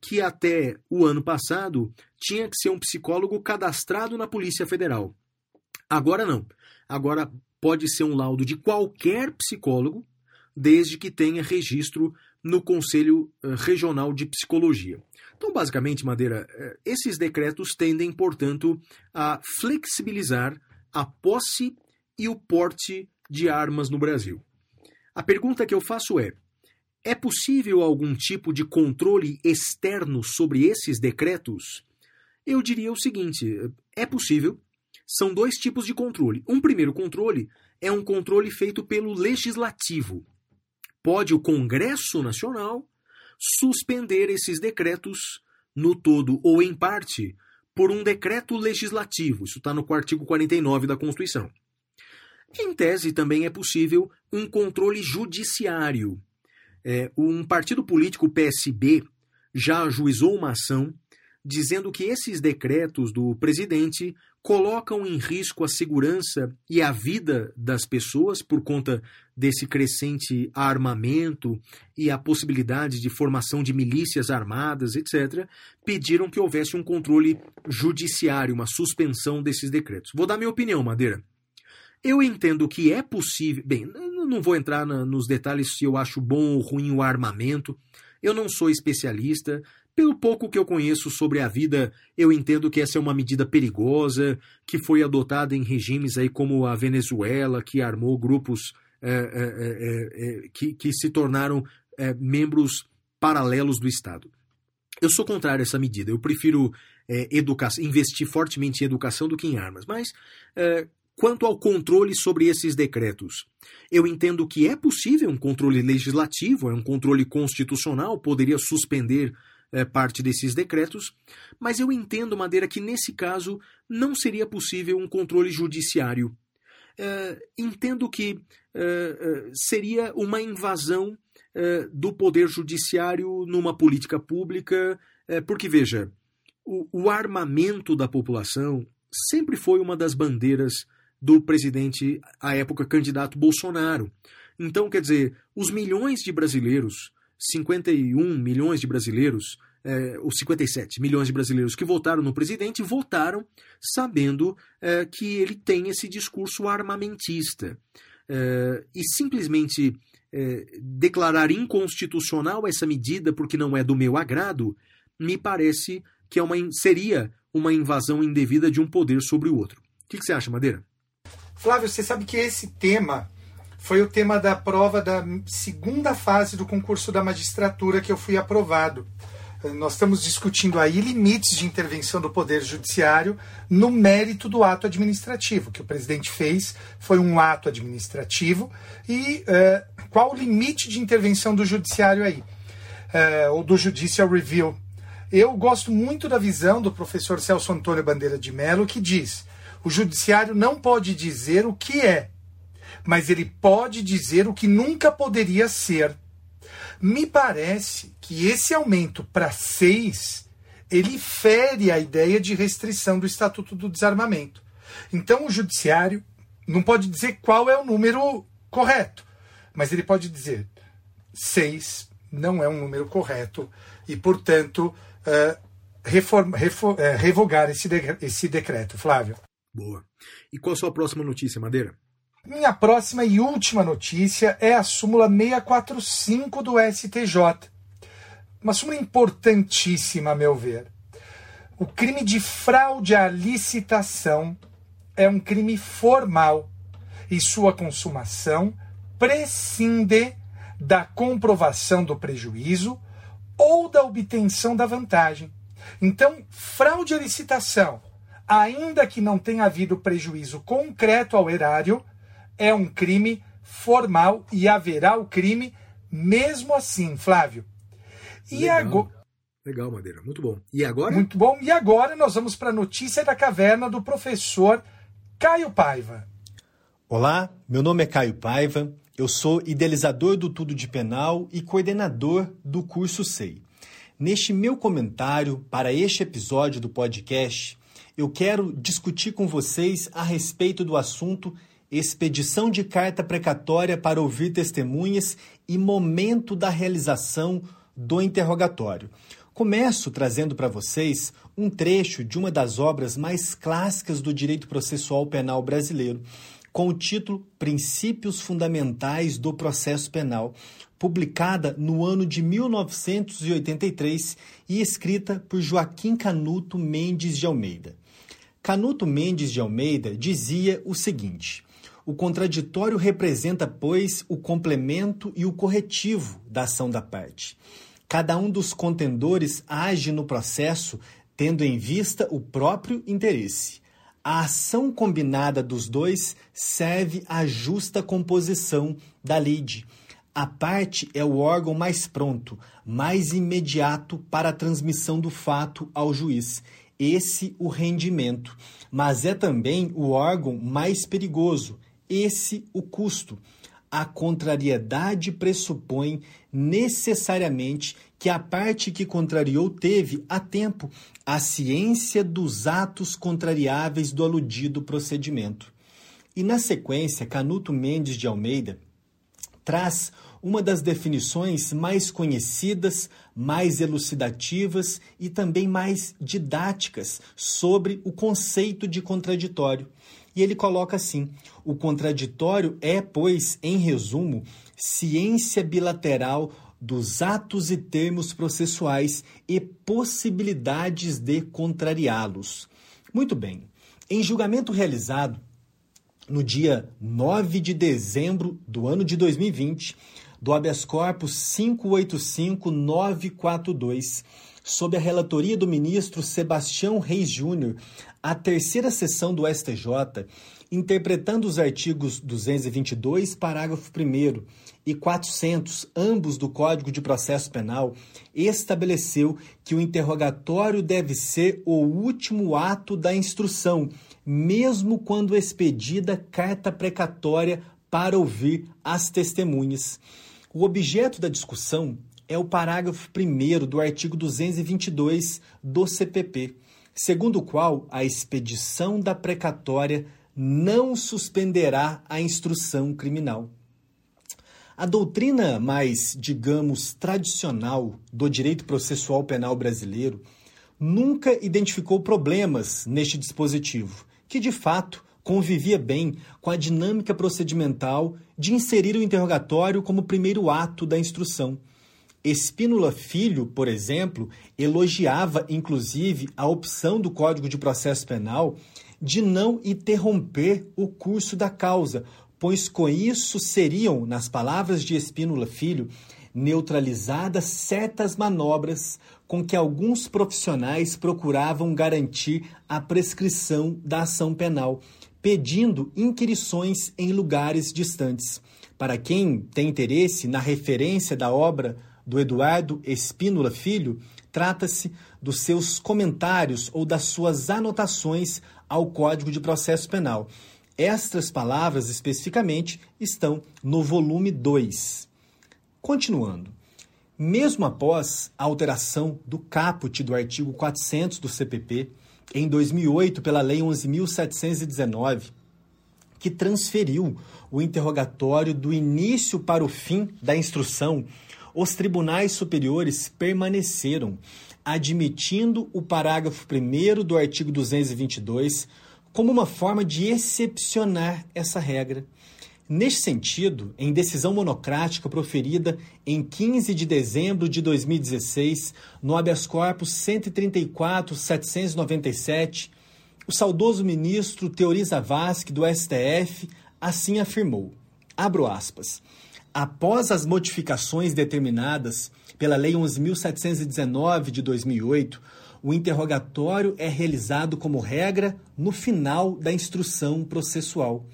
que até o ano passado tinha que ser um psicólogo cadastrado na Polícia Federal. Agora não. Agora pode ser um laudo de qualquer psicólogo, desde que tenha registro no Conselho uh, Regional de Psicologia. Então, basicamente, Madeira, eh, esses decretos tendem, portanto, a flexibilizar a posse e o porte de armas no Brasil. A pergunta que eu faço é: é possível algum tipo de controle externo sobre esses decretos? Eu diria o seguinte: é possível. São dois tipos de controle. Um primeiro controle é um controle feito pelo legislativo. Pode o Congresso Nacional suspender esses decretos no todo ou em parte por um decreto legislativo. Isso está no artigo 49 da Constituição. Em tese, também é possível um controle judiciário. É, um partido político, PSB, já ajuizou uma ação dizendo que esses decretos do presidente colocam em risco a segurança e a vida das pessoas por conta desse crescente armamento e a possibilidade de formação de milícias armadas, etc., pediram que houvesse um controle judiciário, uma suspensão desses decretos. Vou dar minha opinião, Madeira. Eu entendo que é possível. Bem, não vou entrar na, nos detalhes se eu acho bom ou ruim o armamento. Eu não sou especialista, pelo pouco que eu conheço sobre a vida, eu entendo que essa é uma medida perigosa, que foi adotada em regimes aí como a Venezuela, que armou grupos que, que, se tornaram membros paralelos do Estado. Eu sou contrário a essa medida. Eu prefiro investir fortemente em educação do que em armas. Mas, quanto ao controle sobre esses decretos, eu entendo que é possível um controle legislativo, é um controle constitucional, poderia suspender é, parte desses decretos, mas eu entendo, Madeira, que nesse caso não seria possível um controle judiciário. É, entendo que é, seria uma invasão do poder judiciário numa política pública, porque, veja, o, o armamento da população sempre foi uma das bandeiras do presidente, à época candidato Bolsonaro. Então, quer dizer, os milhões de brasileiros 51 milhões de brasileiros, é, os 57 milhões de brasileiros que votaram no presidente, votaram sabendo é, que ele tem esse discurso armamentista. É, e simplesmente declarar inconstitucional essa medida porque não é do meu agrado, me parece que é uma, seria uma invasão indevida de um poder sobre o outro. O que, que você acha, Madeira? Flávio, você sabe que esse tema foi o tema da prova da segunda fase do concurso da magistratura que eu fui aprovado. Nós estamos discutindo aí limites de intervenção do Poder Judiciário no mérito do ato administrativo. Que o presidente fez foi um ato administrativo e, é, qual o limite de intervenção do judiciário aí? É, ou do Judicial Review. Eu gosto muito da visão do professor Celso Antônio Bandeira de Mello, que diz: o judiciário não pode dizer o que é, mas ele pode dizer o que nunca poderia ser. Me parece que esse aumento para seis ele fere a ideia de restrição do Estatuto do Desarmamento. Então o judiciário não pode dizer qual é o número correto, mas ele pode dizer seis não é um número correto e, portanto, uh, reform, refor, uh, revogar esse, de, esse decreto. Flávio. Boa. E qual a sua próxima notícia, Madeira? Minha próxima e última notícia é a súmula 645 do STJ. Uma súmula importantíssima, a meu ver. O crime de fraude à licitação é um crime formal e sua consumação prescinde da comprovação do prejuízo ou da obtenção da vantagem. Então, fraude à licitação, ainda que não tenha havido prejuízo concreto ao erário, é um crime formal e haverá o crime mesmo assim, Flávio. E Legal. agora. Legal, Madeira. Muito bom. E agora? Muito bom. E agora nós vamos para a notícia da caverna do professor Caio Paiva. Olá, meu nome é Caio Paiva. Eu sou idealizador do Tudo de Penal e coordenador do curso SEI. Neste meu comentário para este episódio do podcast, eu quero discutir com vocês a respeito do assunto expedição de carta precatória para ouvir testemunhas e momento da realização do interrogatório. Começo trazendo para vocês um trecho de uma das obras mais clássicas do direito processual penal brasileiro, com o título Princípios Fundamentais do Processo Penal, publicada no ano de 1983 e escrita por Joaquim Canuto Mendes de Almeida. Canuto Mendes de Almeida dizia o seguinte: o contraditório representa, pois, o complemento e o corretivo da ação da parte. Cada um dos contendores age no processo tendo em vista o próprio interesse. A ação combinada dos dois serve à justa composição da lide. A parte é o órgão mais pronto, mais imediato para a transmissão do fato ao juiz. Esse o rendimento, mas é também o órgão mais perigoso, esse o custo. A contrariedade pressupõe necessariamente que a parte que contrariou teve, a tempo, a ciência dos atos contrariáveis do aludido procedimento. E na sequência, Canuto Mendes de Almeida traz uma das definições mais conhecidas, mais elucidativas e também mais didáticas sobre o conceito de contraditório. E ele coloca assim: o contraditório é, pois, em resumo, ciência bilateral dos atos e termos processuais e possibilidades de contrariá-los. Muito bem. Em julgamento realizado no dia 9 de dezembro do ano de 2020, do habeas corpus 585942, sob a relatoria do ministro Sebastião Reis Júnior, a terceira sessão do STJ, interpretando os artigos 222, parágrafo 1 e 400, ambos do Código de Processo Penal, estabeleceu que o interrogatório deve ser o último ato da instrução, mesmo quando expedida carta precatória para ouvir as testemunhas. O objeto da discussão é o parágrafo 1 do artigo 222 do CPP, segundo o qual a expedição da precatória não suspenderá a instrução criminal. A doutrina mais, digamos, tradicional do direito processual penal brasileiro nunca identificou problemas neste dispositivo, que de fato convivia bem com a dinâmica procedimental de inserir o interrogatório como primeiro ato da instrução. Espínola Filho, por exemplo, elogiava inclusive a opção do Código de Processo Penal de não interromper o curso da causa, pois com isso seriam, nas palavras de Espínola Filho, neutralizadas certas manobras com que alguns profissionais procuravam garantir a prescrição da ação penal, pedindo inquirições em lugares distantes. Para quem tem interesse na referência da obra do Eduardo Espínola Filho, trata-se dos seus comentários ou das suas anotações ao Código de Processo Penal. Estas palavras, especificamente, estão no volume 2. Continuando. Mesmo após a alteração do caput do artigo 400 do CPP, em 2008, pela Lei 11.719, que transferiu o interrogatório do início para o fim da instrução, os tribunais superiores permaneceram admitindo o parágrafo 1 do artigo 222 como uma forma de excepcionar essa regra. Neste sentido, em decisão monocrática proferida em 15 de dezembro de 2016, no habeas corpus 134.797, o saudoso ministro Teori Zavascki, do STF, assim afirmou, abro aspas, após as modificações determinadas pela Lei 11.719 de 2008, o interrogatório é realizado como regra no final da instrução processual.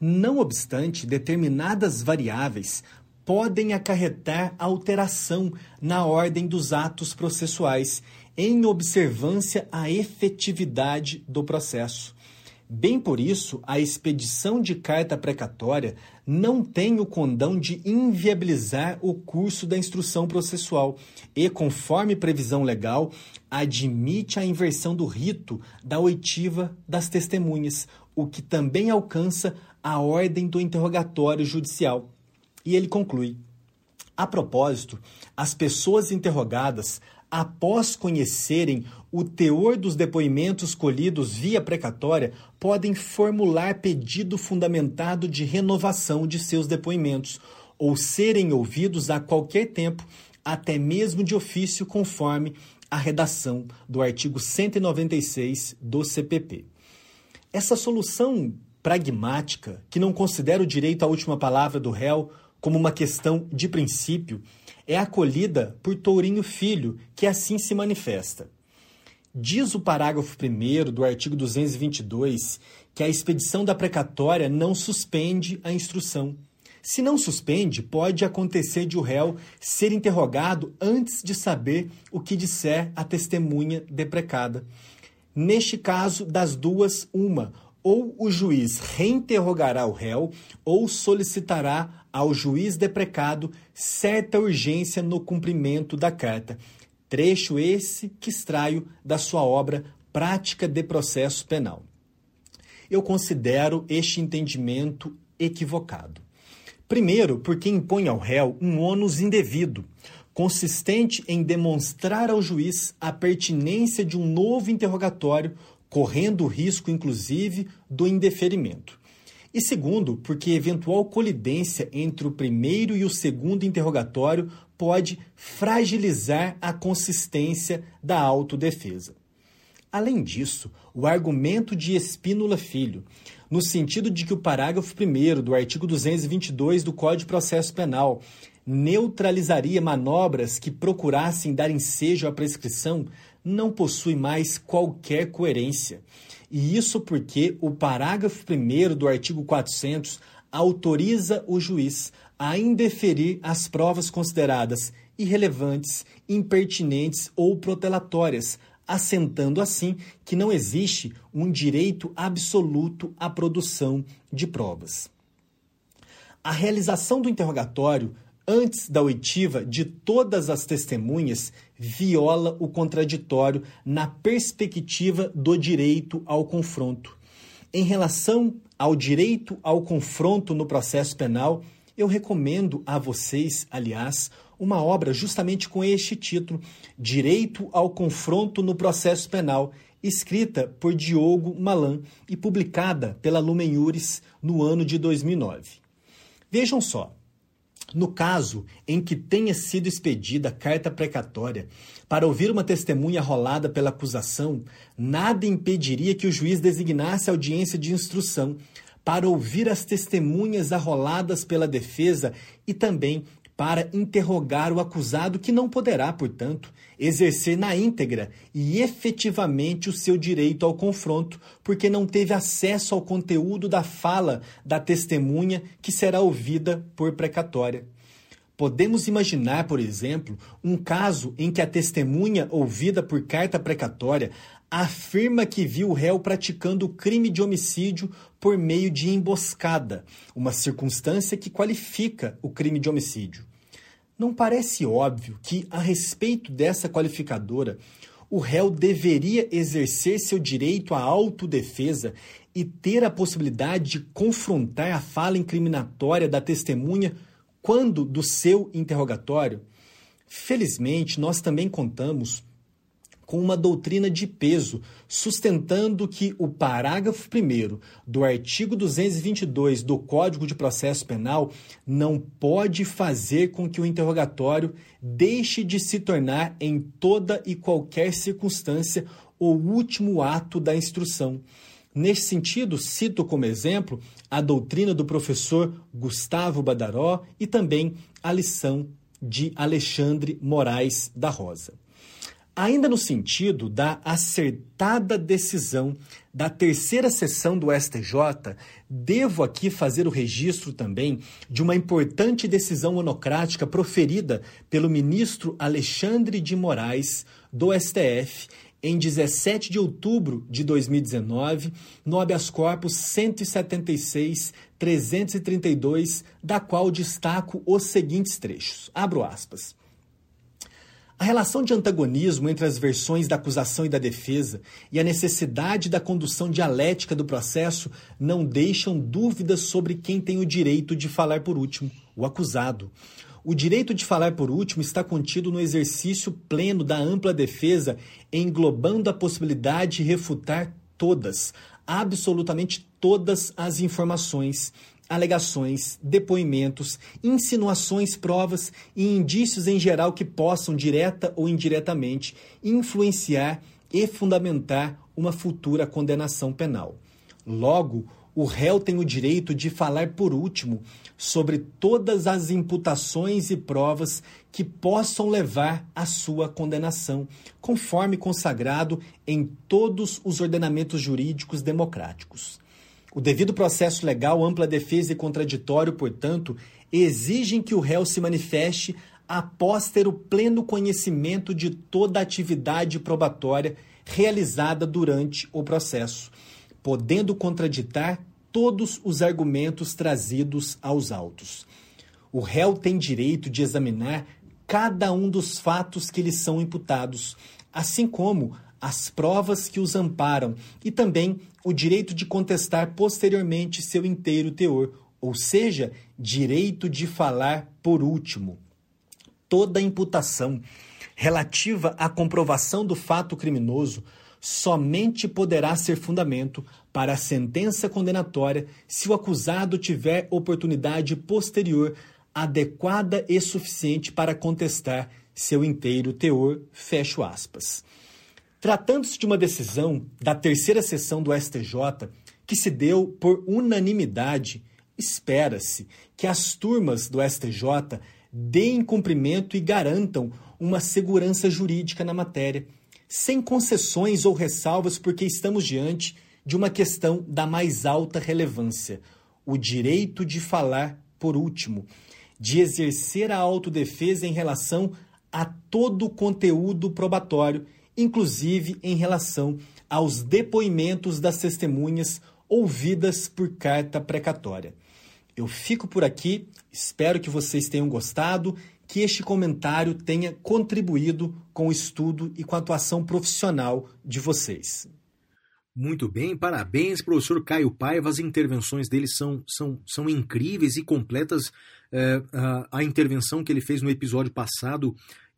Não obstante, determinadas variáveis podem acarretar alteração na ordem dos atos processuais, em observância à efetividade do processo. Bem por isso, a expedição de carta precatória não tem o condão de inviabilizar o curso da instrução processual e, conforme previsão legal, admite a inversão do rito da oitiva das testemunhas, o que também alcança a ordem do interrogatório judicial. E ele conclui: a propósito, as pessoas interrogadas, após conhecerem o teor dos depoimentos colhidos via precatória, podem formular pedido fundamentado de renovação de seus depoimentos ou serem ouvidos a qualquer tempo, até mesmo de ofício, conforme a redação do artigo 196 do CPP. Essa solução pragmática, que não considera o direito à última palavra do réu como uma questão de princípio, é acolhida por Tourinho Filho, que assim se manifesta. Diz o parágrafo 1 do artigo 222 que a expedição da precatória não suspende a instrução. Se não suspende, pode acontecer de o réu ser interrogado antes de saber o que disser a testemunha deprecada. Neste caso, das duas, uma, ou o juiz reinterrogará o réu ou solicitará ao juiz deprecado certa urgência no cumprimento da carta. Trecho esse que extraio da sua obra Prática de Processo Penal. Eu considero este entendimento equivocado. Primeiro, porque impõe ao réu um ônus indevido, consistente em demonstrar ao juiz a pertinência de um novo interrogatório correndo o risco, inclusive, do indeferimento. E segundo, porque eventual colidência entre o primeiro e o segundo interrogatório pode fragilizar a consistência da autodefesa. Além disso, o argumento de Espínola Filho, no sentido de que o parágrafo 1 do artigo 222 do Código de Processo Penal neutralizaria manobras que procurassem dar ensejo à prescrição, não possui mais qualquer coerência. E isso porque o parágrafo 1 do artigo 400 autoriza o juiz a indeferir as provas consideradas irrelevantes, impertinentes ou protelatórias, assentando assim que não existe um direito absoluto à produção de provas. A realização do interrogatório antes da oitiva de todas as testemunhas viola o contraditório na perspectiva do direito ao confronto. Em relação ao direito ao confronto no processo penal, eu recomendo a vocês, aliás, uma obra justamente com este título, Direito ao Confronto no Processo Penal, escrita por Diogo Malan e publicada pela Lumen Iuris no ano de 2009. Vejam só, no caso em que tenha sido expedida carta precatória para ouvir uma testemunha rolada pela acusação, nada impediria que o juiz designasse audiência de instrução para ouvir as testemunhas arroladas pela defesa e também para interrogar o acusado, que não poderá, portanto, exercer na íntegra e efetivamente o seu direito ao confronto, porque não teve acesso ao conteúdo da fala da testemunha que será ouvida por precatória. Podemos imaginar, por exemplo, um caso em que a testemunha ouvida por carta precatória afirma que viu o réu praticando o crime de homicídio por meio de emboscada, uma circunstância que qualifica o crime de homicídio. Não parece óbvio que, a respeito dessa qualificadora, o réu deveria exercer seu direito à autodefesa e ter a possibilidade de confrontar a fala incriminatória da testemunha quando do seu interrogatório? Felizmente, nós também contamos com uma doutrina de peso, sustentando que o parágrafo 1 do artigo 222 do Código de Processo Penal não pode fazer com que o interrogatório deixe de se tornar, em toda e qualquer circunstância, o último ato da instrução. Neste sentido, cito como exemplo a doutrina do professor Gustavo Badaró e também a lição de Alexandre Moraes da Rosa. Ainda no sentido da acertada decisão da terceira sessão do STJ, devo aqui fazer o registro também de uma importante decisão monocrática proferida pelo ministro Alexandre de Moraes, do STF, em 17 de outubro de 2019, no habeas corpus 176-332, da qual destaco os seguintes trechos. Abro aspas. A relação de antagonismo entre as versões da acusação e da defesa e a necessidade da condução dialética do processo não deixam dúvidas sobre quem tem o direito de falar por último, o acusado. O direito de falar por último está contido no exercício pleno da ampla defesa, englobando a possibilidade de refutar todas, absolutamente todas as informações alegações, depoimentos, insinuações, provas e indícios em geral que possam, direta ou indiretamente, influenciar e fundamentar uma futura condenação penal. Logo, o réu tem o direito de falar por último sobre todas as imputações e provas que possam levar à sua condenação, conforme consagrado em todos os ordenamentos jurídicos democráticos. O devido processo legal, ampla defesa e contraditório, portanto, exigem que o réu se manifeste após ter o pleno conhecimento de toda a atividade probatória realizada durante o processo, podendo contraditar todos os argumentos trazidos aos autos. O réu tem direito de examinar cada um dos fatos que lhe são imputados, assim como as provas que os amparam e também o direito de contestar posteriormente seu inteiro teor, ou seja, direito de falar por último. Toda imputação relativa à comprovação do fato criminoso somente poderá ser fundamento para a sentença condenatória se o acusado tiver oportunidade posterior adequada e suficiente para contestar seu inteiro teor. Fecho aspas. Tratando-se de uma decisão da terceira sessão do STJ que se deu por unanimidade, espera-se que as turmas do STJ deem cumprimento e garantam uma segurança jurídica na matéria, sem concessões ou ressalvas, porque estamos diante de uma questão da mais alta relevância: o direito de falar por último, de exercer a autodefesa em relação a todo o conteúdo probatório inclusive em relação aos depoimentos das testemunhas ouvidas por carta precatória. Eu fico por aqui, espero que vocês tenham gostado, que este comentário tenha contribuído com o estudo e com a atuação profissional de vocês. Muito bem, parabéns, professor Caio Paiva. As intervenções dele são, são, são incríveis e completas. É, a, a, intervenção que ele fez no episódio passado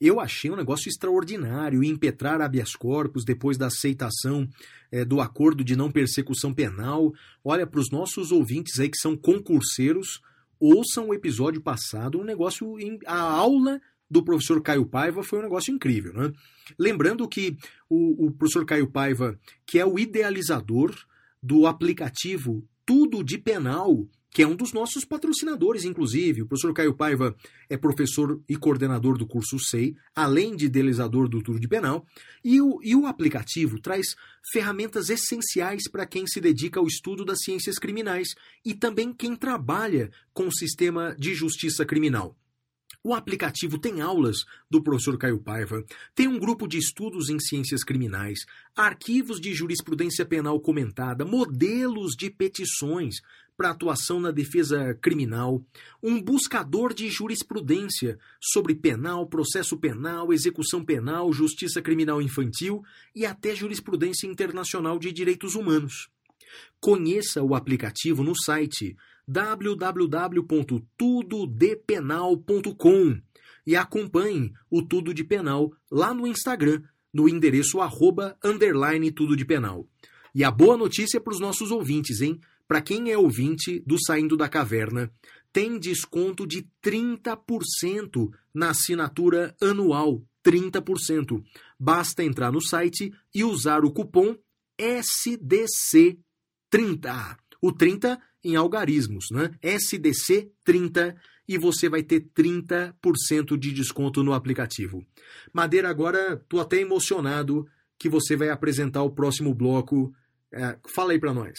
eu achei um negócio extraordinário impetrar habeas corpus depois da aceitação é, do acordo de não persecução penal. Olha, para os nossos ouvintes aí que são concurseiros, ouçam o episódio passado, um negócio. A aula do professor Caio Paiva foi um negócio incrível. Né? Lembrando que o, o professor Caio Paiva, que é o idealizador do aplicativo Tudo de Penal, que é um dos nossos patrocinadores, inclusive. O professor Caio Paiva é professor e coordenador do curso SEI, além de idealizador do Tudo de Penal. E o, e o aplicativo traz ferramentas essenciais para quem se dedica ao estudo das ciências criminais e também quem trabalha com o sistema de justiça criminal. O aplicativo tem aulas do professor Caio Paiva, tem um grupo de estudos em ciências criminais, arquivos de jurisprudência penal comentada, modelos de petições para atuação na defesa criminal, um buscador de jurisprudência sobre penal, processo penal, execução penal, justiça criminal infantil e até jurisprudência internacional de direitos humanos. Conheça o aplicativo no site www.tudodepenal.com e acompanhe o Tudo de Penal lá no Instagram, no endereço arroba, underline Tudo de Penal. E a boa notícia para os nossos ouvintes, hein? Para quem é ouvinte do Saindo da Caverna, tem desconto de 30% na assinatura anual. 30%. Basta entrar no site e usar o cupom SDC30. O 30 em algarismos, né? SDC 30 e você vai ter 30% de desconto no aplicativo. Madeira, agora tô até emocionado que você vai apresentar o próximo bloco. É, fala aí para nós.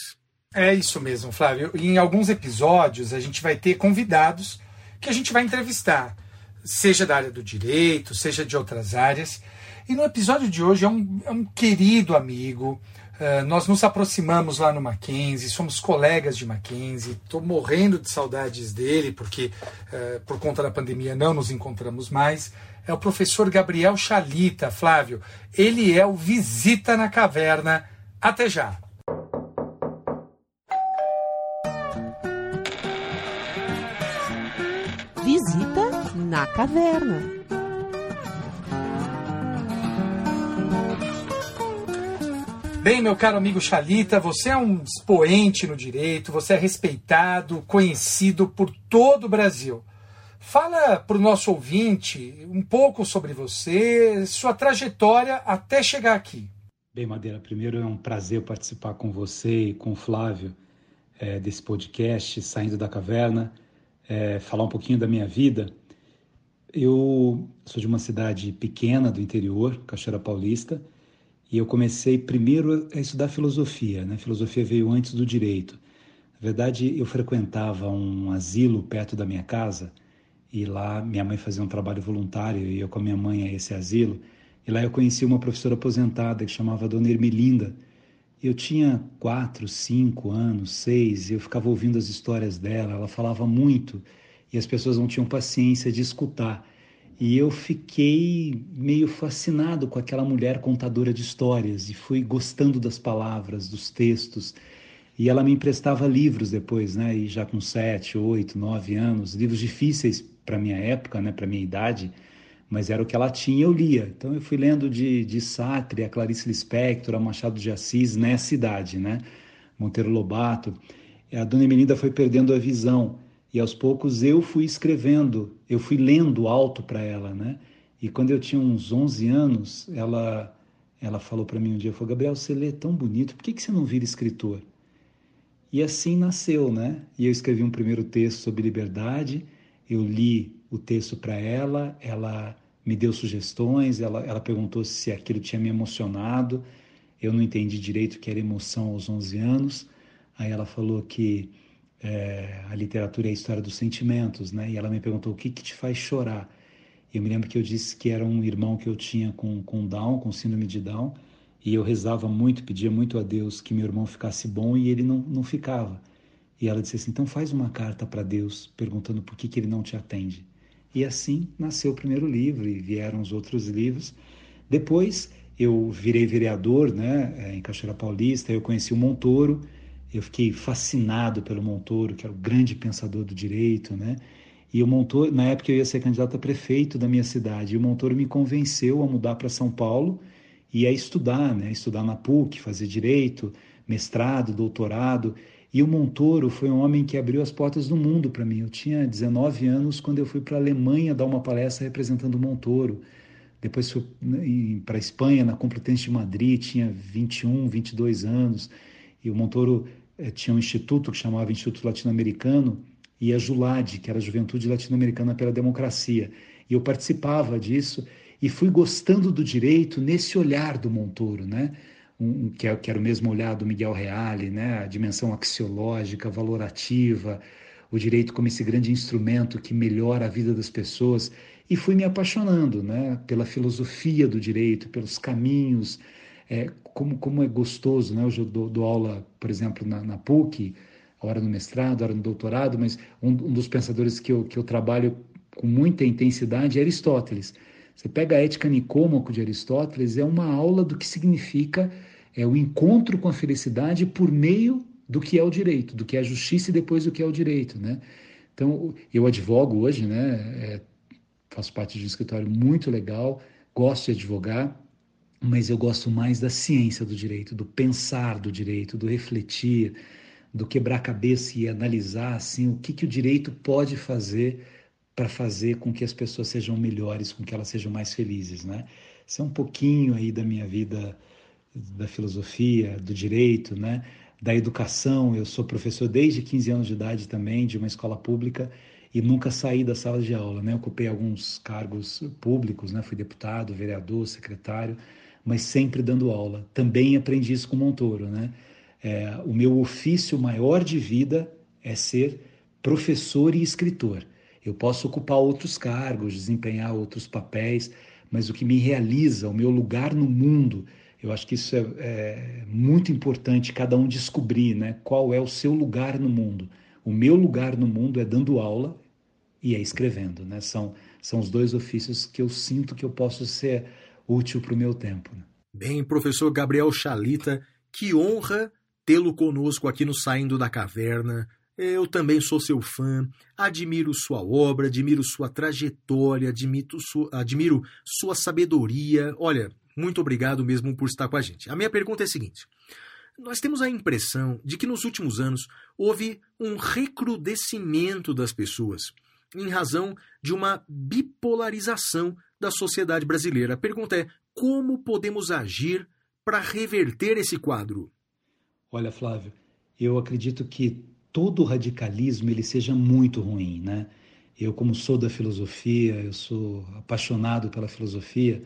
É isso mesmo, Flávio. Em alguns episódios a gente vai ter convidados que a gente vai entrevistar, seja da área do direito, seja de outras áreas. E no episódio de hoje é um, é um querido amigo, Uh, nós nos aproximamos lá no Mackenzie, somos colegas de Mackenzie, estou morrendo de saudades dele, porque uh, por conta da pandemia não nos encontramos mais. É o professor Gabriel Chalita, Flávio. Ele é o Visita na Caverna. Até já! Visita na Caverna. Bem, meu caro amigo Chalita, você é um expoente no direito, você é respeitado, conhecido por todo o Brasil. Fala para o nosso ouvinte um pouco sobre você, sua trajetória até chegar aqui. Bem, Madeira, primeiro é um prazer participar com você e com o Flávio é, desse podcast Saindo da Caverna, é, falar um pouquinho da minha vida. Eu sou de uma cidade pequena do interior, Cachoeira Paulista, e eu comecei primeiro a estudar filosofia. Né? Filosofia veio antes do direito. Na verdade, eu frequentava um asilo perto da minha casa e lá minha mãe fazia um trabalho voluntário e eu com a minha mãe a esse asilo. E lá eu conheci uma professora aposentada que chamava Dona Ermelinda. Eu tinha quatro, cinco anos, seis, e eu ficava ouvindo as histórias dela. Ela falava muito e as pessoas não tinham paciência de escutar. E eu fiquei meio fascinado com aquela mulher contadora de histórias e fui gostando das palavras, dos textos. E ela me emprestava livros depois, né? E já com sete, oito, nove anos, livros difíceis para minha época, né? Para minha idade, mas era o que ela tinha, eu lia. Então eu fui lendo de, de Sartre, a Clarice Lispector, a Machado de Assis nessa idade, né? Monteiro Lobato. A Dona Emelinda foi perdendo a visão e aos poucos eu fui escrevendo, eu fui lendo alto para ela, né? E quando eu tinha uns 11 anos, ela ela falou para mim um dia, falou, Gabriel, você lê tão bonito, por que, que você não vira escritor? E assim nasceu, né? E eu escrevi um primeiro texto sobre liberdade, eu li o texto para ela, ela me deu sugestões, ela, ela perguntou se aquilo tinha me emocionado, eu não entendi direito o que era emoção aos 11 anos, aí ela falou que é, a literatura é a história dos sentimentos, né? E ela me perguntou o que, que te faz chorar. E eu me lembro que eu disse que era um irmão que eu tinha com, com Down, com síndrome de Down, e eu rezava muito, pedia muito a Deus que meu irmão ficasse bom e ele não, não ficava. E ela disse assim: então faz uma carta para Deus perguntando por que, que ele não te atende. E assim nasceu o primeiro livro e vieram os outros livros. Depois eu virei vereador né, em Cachoeira Paulista, eu conheci o Montoro eu fiquei fascinado pelo Montoro, que era o grande pensador do direito, né? E o Montoro, na época eu ia ser candidato a prefeito da minha cidade, e o Montoro me convenceu a mudar para São Paulo e a estudar, né? Estudar na PUC, fazer direito, mestrado, doutorado. E o Montoro foi um homem que abriu as portas do mundo para mim. Eu tinha 19 anos quando eu fui para a Alemanha dar uma palestra representando o Montoro. Depois fui né, para a Espanha, na Complutense de Madrid, tinha 21, 22 anos. E o Montoro tinha um instituto que chamava Instituto Latino-Americano e a JULAD, que era a Juventude Latino-Americana pela Democracia. E eu participava disso e fui gostando do direito nesse olhar do Montoro, né? Um, que, é, que era o mesmo olhar do Miguel Reale, né? A dimensão axiológica, valorativa, o direito como esse grande instrumento que melhora a vida das pessoas e fui me apaixonando né, pela filosofia do direito, pelos caminhos, é, como, como é gostoso. Né? Hoje eu dou, dou aula, por exemplo, na, na PUC, hora no mestrado, hora no doutorado, mas um, um, dos pensadores que eu, que eu trabalho com muita intensidade é Aristóteles. Você pega a Ética Nicômaco de Aristóteles, é uma aula do que significa é, o encontro com a felicidade por meio do que é o direito, do que é a justiça e depois do que é o direito, né? Então, eu advogo hoje, né? É, faço parte de um escritório muito legal, gosto de advogar, mas eu gosto mais da ciência do direito, do pensar do direito, do refletir, do quebrar cabeça e analisar assim o que, que o direito pode fazer para fazer com que as pessoas sejam melhores, com que elas sejam mais felizes, né? Isso é um pouquinho aí da minha vida da filosofia, do direito, né? Da educação. Eu sou professor desde 15 anos de idade também de uma escola pública e nunca saí da sala de aula, né? Ocupei alguns cargos públicos, né? Fui deputado, vereador, secretário, mas sempre dando aula. Também aprendi isso com Montoro, né? É, o meu ofício maior de vida é ser professor e escritor. Eu posso ocupar outros cargos, desempenhar outros papéis, mas o que me realiza, o meu lugar no mundo, eu acho que isso é, é muito importante cada um descobrir, né? Qual é o seu lugar no mundo. O meu lugar no mundo é dando aula e é escrevendo, né? São, são os dois ofícios que eu sinto que eu posso ser útil para o meu tempo. Né? Bem, professor Gabriel Chalita, que honra tê-lo conosco aqui no Saindo da Caverna. Eu também sou seu fã, admiro sua obra, admiro sua trajetória, admiro sua, admiro sua sabedoria. Olha, muito obrigado mesmo por estar com a gente. A minha pergunta é a seguinte: nós temos a impressão de que nos últimos anos houve um recrudescimento das pessoas em razão de uma bipolarização da sociedade brasileira. A pergunta é: como podemos agir para reverter esse quadro? Olha, Flávio, eu acredito que todo radicalismo ele seja muito ruim, né? Eu, como sou da filosofia, eu sou apaixonado pela filosofia.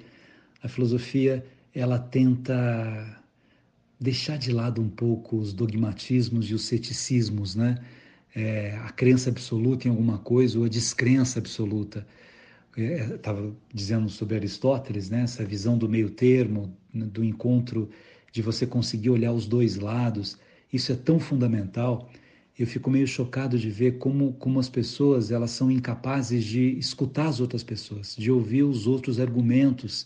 A filosofia ela tenta deixar de lado um pouco os dogmatismos e os ceticismos, né? É, a crença absoluta em alguma coisa ou a descrença absoluta. Estava é, dizendo sobre Aristóteles, né, essa visão do meio termo, do encontro, de você conseguir olhar os dois lados. Isso é tão fundamental. Eu fico meio chocado de ver como, como as pessoas elas são incapazes de escutar as outras pessoas, de ouvir os outros argumentos.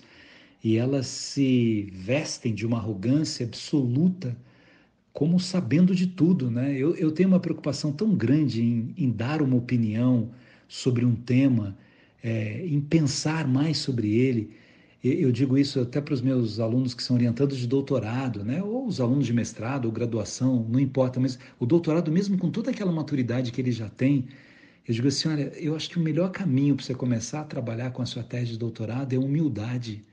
E elas se vestem de uma arrogância absoluta como sabendo de tudo, né? Eu, eu tenho uma preocupação tão grande em, em dar uma opinião sobre um tema, é, em pensar mais sobre ele. Eu digo isso até para os meus alunos que são orientados de doutorado, né? ou os alunos de mestrado ou graduação, não importa, mas o doutorado, mesmo com toda aquela maturidade que ele já tem, eu digo assim: olha, eu acho que o melhor caminho para você começar a trabalhar com a sua tese de doutorado é humildade.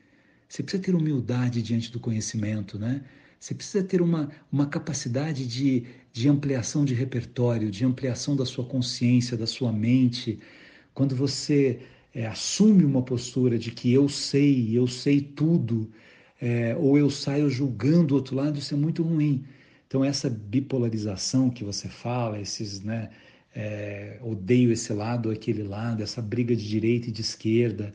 Você precisa ter humildade diante do conhecimento, né? Você precisa ter uma, uma capacidade de, de ampliação de repertório, de ampliação da sua consciência, da sua mente. Quando você é, assume uma postura de que eu sei, eu sei tudo, é, ou eu saio julgando o outro lado, isso é muito ruim. Então, essa bipolarização que você fala, esses, né, é, odeio esse lado, aquele lado, essa briga de direita e de esquerda,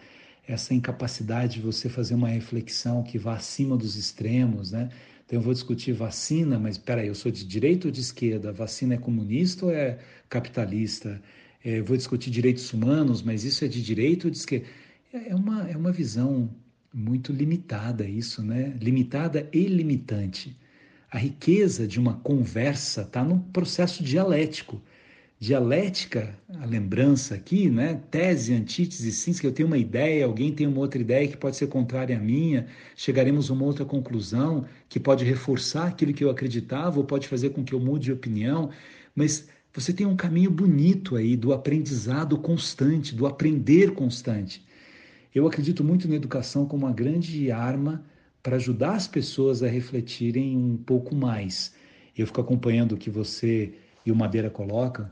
essa incapacidade de você fazer uma reflexão que vá acima dos extremos, né? Então eu vou discutir vacina, mas peraí, eu sou de direita ou de esquerda? vacina é comunista ou é capitalista? É, vou discutir direitos humanos, mas isso é de direita ou de esquerda? É, é uma, é uma visão muito limitada isso, né? Limitada e limitante. A riqueza de uma conversa está no processo dialético dialética, a lembrança aqui, né? tese, antítese, síntese, eu tenho uma ideia, alguém tem uma outra ideia que pode ser contrária à minha, chegaremos a uma outra conclusão que pode reforçar aquilo que eu acreditava ou pode fazer com que eu mude de opinião, mas você tem um caminho bonito aí do aprendizado constante, do aprender constante. Eu acredito muito na educação como uma grande arma para ajudar as pessoas a refletirem um pouco mais Eu fico acompanhando o que você e o Madeira colocam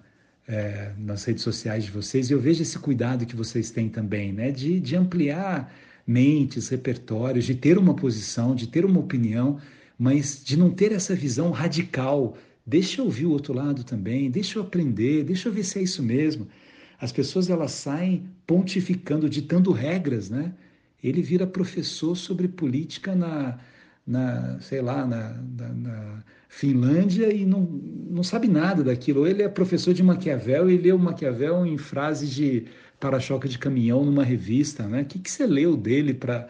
é, nas redes sociais de vocês e eu vejo esse cuidado que vocês têm também, né? De, de ampliar mentes, repertórios, de ter uma posição, de ter uma opinião, mas de não ter essa visão radical. Deixa eu ouvir o outro lado também, deixa eu aprender, deixa eu ver se é isso mesmo. As pessoas elas saem pontificando, ditando regras, né? Ele vira professor sobre política na, na sei lá, na, na, na Finlândia e não, não sabe nada daquilo. Ele é professor de Maquiavel e leu Maquiavel em frases de para-choque de caminhão numa revista, né? O que, que você leu dele para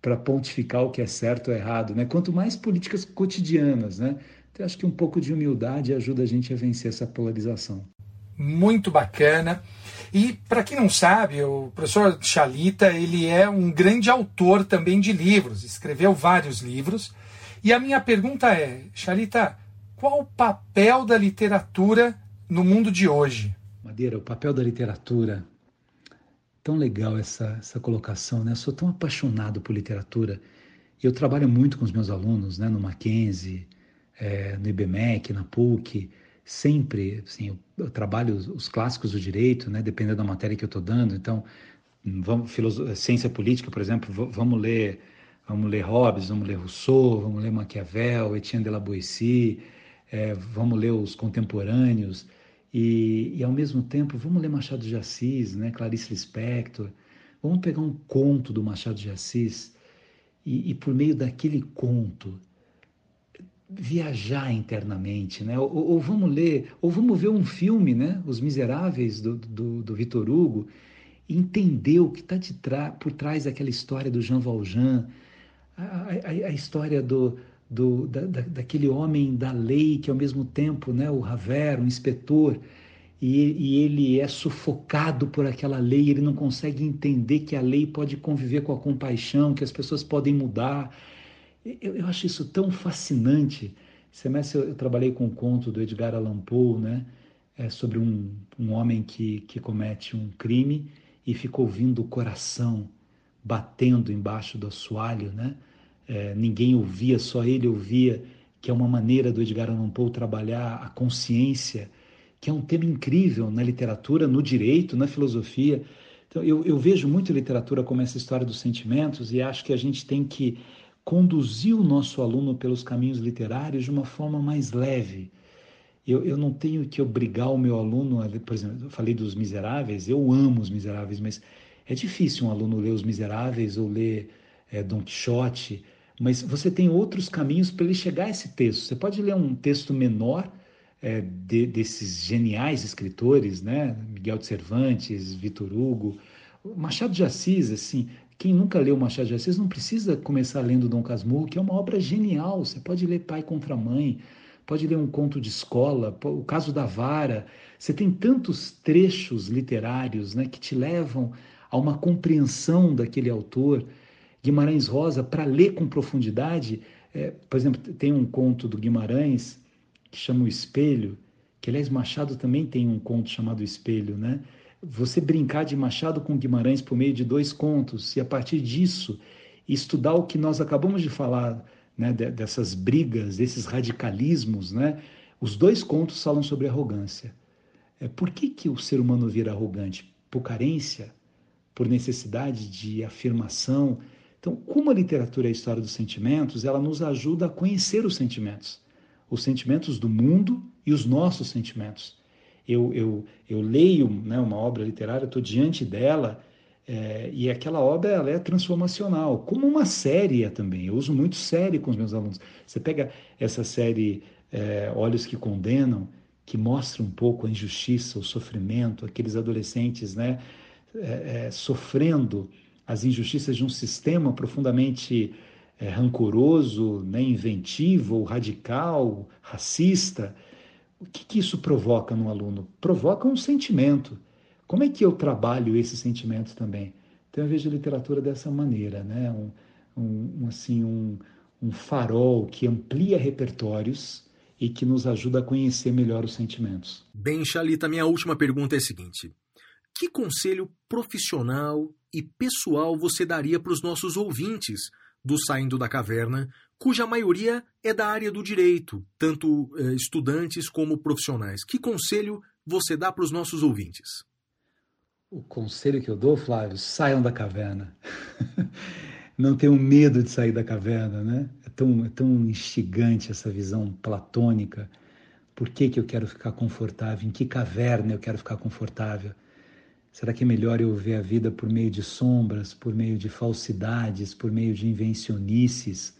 para pontificar o que é certo ou errado, né? Quanto mais políticas cotidianas, né? Então acho que um pouco de humildade ajuda a gente a vencer essa polarização. Muito bacana. E para quem não sabe, o professor Chalita ele é um grande autor também de livros, escreveu vários livros. E a minha pergunta é, Chalita, qual o papel da literatura no mundo de hoje? Madeira, o papel da literatura tão legal essa, essa colocação, né? Eu sou tão apaixonado por literatura. Eu trabalho muito com os meus alunos, né? No Mackenzie, é, no IBMEC, na PUC. Sempre, assim, eu, eu trabalho os, os, clássicos do direito, né? Dependendo da matéria que eu estou dando. Então, vamos, ciência política, por exemplo, vamos ler, vamos ler Hobbes, vamos ler Rousseau, vamos ler Maquiavel, Etienne de la Boétie, é, vamos ler os contemporâneos. E, e, ao mesmo tempo, vamos ler Machado de Assis, né? Clarice Lispector. Vamos pegar um conto do Machado de Assis e, e por meio daquele conto viajar internamente, né? Ou, ou, vamos ler, ou vamos ver um filme, né? Os Miseráveis do, do, do Vitor Hugo, entender o que está por trás daquela história do Jean Valjean, a, a, a história do, do, da, daquele homem da lei que ao mesmo tempo, né, o Raver, um inspetor, e, e, ele é sufocado por aquela lei, ele não consegue entender que a lei pode conviver com a compaixão, que as pessoas podem mudar. Eu, eu acho isso tão fascinante. Semestre eu, eu trabalhei com um conto do Edgar Allan Poe, né, é sobre um, um homem que, que comete um crime e fica ouvindo o coração batendo embaixo do assoalho, né? é, ninguém ouvia, só ele ouvia, que é uma maneira do Edgar Allan Poe trabalhar a consciência, que é um tema incrível na literatura, no direito, na filosofia. Então, eu, eu vejo muito literatura como essa história dos sentimentos e acho que a gente tem que conduzir o nosso aluno pelos caminhos literários de uma forma mais leve. Eu, eu não tenho que obrigar o meu aluno, a, por exemplo, eu falei dos Miseráveis, eu amo os Miseráveis, mas é difícil um aluno ler os Miseráveis ou ler é, Don Quixote mas você tem outros caminhos para ele chegar a esse texto. Você pode ler um texto menor é, de, desses geniais escritores, né? Miguel de Cervantes, Vitor Hugo, Machado de Assis, assim. Quem nunca leu Machado de Assis não precisa começar lendo Dom Casmurro, que é uma obra genial. Você pode ler Pai contra Mãe, pode ler um conto de escola, o caso da vara. Você tem tantos trechos literários né, que te levam a uma compreensão daquele autor. Guimarães Rosa, para ler com profundidade, é, por exemplo, tem um conto do Guimarães que chama O Espelho, que aliás Machado também tem um conto chamado O Espelho, né? Você brincar de Machado com Guimarães por meio de dois contos e a partir disso estudar o que nós acabamos de falar, né, dessas brigas, desses radicalismos, né? Os dois contos falam sobre arrogância. É, por que, que o ser humano vira arrogante? Por carência? Por necessidade de afirmação? Então, como a literatura é a história dos sentimentos, ela nos ajuda a conhecer os sentimentos, os sentimentos do mundo e os nossos sentimentos. Eu, eu, eu leio né, uma obra literária, estou diante dela, é, e aquela obra ela é transformacional, como uma série é também. Eu uso muito série com os meus alunos. Você pega essa série é, Olhos que Condenam, que mostra um pouco a injustiça, o sofrimento, aqueles adolescentes né, é, sofrendo as injustiças de um sistema profundamente é, rancoroso, né, inventivo, radical, racista. O que, que isso provoca no aluno? Provoca um sentimento. Como é que eu trabalho esse sentimento também? Então eu vejo a literatura dessa maneira, né? um, um, assim, um, um farol que amplia repertórios e que nos ajuda a conhecer melhor os sentimentos. Bem, Chalita, minha última pergunta é a seguinte: que conselho profissional e pessoal você daria para os nossos ouvintes do Saindo da Caverna, cuja maioria é da área do direito, tanto eh, estudantes como profissionais. Que conselho você dá para os nossos ouvintes? O conselho que eu dou, Flávio, saiam da caverna. Não tenham medo de sair da caverna, né? É tão, é tão instigante essa visão platônica. Por que, que eu quero ficar confortável? Em que caverna eu quero ficar confortável? Será que é melhor eu ver a vida por meio de sombras, por meio de falsidades, por meio de invencionices?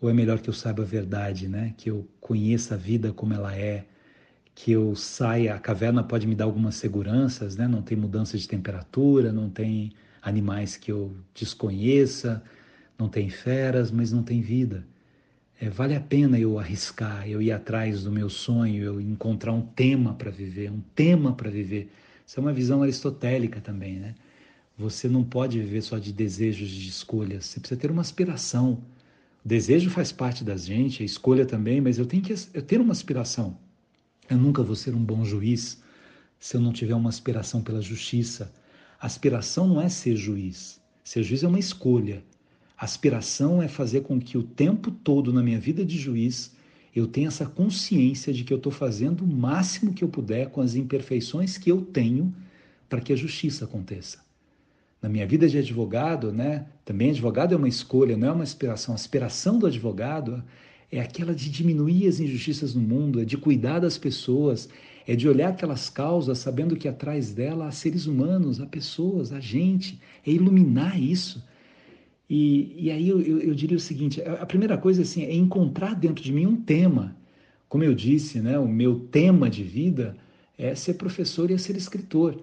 Ou é melhor que eu saiba a verdade, né? Que eu conheça a vida como ela é, que eu saia. A caverna pode me dar algumas seguranças, né? Não tem mudança de temperatura, não tem animais que eu desconheça, não tem feras, mas não tem vida. É, vale a pena eu arriscar, eu ir atrás do meu sonho, eu encontrar um tema para viver, um tema para viver. Isso é uma visão aristotélica também, né? Você não pode viver só de desejos, de escolhas. Você precisa ter uma aspiração. Desejo faz parte da gente, a escolha também, mas eu tenho que eu ter uma aspiração. Eu nunca vou ser um bom juiz se eu não tiver uma aspiração pela justiça. aspiração não é ser juiz. Ser juiz é uma escolha. aspiração é fazer com que o tempo todo na minha vida de juiz eu tenha essa consciência de que eu estou fazendo o máximo que eu puder com as imperfeições que eu tenho para que a justiça aconteça. Na minha vida de advogado, né, também advogado é uma escolha, não é uma aspiração. A aspiração do advogado é aquela de diminuir as injustiças no mundo, é de cuidar das pessoas, é de olhar aquelas causas sabendo que atrás dela há seres humanos, há pessoas, há gente, é iluminar isso. E, e aí eu, eu, eu diria o seguinte: a primeira coisa assim, é encontrar dentro de mim um tema. Como eu disse, né, o meu tema de vida é ser professor e é ser escritor.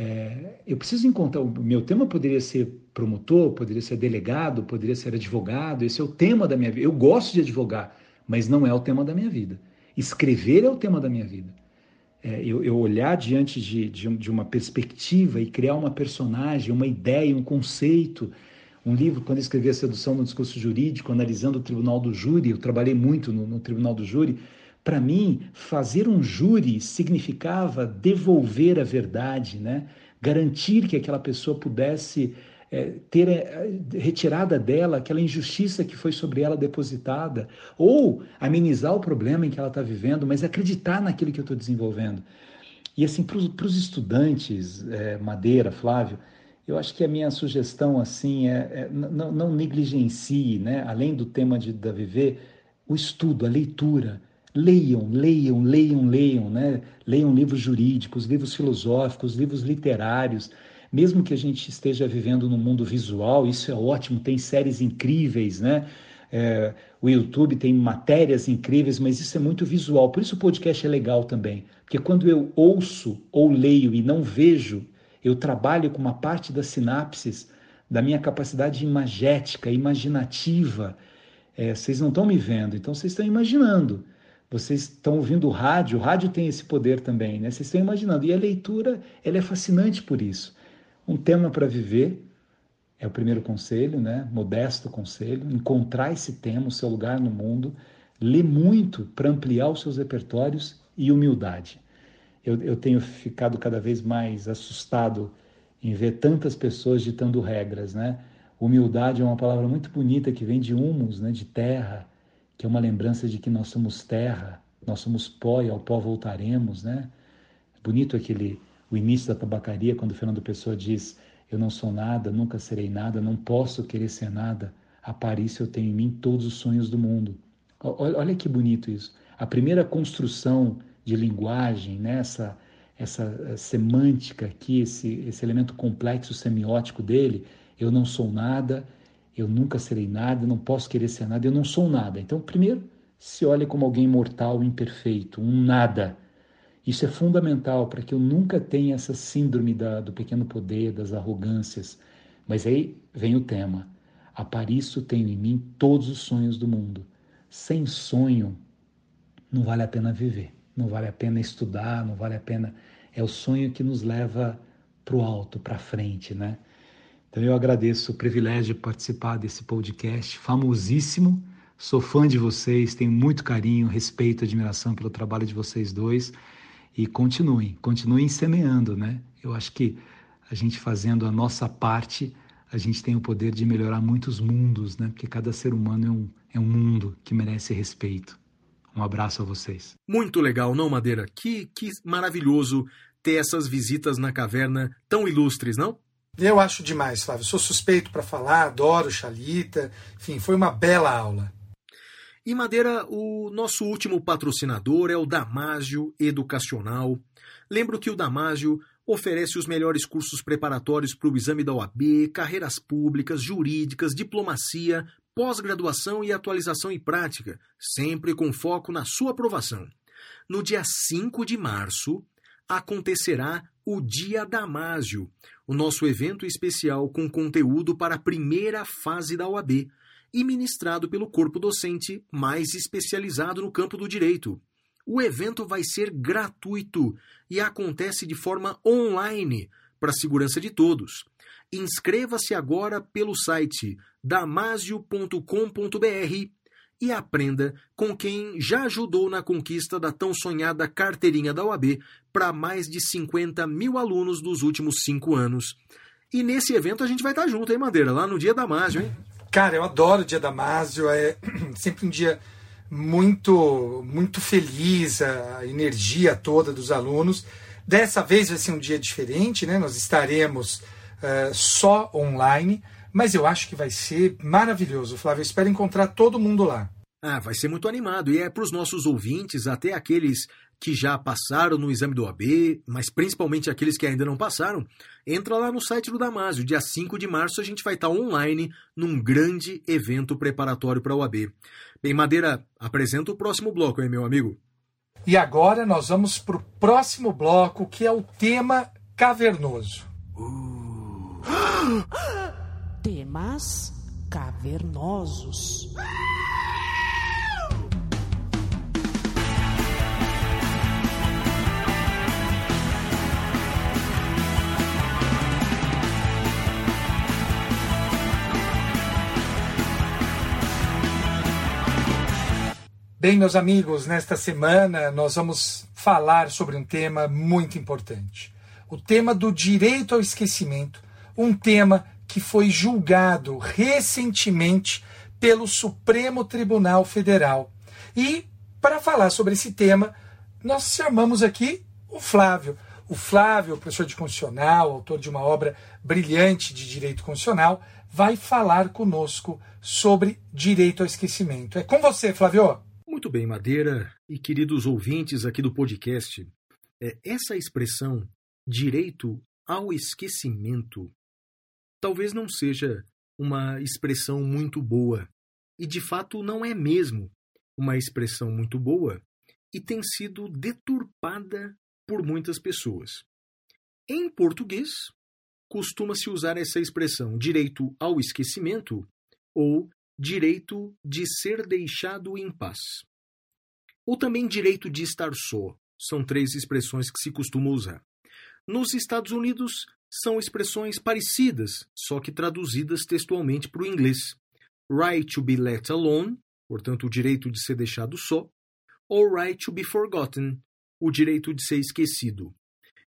É, eu preciso encontrar. O meu tema poderia ser promotor, poderia ser delegado, poderia ser advogado. Esse é o tema da minha vida. Eu gosto de advogar, mas não é o tema da minha vida. Escrever é o tema da minha vida. É, eu, eu, olhar diante de, de, de, uma perspectiva e criar uma personagem, uma ideia, um conceito. Um livro, quando eu escrevi A Sedução no Discurso Jurídico, analisando o Tribunal do Júri, eu trabalhei muito no, no Tribunal do Júri. Para mim, fazer um júri significava devolver a verdade, né? garantir que aquela pessoa pudesse é, ter é, retirada dela aquela injustiça que foi sobre ela depositada, ou amenizar o problema em que ela está vivendo, mas acreditar naquilo que eu estou desenvolvendo. E assim, para os estudantes, é, Madeira, Flávio, eu acho que a minha sugestão assim é, é não, não negligencie, né? além do tema de, da viver, o estudo, a leitura. Leiam, leiam, leiam, leiam, né? Leiam livros jurídicos, livros filosóficos, livros literários. Mesmo que a gente esteja vivendo no mundo visual, isso é ótimo, tem séries incríveis, né? É, o YouTube tem matérias incríveis, mas isso é muito visual. Por isso o podcast é legal também. Porque quando eu ouço ou leio e não vejo, eu trabalho com uma parte das sinapses da minha capacidade imagética, imaginativa. É, vocês não estão me vendo, então vocês estão imaginando. Vocês estão ouvindo o rádio, o rádio tem esse poder também, né? Vocês estão imaginando. E a leitura, ela é fascinante por isso. Um tema para viver é o primeiro conselho, né? Modesto conselho. Encontrar esse tema, o seu lugar no mundo. Ler muito para ampliar os seus repertórios e humildade. Eu, eu tenho ficado cada vez mais assustado em ver tantas pessoas ditando regras, né? Humildade é uma palavra muito bonita que vem de humus, né? De terra que é uma lembrança de que nós somos terra, nós somos pó e ao pó voltaremos, né? Bonito aquele o início da tabacaria quando Fernando Pessoa diz: "Eu não sou nada, nunca serei nada, não posso querer ser nada. A Paris eu tenho em mim todos os sonhos do mundo." Olha que bonito isso. A primeira construção de linguagem, nessa né? essa eh, semântica aqui, esse, esse elemento complexo semiótico dele, eu não sou nada, eu nunca serei nada, não posso querer ser nada, eu não sou nada. Então, primeiro, se olhe como alguém mortal, imperfeito, um nada. Isso é fundamental para que eu nunca tenha essa síndrome da, do pequeno poder, das arrogâncias. Mas aí vem o tema. A Parício tenho em mim todos os sonhos do mundo. Sem sonho, não vale a pena viver, não vale a pena estudar, não vale a pena. É o sonho que nos leva para o alto, para frente, né? Então eu agradeço o privilégio de participar desse podcast famosíssimo. Sou fã de vocês, tenho muito carinho, respeito, admiração pelo trabalho de vocês dois e continuem, continuem semeando, né? Eu acho que a gente fazendo a nossa parte, a gente tem o poder de melhorar muitos mundos, né? Porque cada ser humano é um, é um mundo que merece respeito. Um abraço a vocês. Muito legal, não, Madeira? Que, que maravilhoso ter essas visitas na caverna tão ilustres, não? Eu acho demais, Flávio. Sou suspeito para falar, adoro Chalita. Enfim, foi uma bela aula. E Madeira, o nosso último patrocinador é o Damásio Educacional. Lembro que o Damásio oferece os melhores cursos preparatórios para o exame da OAB, carreiras públicas, jurídicas, diplomacia, pós-graduação e atualização em prática, sempre com foco na sua aprovação. No dia 5 de março, acontecerá o Dia Damásio, o nosso evento especial com conteúdo para a primeira fase da OAB e ministrado pelo corpo docente mais especializado no campo do direito. O evento vai ser gratuito e acontece de forma online para a segurança de todos. Inscreva-se agora pelo site damasio.com.br e aprenda com quem já ajudou na conquista da tão sonhada carteirinha da OAB para mais de 50 mil alunos dos últimos cinco anos. E nesse evento a gente vai estar junto, hein, Madeira? Lá no dia Damásio, hein? Cara, eu adoro o dia Damásio, é sempre um dia muito, muito feliz, a energia toda dos alunos. Dessa vez vai ser um dia diferente, né? Nós estaremos uh, só online, mas eu acho que vai ser maravilhoso, Flávio. Eu espero encontrar todo mundo lá. Ah, vai ser muito animado. E é para os nossos ouvintes, até aqueles que já passaram no exame do AB, mas principalmente aqueles que ainda não passaram, entra lá no site do Damásio. Dia 5 de março a gente vai estar online num grande evento preparatório para o AB. Bem, Madeira, apresenta o próximo bloco, hein, meu amigo? E agora nós vamos para o próximo bloco, que é o tema cavernoso. Uh. Temas cavernosos. Bem, meus amigos, nesta semana nós vamos falar sobre um tema muito importante. O tema do direito ao esquecimento, um tema que foi julgado recentemente pelo Supremo Tribunal Federal. E, para falar sobre esse tema, nós chamamos aqui o Flávio. O Flávio, professor de constitucional, autor de uma obra brilhante de direito constitucional, vai falar conosco sobre direito ao esquecimento. É com você, Flávio. Muito bem, Madeira e queridos ouvintes aqui do podcast. É, essa expressão direito ao esquecimento talvez não seja uma expressão muito boa. E de fato não é mesmo uma expressão muito boa e tem sido deturpada por muitas pessoas. Em português, costuma-se usar essa expressão direito ao esquecimento ou direito de ser deixado em paz. Ou também direito de estar só. São três expressões que se costuma usar. Nos Estados Unidos, são expressões parecidas, só que traduzidas textualmente para o inglês. Right to be let alone, portanto, o direito de ser deixado só, ou right to be forgotten, o direito de ser esquecido.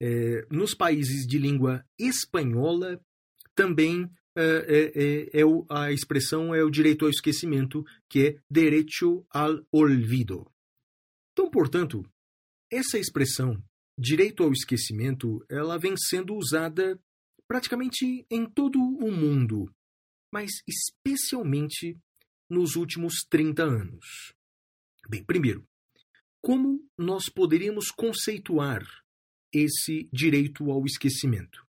É, nos países de língua espanhola, também é, é, é, é a expressão é o direito ao esquecimento, que é derecho al olvido. Então, portanto, essa expressão direito ao esquecimento, ela vem sendo usada praticamente em todo o mundo, mas especialmente nos últimos 30 anos. Bem, primeiro, como nós poderíamos conceituar esse direito ao esquecimento?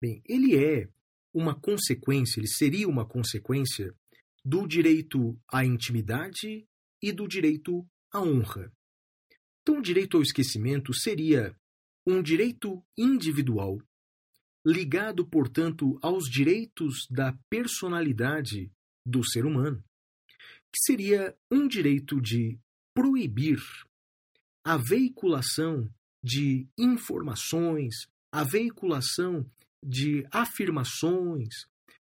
Bem, ele é uma consequência, ele seria uma consequência do direito à intimidade e do direito à honra. Então, o direito ao esquecimento seria um direito individual, ligado, portanto, aos direitos da personalidade do ser humano, que seria um direito de proibir a veiculação de informações, a veiculação de afirmações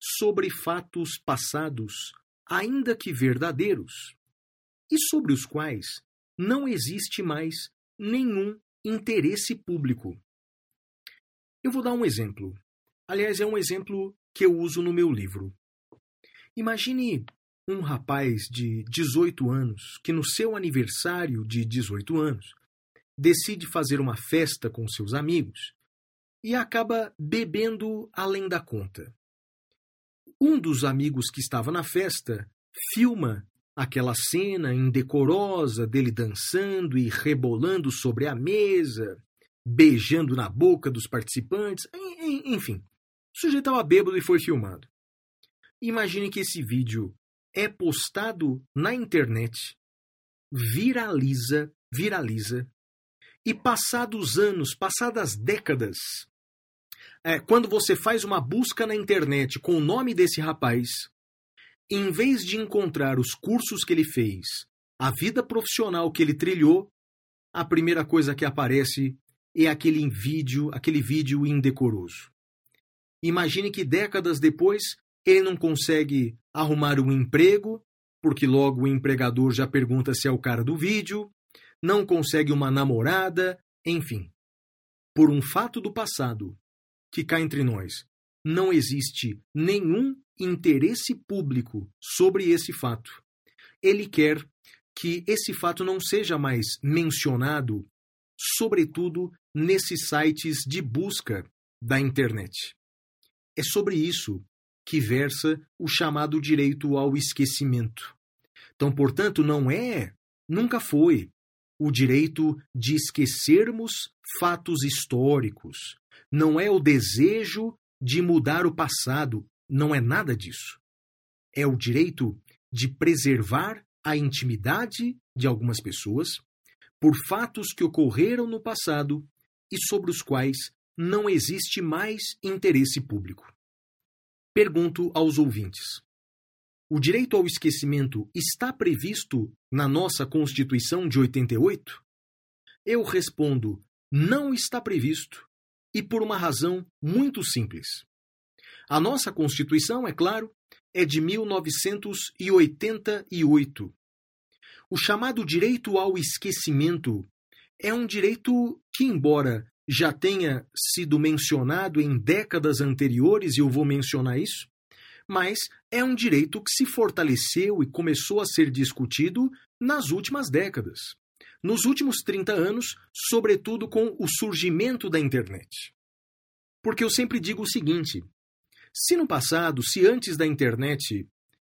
sobre fatos passados, ainda que verdadeiros, e sobre os quais não existe mais nenhum interesse público. Eu vou dar um exemplo. Aliás, é um exemplo que eu uso no meu livro. Imagine um rapaz de 18 anos que, no seu aniversário de 18 anos, decide fazer uma festa com seus amigos e acaba bebendo além da conta. Um dos amigos que estava na festa filma aquela cena indecorosa dele dançando e rebolando sobre a mesa, beijando na boca dos participantes, enfim. O sujeito estava bêbado e foi filmado. Imagine que esse vídeo é postado na internet, viraliza, viraliza, e passados anos, passadas décadas, é, quando você faz uma busca na internet com o nome desse rapaz, em vez de encontrar os cursos que ele fez, a vida profissional que ele trilhou, a primeira coisa que aparece é aquele vídeo, aquele vídeo indecoroso. Imagine que décadas depois ele não consegue arrumar um emprego, porque logo o empregador já pergunta se é o cara do vídeo, não consegue uma namorada, enfim. Por um fato do passado, que cá entre nós, não existe nenhum interesse público sobre esse fato. Ele quer que esse fato não seja mais mencionado, sobretudo nesses sites de busca da internet. É sobre isso que versa o chamado direito ao esquecimento. Então, portanto, não é, nunca foi, o direito de esquecermos fatos históricos. Não é o desejo de mudar o passado. Não é nada disso. É o direito de preservar a intimidade de algumas pessoas por fatos que ocorreram no passado e sobre os quais não existe mais interesse público. Pergunto aos ouvintes: o direito ao esquecimento está previsto na nossa Constituição de 88? Eu respondo: não está previsto, e por uma razão muito simples. A nossa Constituição, é claro, é de 1988. O chamado direito ao esquecimento é um direito que, embora já tenha sido mencionado em décadas anteriores, e eu vou mencionar isso, mas é um direito que se fortaleceu e começou a ser discutido nas últimas décadas. Nos últimos 30 anos, sobretudo com o surgimento da internet. Porque eu sempre digo o seguinte: se no passado, se antes da internet,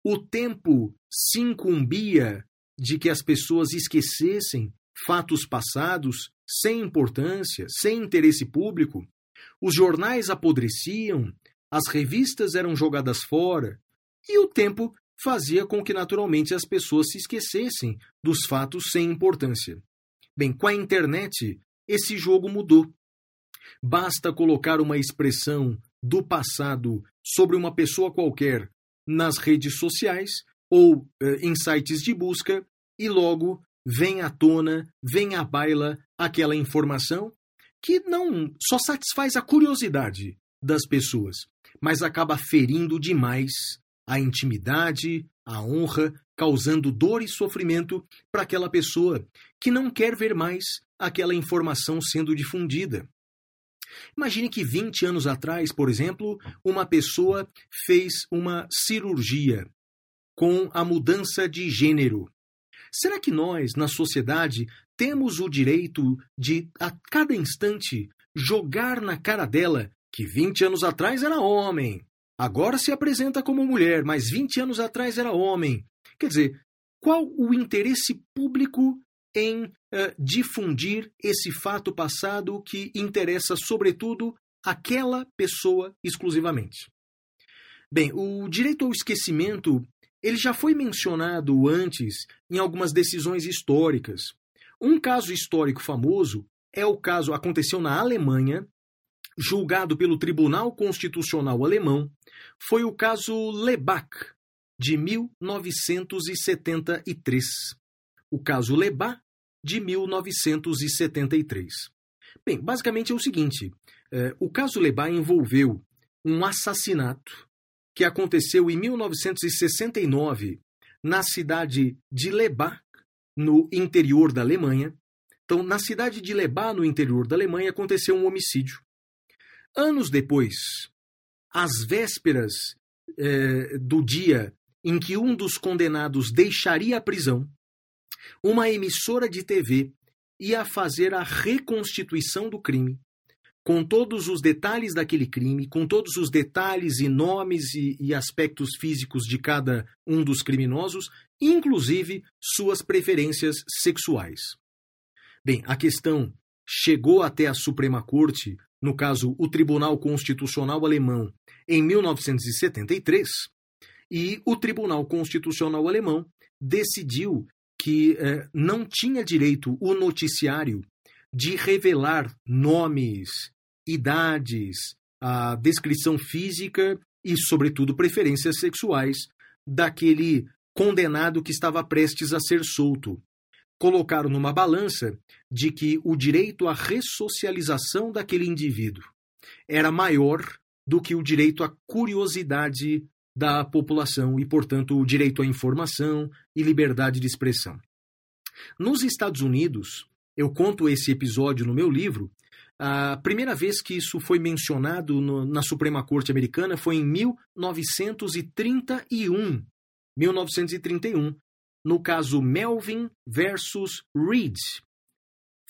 o tempo se incumbia de que as pessoas esquecessem fatos passados sem importância, sem interesse público, os jornais apodreciam, as revistas eram jogadas fora e o tempo fazia com que naturalmente as pessoas se esquecessem dos fatos sem importância. Bem, com a internet, esse jogo mudou. Basta colocar uma expressão do passado sobre uma pessoa qualquer nas redes sociais ou eh, em sites de busca e logo vem à tona, vem à baila aquela informação que não só satisfaz a curiosidade das pessoas, mas acaba ferindo demais a intimidade, a honra, causando dor e sofrimento para aquela pessoa que não quer ver mais aquela informação sendo difundida. Imagine que 20 anos atrás, por exemplo, uma pessoa fez uma cirurgia com a mudança de gênero. Será que nós, na sociedade, temos o direito de, a cada instante, jogar na cara dela que 20 anos atrás era homem, agora se apresenta como mulher, mas 20 anos atrás era homem. Quer dizer, qual o interesse público em uh, difundir esse fato passado que interessa, sobretudo, aquela pessoa exclusivamente? Bem, o direito ao esquecimento ele já foi mencionado antes em algumas decisões históricas. Um caso histórico famoso é o caso aconteceu na Alemanha julgado pelo Tribunal Constitucional Alemão, foi o caso Lebach, de 1973. O caso Lebach, de 1973. Bem, basicamente é o seguinte: é, o caso Lebach envolveu um assassinato que aconteceu em 1969 na cidade de Lebach, no interior da Alemanha. Então, na cidade de Lebach, no interior da Alemanha, aconteceu um homicídio. Anos depois, às vésperas eh, do dia em que um dos condenados deixaria a prisão, uma emissora de TV ia fazer a reconstituição do crime, com todos os detalhes daquele crime, com todos os detalhes e nomes e, e aspectos físicos de cada um dos criminosos, inclusive suas preferências sexuais. Bem, a questão chegou até a Suprema Corte, no caso o Tribunal Constitucional Alemão, em 1973, e o Tribunal Constitucional Alemão decidiu que eh, não tinha direito o noticiário de revelar nomes, idades, a descrição física e, sobretudo, preferências sexuais daquele condenado que estava prestes a ser solto. Colocaram numa balança de que o direito à ressocialização daquele indivíduo era maior do que o direito à curiosidade da população e, portanto, o direito à informação e liberdade de expressão. Nos Estados Unidos, eu conto esse episódio no meu livro. A primeira vez que isso foi mencionado no, na Suprema Corte Americana foi em 1931. 1931, no caso Melvin versus Reed.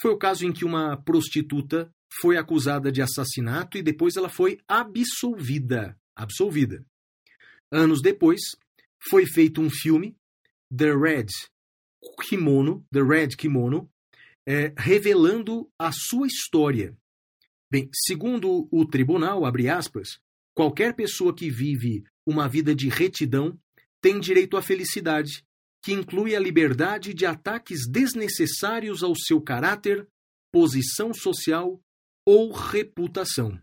Foi o caso em que uma prostituta foi acusada de assassinato e depois ela foi absolvida. Absolvida. Anos depois, foi feito um filme, The Red Kimono, The Red Kimono, é, revelando a sua história. Bem, segundo o tribunal, abre aspas, qualquer pessoa que vive uma vida de retidão tem direito à felicidade, que inclui a liberdade de ataques desnecessários ao seu caráter, posição social ou reputação.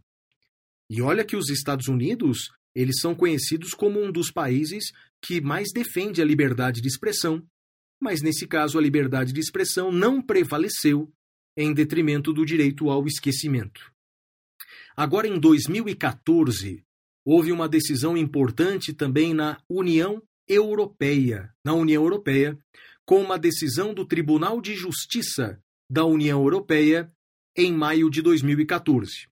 E olha que os Estados Unidos, eles são conhecidos como um dos países que mais defende a liberdade de expressão, mas nesse caso a liberdade de expressão não prevaleceu em detrimento do direito ao esquecimento. Agora, em 2014, houve uma decisão importante também na União Europeia, na União Europeia, com uma decisão do Tribunal de Justiça da União Europeia em maio de 2014.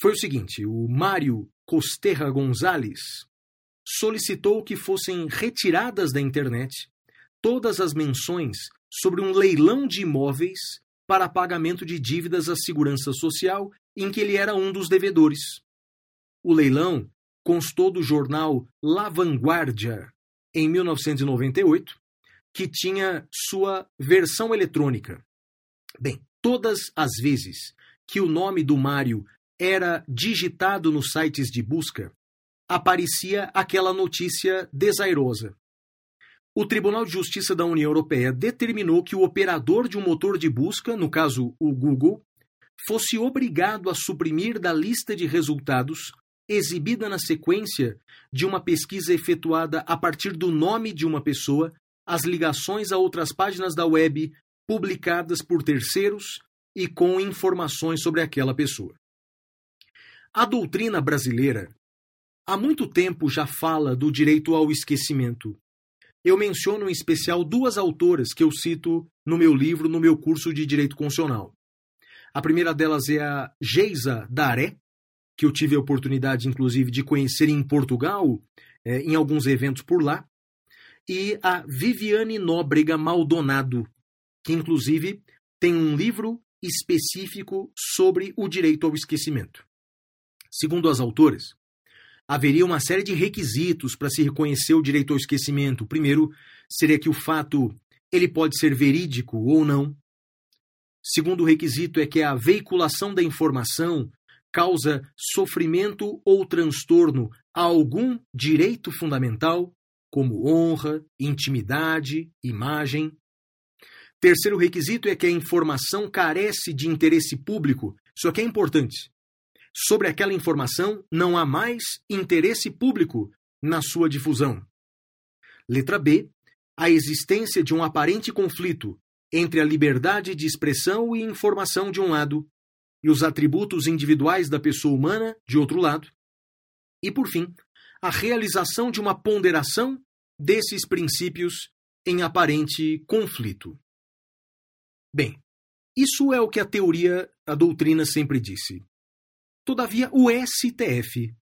Foi o seguinte: o Mário Costerra Gonzalez solicitou que fossem retiradas da internet todas as menções sobre um leilão de imóveis para pagamento de dívidas à Segurança Social em que ele era um dos devedores. O leilão constou do jornal La Vanguardia, em 1998, que tinha sua versão eletrônica. Bem, todas as vezes que o nome do Mário era digitado nos sites de busca, aparecia aquela notícia desairosa. O Tribunal de Justiça da União Europeia determinou que o operador de um motor de busca, no caso o Google, fosse obrigado a suprimir da lista de resultados, exibida na sequência de uma pesquisa efetuada a partir do nome de uma pessoa, as ligações a outras páginas da web publicadas por terceiros e com informações sobre aquela pessoa. A doutrina brasileira há muito tempo já fala do direito ao esquecimento eu menciono em especial duas autoras que eu cito no meu livro, no meu curso de Direito Constitucional. A primeira delas é a Geisa Daré, que eu tive a oportunidade, inclusive, de conhecer em Portugal, é, em alguns eventos por lá, e a Viviane Nóbrega Maldonado, que, inclusive, tem um livro específico sobre o direito ao esquecimento. Segundo as autoras, haveria uma série de requisitos para se reconhecer o direito ao esquecimento. O primeiro seria que o fato ele pode ser verídico ou não. Segundo requisito é que a veiculação da informação causa sofrimento ou transtorno a algum direito fundamental, como honra, intimidade, imagem. Terceiro requisito é que a informação carece de interesse público. Isso aqui é importante sobre aquela informação não há mais interesse público na sua difusão. Letra B. A existência de um aparente conflito entre a liberdade de expressão e informação de um lado e os atributos individuais da pessoa humana de outro lado. E, por fim, a realização de uma ponderação desses princípios em aparente conflito. Bem, isso é o que a teoria, a doutrina sempre disse. Todavia, o STF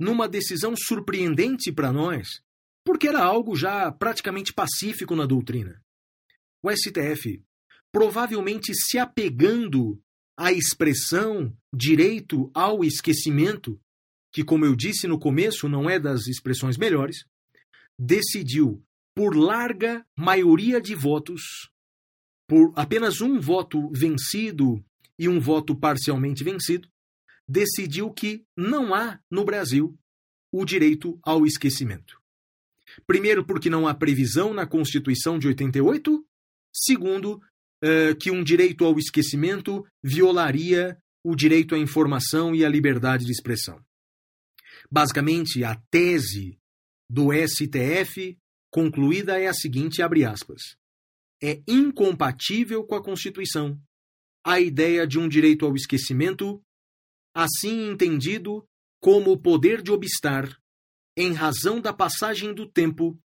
numa decisão surpreendente para nós, porque era algo já praticamente pacífico na doutrina. O STF, provavelmente se apegando à expressão direito ao esquecimento, que, como eu disse no começo, não é das expressões melhores, decidiu, por larga maioria de votos, por apenas um voto vencido e um voto parcialmente vencido, decidiu que não há no Brasil o direito ao esquecimento. Primeiro, porque não há previsão na Constituição de 88. Segundo, uh, que um direito ao esquecimento violaria o direito à informação e à liberdade de expressão. Basicamente, a tese do STF concluída é a seguinte, abre aspas. É incompatível com a Constituição a ideia de um direito ao esquecimento, assim entendido como o poder de obstar, em razão da passagem do tempo,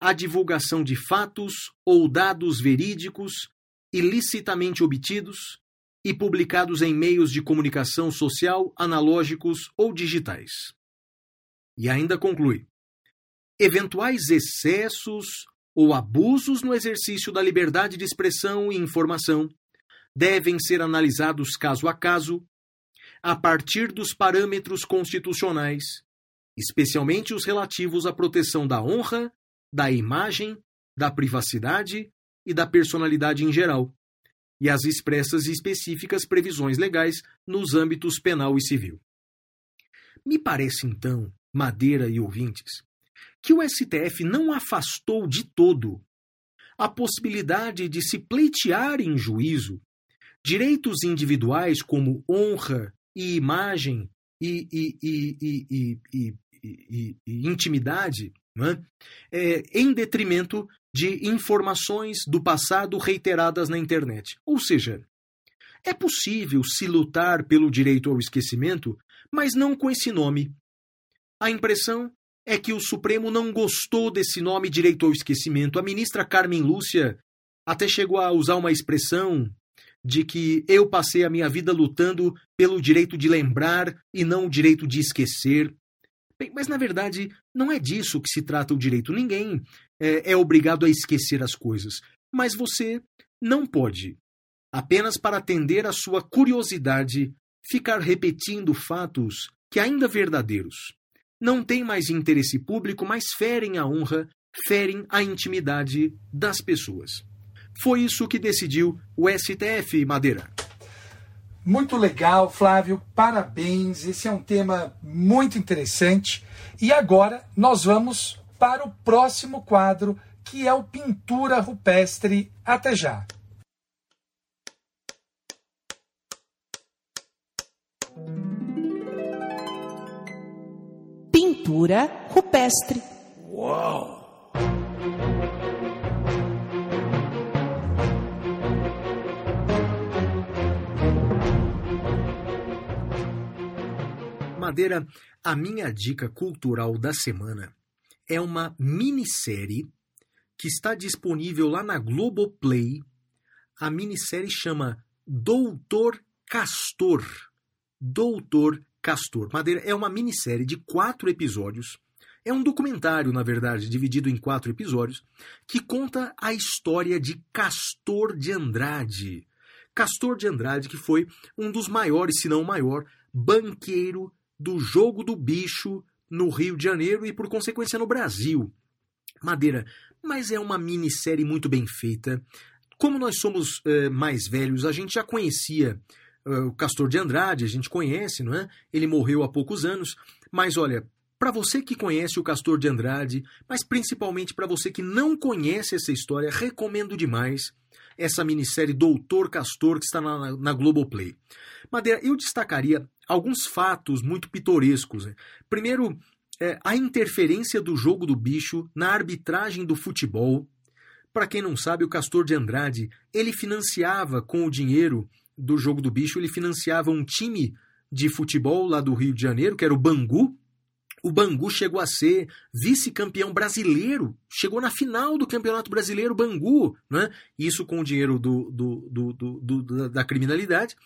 a divulgação de fatos ou dados verídicos ilicitamente obtidos e publicados em meios de comunicação social analógicos ou digitais. E ainda conclui: eventuais excessos ou abusos no exercício da liberdade de expressão e informação devem ser analisados caso a caso, a partir dos parâmetros constitucionais, especialmente os relativos à proteção da honra, da imagem, da privacidade e da personalidade em geral, e as expressas e específicas previsões legais nos âmbitos penal e civil. Me parece, então, Madeira e ouvintes, que o STF não afastou de todo a possibilidade de se pleitear em juízo direitos individuais como honra e imagem e, e, e, e intimidade é? É, em detrimento de informações do passado reiteradas na internet. Ou seja, é possível se lutar pelo direito ao esquecimento, mas não com esse nome. A impressão é que o Supremo não gostou desse nome direito ao esquecimento. A ministra Carmen Lúcia até chegou a usar uma expressão de que eu passei a minha vida lutando pelo direito de lembrar e não o direito de esquecer. Bem, mas na verdade, não é disso que se trata o direito. Ninguém é, é obrigado a esquecer as coisas. Mas você não pode, apenas para atender à sua curiosidade, ficar repetindo fatos que ainda verdadeiros. Não têm mais interesse público, mas ferem a honra, ferem a intimidade das pessoas. Foi isso que decidiu o STF, Madeira. Muito legal, Flávio, parabéns. Esse é um tema muito interessante. E agora nós vamos para o próximo quadro, que é o Pintura Rupestre. Até já. Pintura rupestre. Uau! Madeira, a minha dica cultural da semana é uma minissérie que está disponível lá na Globoplay. A minissérie chama Doutor Castor. Doutor Castor. Madeira é uma minissérie de quatro episódios. É um documentário, na verdade, dividido em quatro episódios, que conta a história de Castor de Andrade. Castor de Andrade, que foi um dos maiores, se não o maior, banqueiro do jogo do bicho no Rio de Janeiro e, por consequência, no Brasil. Madeira, mas é uma minissérie muito bem feita. Como nós somos uh, mais velhos, a gente já conhecia uh, o Castor de Andrade, a gente conhece, não é? Ele morreu há poucos anos, mas olha, para você que conhece o Castor de Andrade, mas principalmente para você que não conhece essa história, recomendo demais essa minissérie Doutor Castor que está na, na Globoplay. Madeira, eu destacaria alguns fatos muito pitorescos. Né? Primeiro, é, a interferência do jogo do bicho na arbitragem do futebol. Para quem não sabe, o Castor de Andrade, ele financiava com o dinheiro do jogo do bicho, ele financiava um time de futebol lá do Rio de Janeiro, que era o Bangu, o Bangu chegou a ser vice-campeão brasileiro, chegou na final do Campeonato Brasileiro Bangu, né? isso com o dinheiro do, do, do, da criminalidade.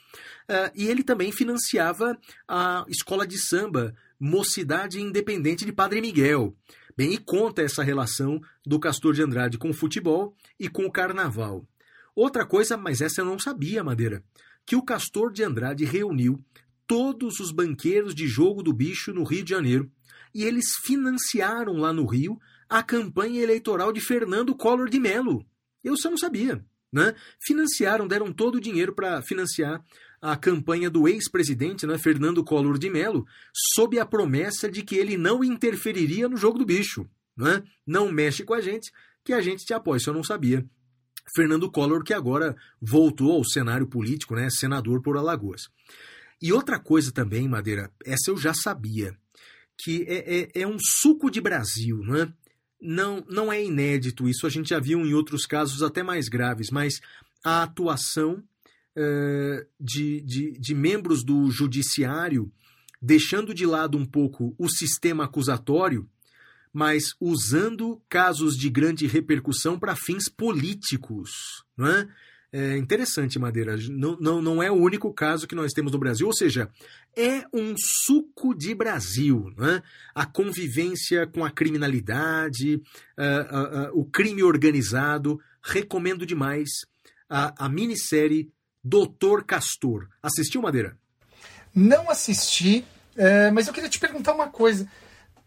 Uh, e ele também financiava a escola de samba Mocidade Independente de Padre Miguel. Bem, e conta essa relação do Castor de Andrade com o futebol e com o carnaval. Outra coisa, mas essa eu não sabia, Madeira, que o Castor de Andrade reuniu todos os banqueiros de jogo do bicho no Rio de Janeiro e eles financiaram lá no Rio a campanha eleitoral de Fernando Collor de Mello. Eu só não sabia. Né? Financiaram, deram todo o dinheiro para financiar a campanha do ex-presidente, né, Fernando Collor de Mello, sob a promessa de que ele não interferiria no jogo do bicho. Né? Não mexe com a gente, que a gente te apoia. Isso eu não sabia. Fernando Collor, que agora voltou ao cenário político, né, senador por Alagoas. E outra coisa também, Madeira, essa eu já sabia, que é, é, é um suco de Brasil, não é? Não, é inédito, isso a gente já viu em outros casos até mais graves, mas a atuação uh, de, de, de membros do judiciário deixando de lado um pouco o sistema acusatório, mas usando casos de grande repercussão para fins políticos. Não é? É interessante, Madeira. Não, não, não é o único caso que nós temos no Brasil, ou seja, é um suco de Brasil. Né? A convivência com a criminalidade, uh, uh, uh, o crime organizado. Recomendo demais a, a minissérie Doutor Castor. Assistiu, Madeira? Não assisti, é, mas eu queria te perguntar uma coisa.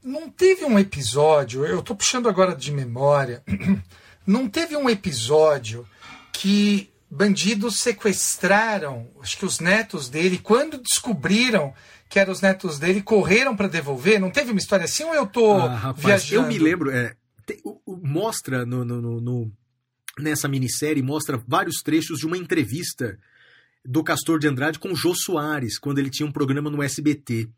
Não teve um episódio, eu estou puxando agora de memória, não teve um episódio que bandidos sequestraram, acho que os netos dele, quando descobriram que eram os netos dele, correram para devolver? Não teve uma história assim ou eu estou ah, viajando? Eu me lembro, é, te, mostra no, no, no, no, nessa minissérie, mostra vários trechos de uma entrevista do Castor de Andrade com o Jô Soares, quando ele tinha um programa no SBT.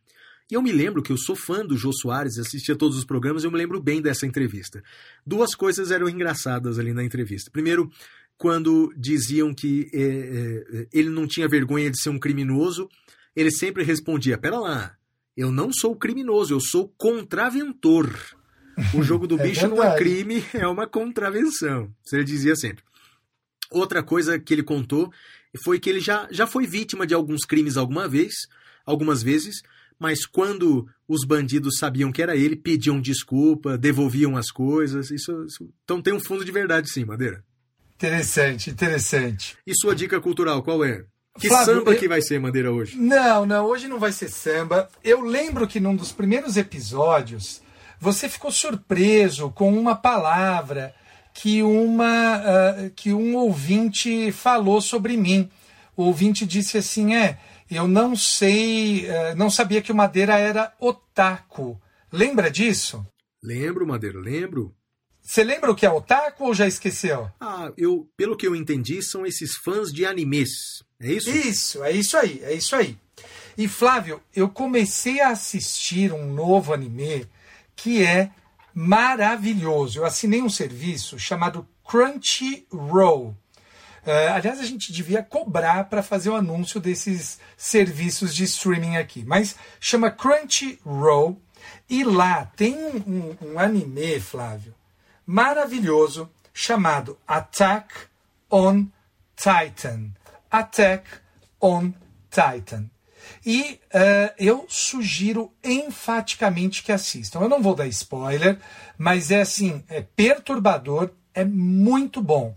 E eu me lembro que eu sou fã do Jô Soares, assistia todos os programas, eu me lembro bem dessa entrevista. Duas coisas eram engraçadas ali na entrevista. Primeiro, quando diziam que é, é, ele não tinha vergonha de ser um criminoso, ele sempre respondia: Pera lá, eu não sou criminoso, eu sou contraventor. O jogo do é bicho não é crime, é uma contravenção. Isso ele dizia sempre. Outra coisa que ele contou foi que ele já, já foi vítima de alguns crimes alguma vez, algumas vezes, mas quando os bandidos sabiam que era ele, pediam desculpa, devolviam as coisas. Isso, isso... Então tem um fundo de verdade sim, Madeira. Interessante, interessante. E sua dica cultural, qual é? Que Flávio, samba que vai ser, Madeira, hoje? Não, não, hoje não vai ser samba. Eu lembro que num dos primeiros episódios você ficou surpreso com uma palavra que, uma, uh, que um ouvinte falou sobre mim. O ouvinte disse assim: é, eu não sei, uh, não sabia que o Madeira era otaku. Lembra disso? Lembro, Madeira, lembro. Você lembra o que é otaku ou já esqueceu? Ah, eu, pelo que eu entendi, são esses fãs de animes. É isso? Isso, é isso aí, é isso aí. E Flávio, eu comecei a assistir um novo anime que é maravilhoso. Eu assinei um serviço chamado Crunchyroll. Uh, aliás, a gente devia cobrar para fazer o anúncio desses serviços de streaming aqui, mas chama Crunchyroll e lá tem um, um, um anime, Flávio, maravilhoso chamado Attack on Titan. Attack on Titan. E uh, eu sugiro enfaticamente que assistam. Eu não vou dar spoiler, mas é assim, é perturbador, é muito bom.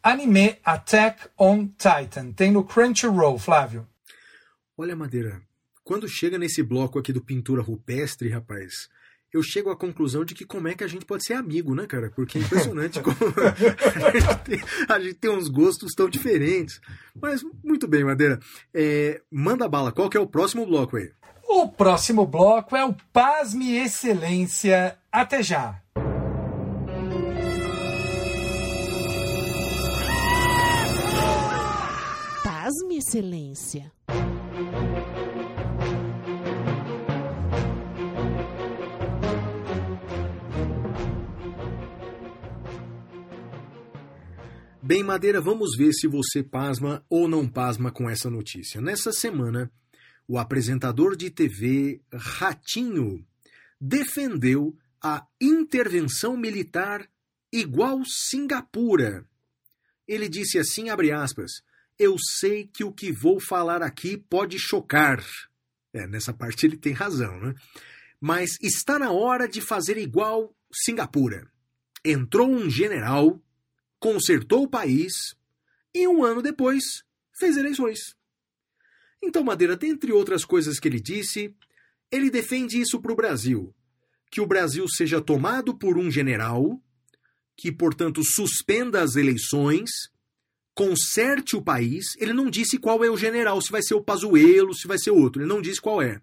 Anime Attack on Titan. Tem no Crunchyroll, Flávio. Olha, Madeira, quando chega nesse bloco aqui do Pintura Rupestre, rapaz, eu chego à conclusão de que como é que a gente pode ser amigo, né, cara? Porque é impressionante como a, gente tem, a, gente tem, uns gostos tão diferentes. Mas muito bem, Madeira. É, manda bala, qual que é o próximo bloco aí? O próximo bloco é o Pasme Excelência. Até já! Pasme Excelência. Bem, Madeira, vamos ver se você pasma ou não pasma com essa notícia. Nessa semana, o apresentador de TV Ratinho defendeu a intervenção militar igual Singapura. Ele disse assim, abre aspas, eu sei que o que vou falar aqui pode chocar. É, nessa parte ele tem razão, né? Mas está na hora de fazer igual Singapura. Entrou um general, consertou o país e um ano depois fez eleições. Então, Madeira, dentre outras coisas que ele disse, ele defende isso para o Brasil: que o Brasil seja tomado por um general, que, portanto, suspenda as eleições, conserte o país. Ele não disse qual é o general, se vai ser o Pazuello, se vai ser outro. Ele não disse qual é.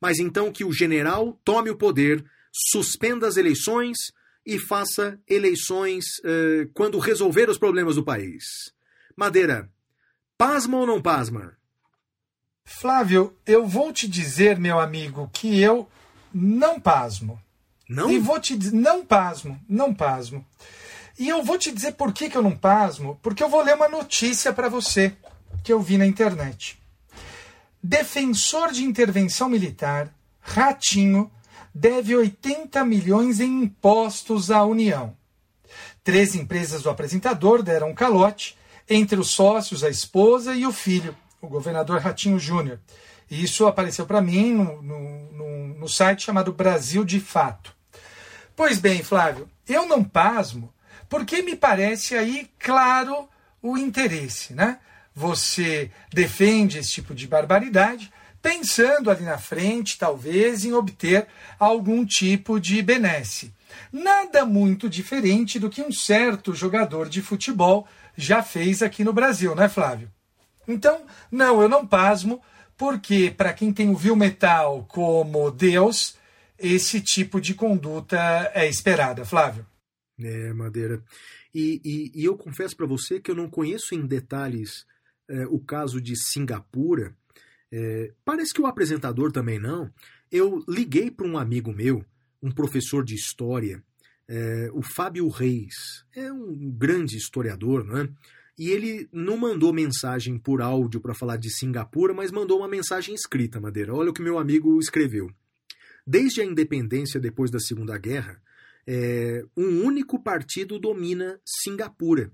Mas então que o general tome o poder, suspenda as eleições e faça eleições eh, quando resolver os problemas do país. Madeira, pasma ou não pasma? Flávio, eu vou te dizer, meu amigo, que eu não pasmo. Não? E vou te dizer, não pasmo, não pasmo. E eu vou te dizer por que, que eu não pasmo, porque eu vou ler uma notícia para você que eu vi na internet. Defensor de intervenção militar, Ratinho, deve 80 milhões em impostos à União. Três empresas do apresentador deram um calote, entre os sócios, a esposa e o filho o governador Ratinho Júnior. E isso apareceu para mim no, no, no, no site chamado Brasil de Fato. Pois bem, Flávio, eu não pasmo porque me parece aí claro o interesse, né? Você defende esse tipo de barbaridade, pensando ali na frente, talvez, em obter algum tipo de benesse. Nada muito diferente do que um certo jogador de futebol já fez aqui no Brasil, né, Flávio? Então, não, eu não pasmo, porque para quem tem o vil metal como Deus, esse tipo de conduta é esperada, Flávio. É, Madeira. E, e, e eu confesso para você que eu não conheço em detalhes é, o caso de Singapura. É, parece que o apresentador também não. Eu liguei para um amigo meu, um professor de história, é, o Fábio Reis. É um grande historiador, não é? E ele não mandou mensagem por áudio para falar de Singapura, mas mandou uma mensagem escrita, Madeira. Olha o que meu amigo escreveu. Desde a independência depois da Segunda Guerra, é, um único partido domina Singapura.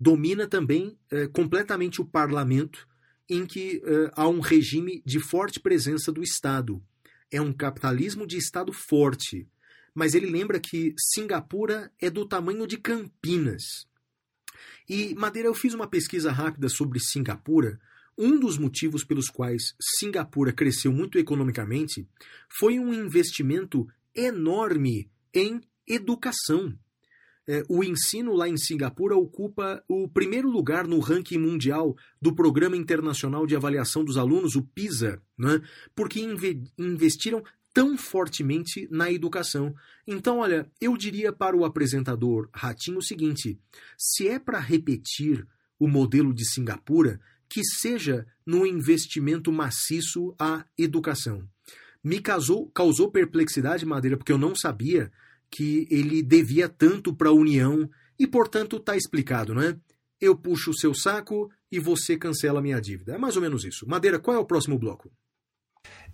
Domina também é, completamente o parlamento, em que é, há um regime de forte presença do Estado. É um capitalismo de Estado forte. Mas ele lembra que Singapura é do tamanho de Campinas. E, Madeira, eu fiz uma pesquisa rápida sobre Singapura. Um dos motivos pelos quais Singapura cresceu muito economicamente foi um investimento enorme em educação. É, o ensino lá em Singapura ocupa o primeiro lugar no ranking mundial do Programa Internacional de Avaliação dos Alunos, o PISA, né? porque investiram tão fortemente na educação. Então, olha, eu diria para o apresentador Ratinho o seguinte: se é para repetir o modelo de Singapura, que seja no investimento maciço à educação. Me causou, causou perplexidade, Madeira, porque eu não sabia que ele devia tanto para a União e, portanto, está explicado, não é? Eu puxo o seu saco e você cancela a minha dívida. É mais ou menos isso. Madeira, qual é o próximo bloco?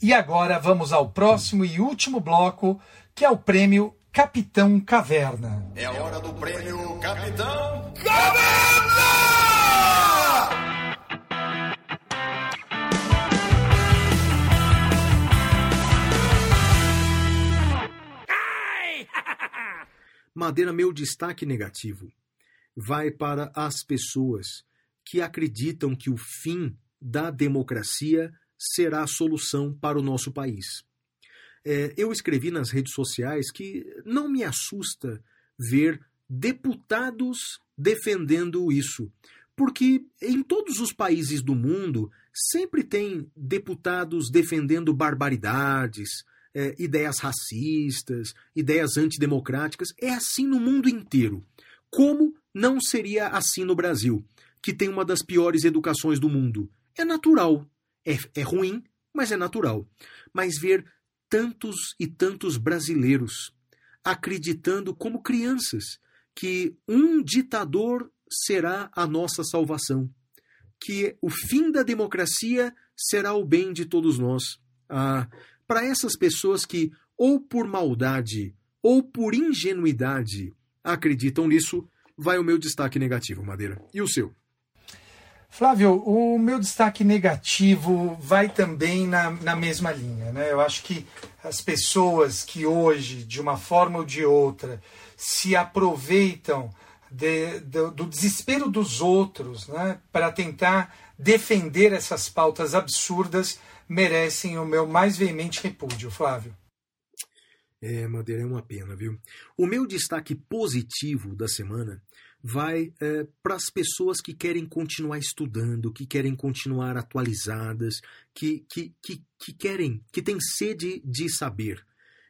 E agora vamos ao próximo e último bloco, que é o prêmio Capitão Caverna. É a hora do prêmio Capitão Caverna! Madeira, meu destaque negativo vai para as pessoas que acreditam que o fim da democracia será a solução para o nosso país. É, eu escrevi nas redes sociais que não me assusta ver deputados defendendo isso, porque em todos os países do mundo sempre tem deputados defendendo barbaridades, é, ideias racistas, ideias antidemocráticas. É assim no mundo inteiro. Como não seria assim no Brasil, que tem uma das piores educações do mundo? É natural é, é ruim, mas é natural. Mas ver tantos e tantos brasileiros acreditando como crianças que um ditador será a nossa salvação, que o fim da democracia será o bem de todos nós. Ah, Para essas pessoas que, ou por maldade ou por ingenuidade, acreditam nisso, vai o meu destaque negativo, Madeira. E o seu? Flávio, o meu destaque negativo vai também na, na mesma linha. Né? Eu acho que as pessoas que hoje, de uma forma ou de outra, se aproveitam de, de, do desespero dos outros né? para tentar defender essas pautas absurdas, merecem o meu mais veemente repúdio, Flávio. É, Madeira, é uma pena, viu? O meu destaque positivo da semana vai é, para as pessoas que querem continuar estudando, que querem continuar atualizadas, que, que, que, que querem, que têm sede de saber.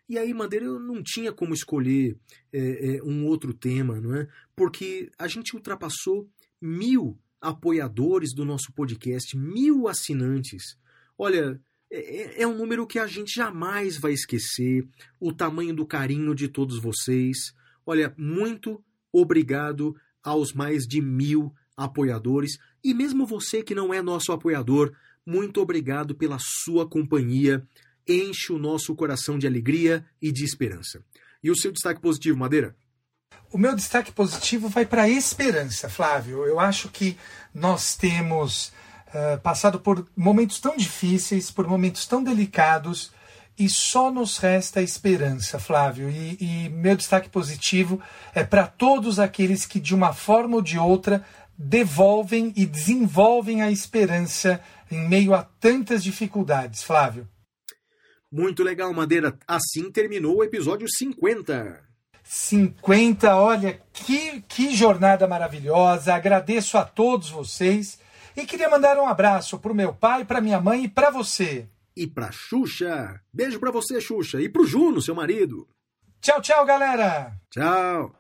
E aí, Madeira, eu não tinha como escolher é, é, um outro tema, não é? Porque a gente ultrapassou mil apoiadores do nosso podcast, mil assinantes. Olha, é, é, um número que a gente jamais vai esquecer. O tamanho do carinho de todos vocês. Olha, muito obrigado aos mais de mil apoiadores. E mesmo você que não é nosso apoiador, muito obrigado pela sua companhia. Enche o nosso coração de alegria e de esperança. E o seu destaque positivo, Madeira? O meu destaque positivo vai para a esperança, Flávio. Eu acho que nós temos uh, passado por momentos tão difíceis, por momentos tão delicados, e só nos resta a esperança, Flávio. E, e meu destaque positivo é para todos aqueles que, de uma forma ou de outra, devolvem e desenvolvem a esperança em meio a tantas dificuldades, Flávio. Muito legal, Madeira. Assim terminou o episódio 50. 50, olha que, que jornada maravilhosa. Agradeço a todos vocês e queria mandar um abraço para o meu pai, para minha mãe e para você e pra Xuxa. Beijo pra você, Xuxa. E pro Juno, seu marido. Tchau, tchau, galera. Tchau.